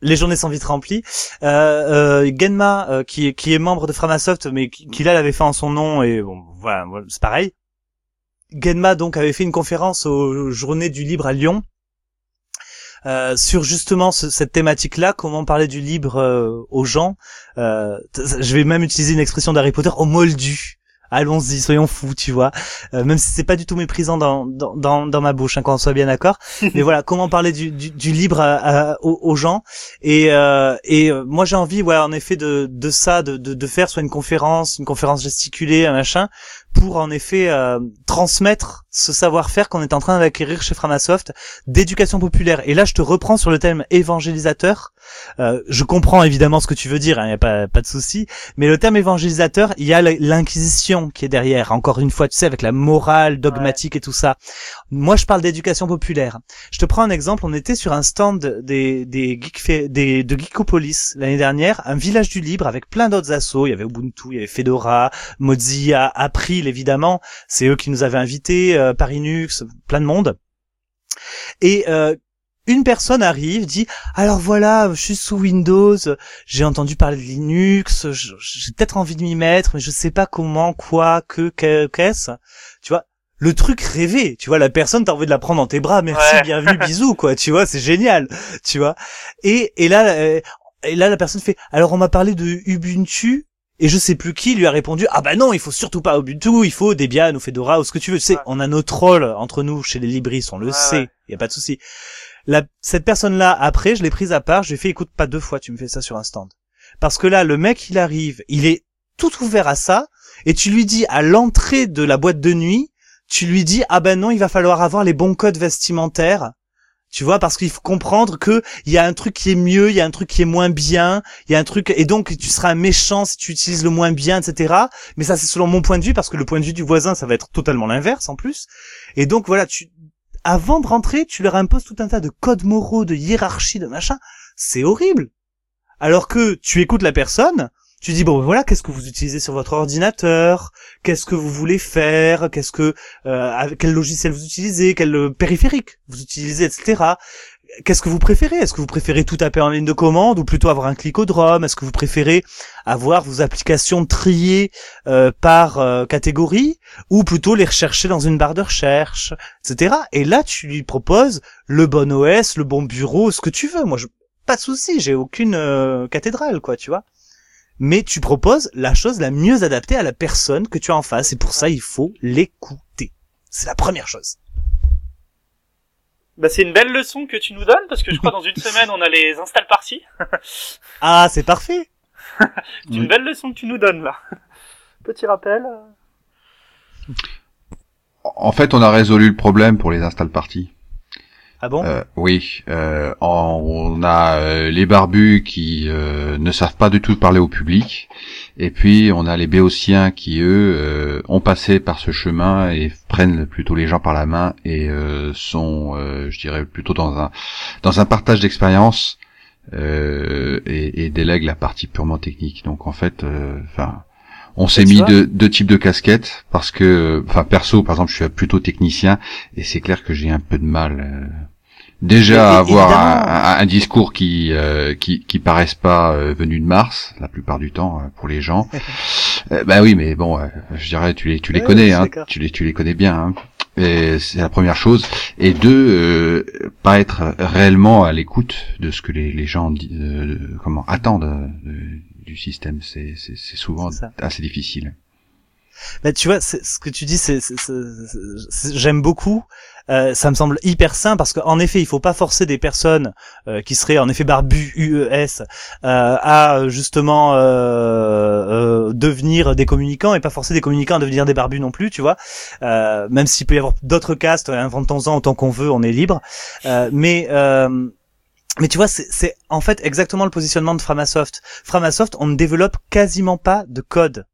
Les journées sont vite remplies. Euh, euh, Genma, euh, qui, est- qui est membre de Framasoft, mais qui, qui là l'avait fait en son nom et bon, voilà, voilà, c'est pareil. Genma donc avait fait une conférence aux Journées du Libre à Lyon euh, sur justement ce- cette thématique-là, comment parler du libre euh, aux gens. Euh, je vais même utiliser une expression d'Harry Potter au moldu. Allons-y, soyons fous, tu vois. Euh, même si c'est pas du tout méprisant dans dans dans, dans ma bouche, hein, qu'on soit bien d'accord. <laughs> Mais voilà, comment parler du du, du libre à- à- aux, aux gens. Et euh, et moi j'ai envie, ouais, en effet, de de ça, de de, de faire soit une conférence, une conférence gesticulée, un machin, pour en effet euh, transmettre ce savoir-faire qu'on est en train d'acquérir chez Framasoft d'éducation populaire. Et là, je te reprends sur le thème évangélisateur. Euh, je comprends évidemment ce que tu veux dire, il n'y a pas, pas de souci. Mais le terme évangélisateur, il y a l'inquisition qui est derrière. Encore une fois, tu sais, avec la morale dogmatique et tout ça. Moi, je parle d'éducation populaire. Je te prends un exemple. On était sur un stand des, des, geek des de Geekopolis l'année dernière, un village du libre avec plein d'autres assos. Il y avait Ubuntu, il y avait Fedora, Mozilla, April évidemment. C'est eux qui nous avaient invités, euh, Parinux, plein de monde. Et euh, une personne arrive, dit alors voilà, je suis sous Windows, j'ai entendu parler de Linux, j'ai peut-être envie de m'y mettre, mais je sais pas comment, quoi, que, que- qu'est-ce. Tu vois, le truc rêvé, tu vois, la personne t'as envie de la prendre dans tes bras, merci, Ouais. bienvenue, <laughs> bisous, quoi, tu vois, c'est génial, tu vois. Et et là, euh, et là la personne fait alors on m'a parlé de Ubuntu. Et je sais plus qui lui a répondu ah bah non il faut surtout pas Ubuntu il faut Debian ou Fedora ou ce que tu veux tu sais Ouais. on a nos trolls entre nous chez les libris on le Ouais, sait ouais. y a pas de souci la, cette personne-là, après, je l'ai prise à part, je lui ai fait, écoute, pas deux fois, tu me fais ça sur un stand. Parce que là, le mec, il arrive, il est tout ouvert à ça, et tu lui dis, à l'entrée de la boîte de nuit, tu lui dis, ah ben non, il va falloir avoir les bons codes vestimentaires. Tu vois, parce qu'il faut comprendre que il y a un truc qui est mieux, il y a un truc qui est moins bien, il y a un truc, et donc tu seras méchant si tu utilises le moins bien, etc. Mais ça, c'est selon mon point de vue, parce que le point de vue du voisin, ça va être totalement l'inverse, en plus. Et donc, voilà, tu, avant de rentrer, tu leur imposes tout un tas de codes moraux, de hiérarchie, de machin. C'est horrible. Alors que tu écoutes la personne, tu dis bon voilà, qu'est-ce que vous utilisez sur votre ordinateur, qu'est-ce que vous voulez faire, qu'est-ce que euh, quel logiciel vous utilisez, quel euh, périphérique vous utilisez, etc. Qu'est-ce que vous préférez? Est-ce que vous préférez tout taper en ligne de commande ou plutôt avoir un clicodrome? Est-ce que vous préférez avoir vos applications triées euh, par euh, catégorie ou plutôt les rechercher dans une barre de recherche etc. Et là, tu lui proposes le bon OS, le bon bureau, ce que tu veux. Moi, je, pas de souci, j'ai aucune euh, cathédrale, quoi, tu vois. mais tu proposes la chose la mieux adaptée à la personne que tu as en face, et pour ça, il faut l'écouter. C'est la première chose. Bah, c'est une belle leçon que tu nous donnes, parce que je crois dans une <laughs> semaine, on a les install parties. Ah, c'est parfait. <laughs> C'est une belle leçon que tu nous donnes, là. <laughs> Petit rappel. euh, En fait, on a résolu le problème pour les install parties. Ah bon? Euh, oui, euh, on a euh, les barbus qui euh, ne savent pas du tout parler au public, et puis on a les béotiens qui eux euh, ont passé par ce chemin et prennent plutôt les gens par la main et euh, sont, euh, je dirais, plutôt dans un dans un partage d'expérience euh, et, et délèguent la partie purement technique. Donc en fait, euh, enfin. on s'est mis deux, deux types de casquettes parce que, enfin perso, par exemple, je suis plutôt technicien et c'est clair que j'ai un peu de mal. Déjà Et- et- avoir un, un- discours qui, euh, qui qui paraisse pas euh, venu de Mars la plupart du temps euh, pour les gens. <laughs> Euh, bah oui, mais bon, euh, je dirais tu les tu les Ouais, connais, hein, tu les tu les connais bien. Hein. C'est la première chose. Et deux, euh, pas être réellement à l'écoute de ce que les, les gens euh, comment attendent euh, du système. C'est c'est c'est souvent assez difficile. Bah, tu vois, ce que tu dis, c'est- j'aime beaucoup. Euh, ça me semble hyper sain parce qu'en effet, il faut pas forcer des personnes euh, qui seraient en effet barbues UES euh, à justement devenir des communicants et pas forcer des communicants à devenir des barbus non plus, tu vois. Même s'il peut y avoir d'autres castes, inventons-en autant qu'on veut, on est libre. Mais mais tu vois, c'est en fait exactement le positionnement de Framasoft. Framasoft, on ne développe quasiment pas de code.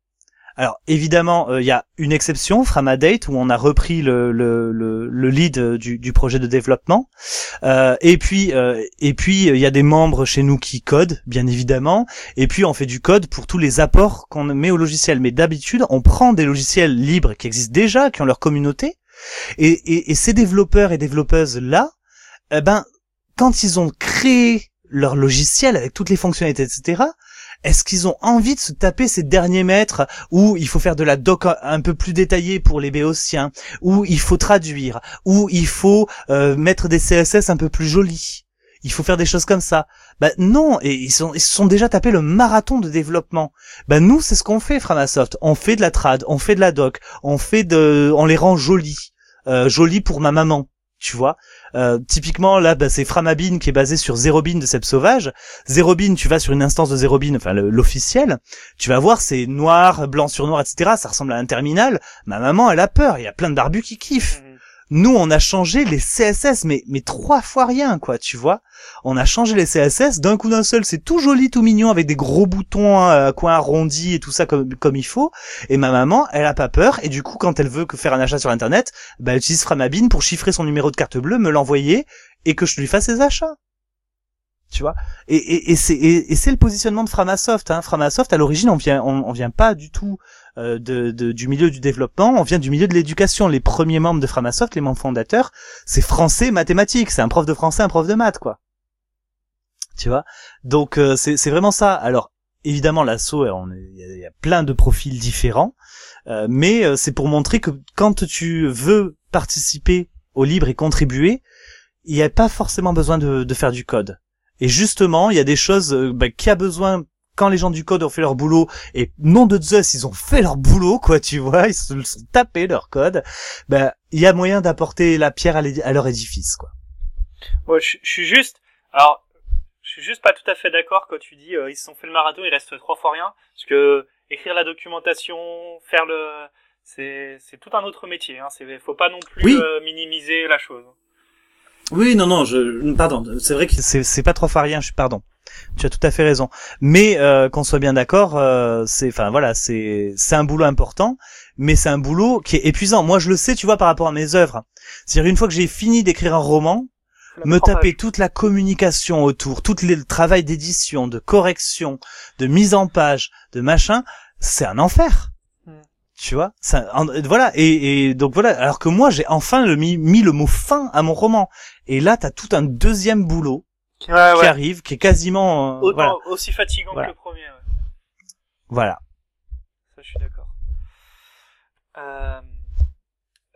Alors évidemment, euh, il y a une exception, Framadate, où on a repris le, le, le, le lead euh, du, projet de développement. Euh, et puis euh, et puis il y a des membres chez nous qui codent, bien évidemment. Et puis on fait du code pour tous les apports qu'on met au logiciel. Mais d'habitude, on prend des logiciels libres qui existent déjà, qui ont leur communauté. Et ces développeurs et développeuses là, eh ben quand ils ont créé leur logiciel avec toutes les fonctionnalités, etc. Est-ce qu'ils ont envie de se taper ces derniers mètres où il faut faire de la doc un peu plus détaillée pour les béotiens, où il faut traduire, où il faut euh, mettre des CSS un peu plus jolis? Il faut faire des choses comme ça. Bah non, et ils, sont, ils se sont déjà tapé le marathon de développement. Bah nous, c'est ce qu'on fait, Framasoft. On fait de la trad, on fait de la doc, on fait de, on les rend jolis, euh, jolis pour ma maman, tu vois. Euh, typiquement là, bah, c'est Framabin qui est basé sur Zerobin de Cep Sauvage. Zerobin, tu vas sur une instance de Zerobin, enfin l'officiel, tu vas voir c'est noir, blanc sur noir, etc. Ça ressemble à un terminal. Ma maman, elle a peur. Il y a plein de barbus qui kiffent. Nous, on a changé les CSS, mais mais trois fois rien, quoi, tu vois. On a changé les CSS d'un coup d'un seul. C'est tout joli, tout mignon, avec des gros boutons hein, coins arrondis et tout ça comme comme il faut. Et ma maman, elle a pas peur. Et du coup, quand elle veut que faire un achat sur Internet, bah, elle utilise Framabin pour chiffrer son numéro de carte bleue, me l'envoyer et que je lui fasse ses achats. Tu vois Et, et, c'est et, c'est le positionnement de Framasoft. Hein. Framasoft, à l'origine, on vient on vient pas du tout euh, de, de- du milieu du développement, on vient du milieu de l'éducation. Les premiers membres de Framasoft, les membres fondateurs, c'est français mathématiques. C'est un prof de français, un prof de maths, quoi. Tu vois? Donc euh, c'est vraiment ça. Alors évidemment, l'assaut, euh, il y, a- plein de profils différents, euh, mais euh, c'est pour montrer que quand tu veux participer au libre et contribuer, il n'y a pas forcément besoin de, de faire du code. Et justement, il y a des choses bah, qui a besoin quand les gens du code ont fait leur boulot et non de Zeus, ils ont fait leur boulot, quoi, tu vois, ils se le sont tapés leur code. Ben, il y a moyen d'apporter la pierre à, leur édifice, quoi. Moi, je, je suis juste. Alors, je suis juste pas tout à fait d'accord quand tu dis euh, ils se sont fait le marathon, il reste trois fois rien. Parce que écrire la documentation, faire le, c'est c'est tout un autre métier. Hein. C'est faut pas non plus Oui. euh, minimiser la chose. Oui, non, non, je, pardon, c'est vrai que C'est, c'est pas trois fois rien, je suis pardon. Tu as tout à fait raison. Mais euh, qu'on soit bien d'accord, euh, c'est, enfin voilà, c'est, c'est un boulot important, mais c'est un boulot qui est épuisant. Moi, je le sais, tu vois, par rapport à mes œuvres. C'est-à-dire une fois que j'ai fini d'écrire un roman, me taper toute la communication autour, tout le travail d'édition, de correction, de mise en page, de machin, c'est un enfer. Hmm. Tu vois, ça, en- voilà. Et, et donc voilà. Alors que moi, j'ai enfin le, mis, mis le mot fin à mon roman. Et là, t'as tout un deuxième boulot Ouais, ouais. qui arrive, qui est quasiment, euh, Autant, voilà, aussi fatigant Voilà. que le premier. ouais. voilà. Ça, je suis d'accord. Euh...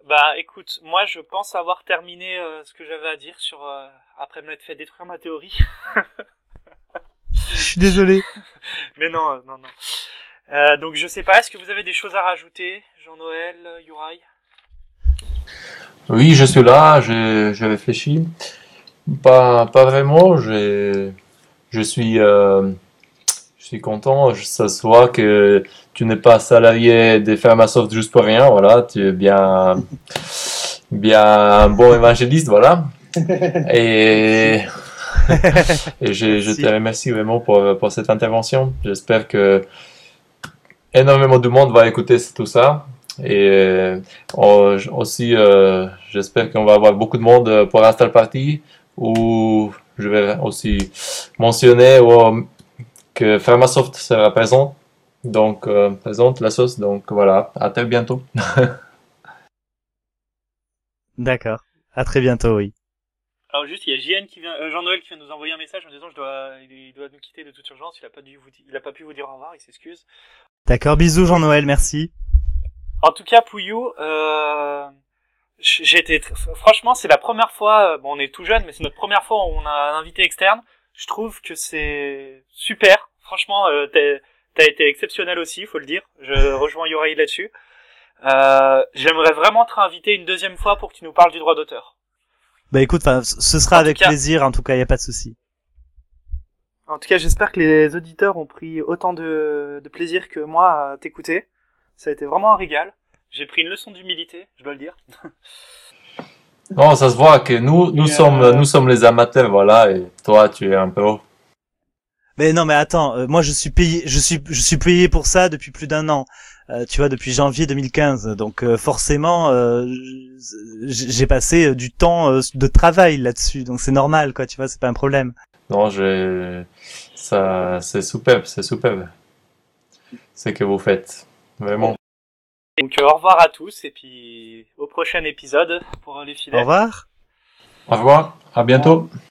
Bah, écoute, moi, je pense avoir terminé euh, ce que j'avais à dire sur euh, après m'être fait détruire ma théorie. Je suis désolé. <laughs> Mais non, non, non. Euh, donc je sais pas, est-ce que vous avez des choses à rajouter, Jean-Noël, Yurai Oui, je suis là, je, je réfléchis. Pas, pas vraiment, je, je suis, euh, je suis content. Ça se voit que tu n'es pas salarié de Pharmasoft juste pour rien, voilà. Tu es bien, bien un bon évangéliste, voilà. <laughs> Et, et je, je te remercie vraiment pour, pour cette intervention. J'espère que énormément de monde va écouter tout ça. Et euh, aussi, euh, j'espère qu'on va avoir beaucoup de monde pour Astal Party, où je vais aussi mentionner que Pharmasoft sera présent, donc euh, présente la sauce. Donc voilà, à très bientôt. <laughs> D'accord, à très bientôt, oui. Alors juste, il y a JN qui vient, Jean-Noël qui vient nous envoyer un message en disant je dois, il doit nous quitter de toute urgence. Il a pas dû vous, il a pas pu vous dire au revoir, il s'excuse. D'accord, bisous Jean-Noël, merci. En tout cas, Pouillou, euh, j'ai été, franchement, c'est la première fois, euh, bon, on est tout jeune, mais c'est notre première fois où on a un invité externe. Je trouve que c'est super. Franchement, euh, t'as été exceptionnel aussi, faut le dire. Je <laughs> rejoins Yorai là-dessus. Euh, J'aimerais vraiment te réinviter une deuxième fois pour que tu nous parles du droit d'auteur. Bah écoute, ce sera avec plaisir. En tout cas, il y a pas de souci. En tout cas, j'espère que les auditeurs ont pris autant de, de plaisir que moi à t'écouter. Ça a été vraiment un régal. J'ai pris une leçon d'humilité, je dois le dire. <laughs> non, ça se voit que nous, nous sommes, euh, nous sommes les amateurs, voilà, et toi, tu es un pro. Mais non, mais attends, euh, moi je suis payé, je suis, je suis payé pour ça depuis plus d'un an. Euh, tu vois, depuis janvier 2015. Donc forcément, j'ai passé du temps de travail là-dessus. Donc c'est normal, quoi. Tu vois, c'est pas un problème. Non, je, ça, c'est superbe, c'est superbe. C'est que vous faites, vraiment. Donc au revoir à tous et puis au prochain épisode pour les filets. Au revoir. Au revoir, à bientôt.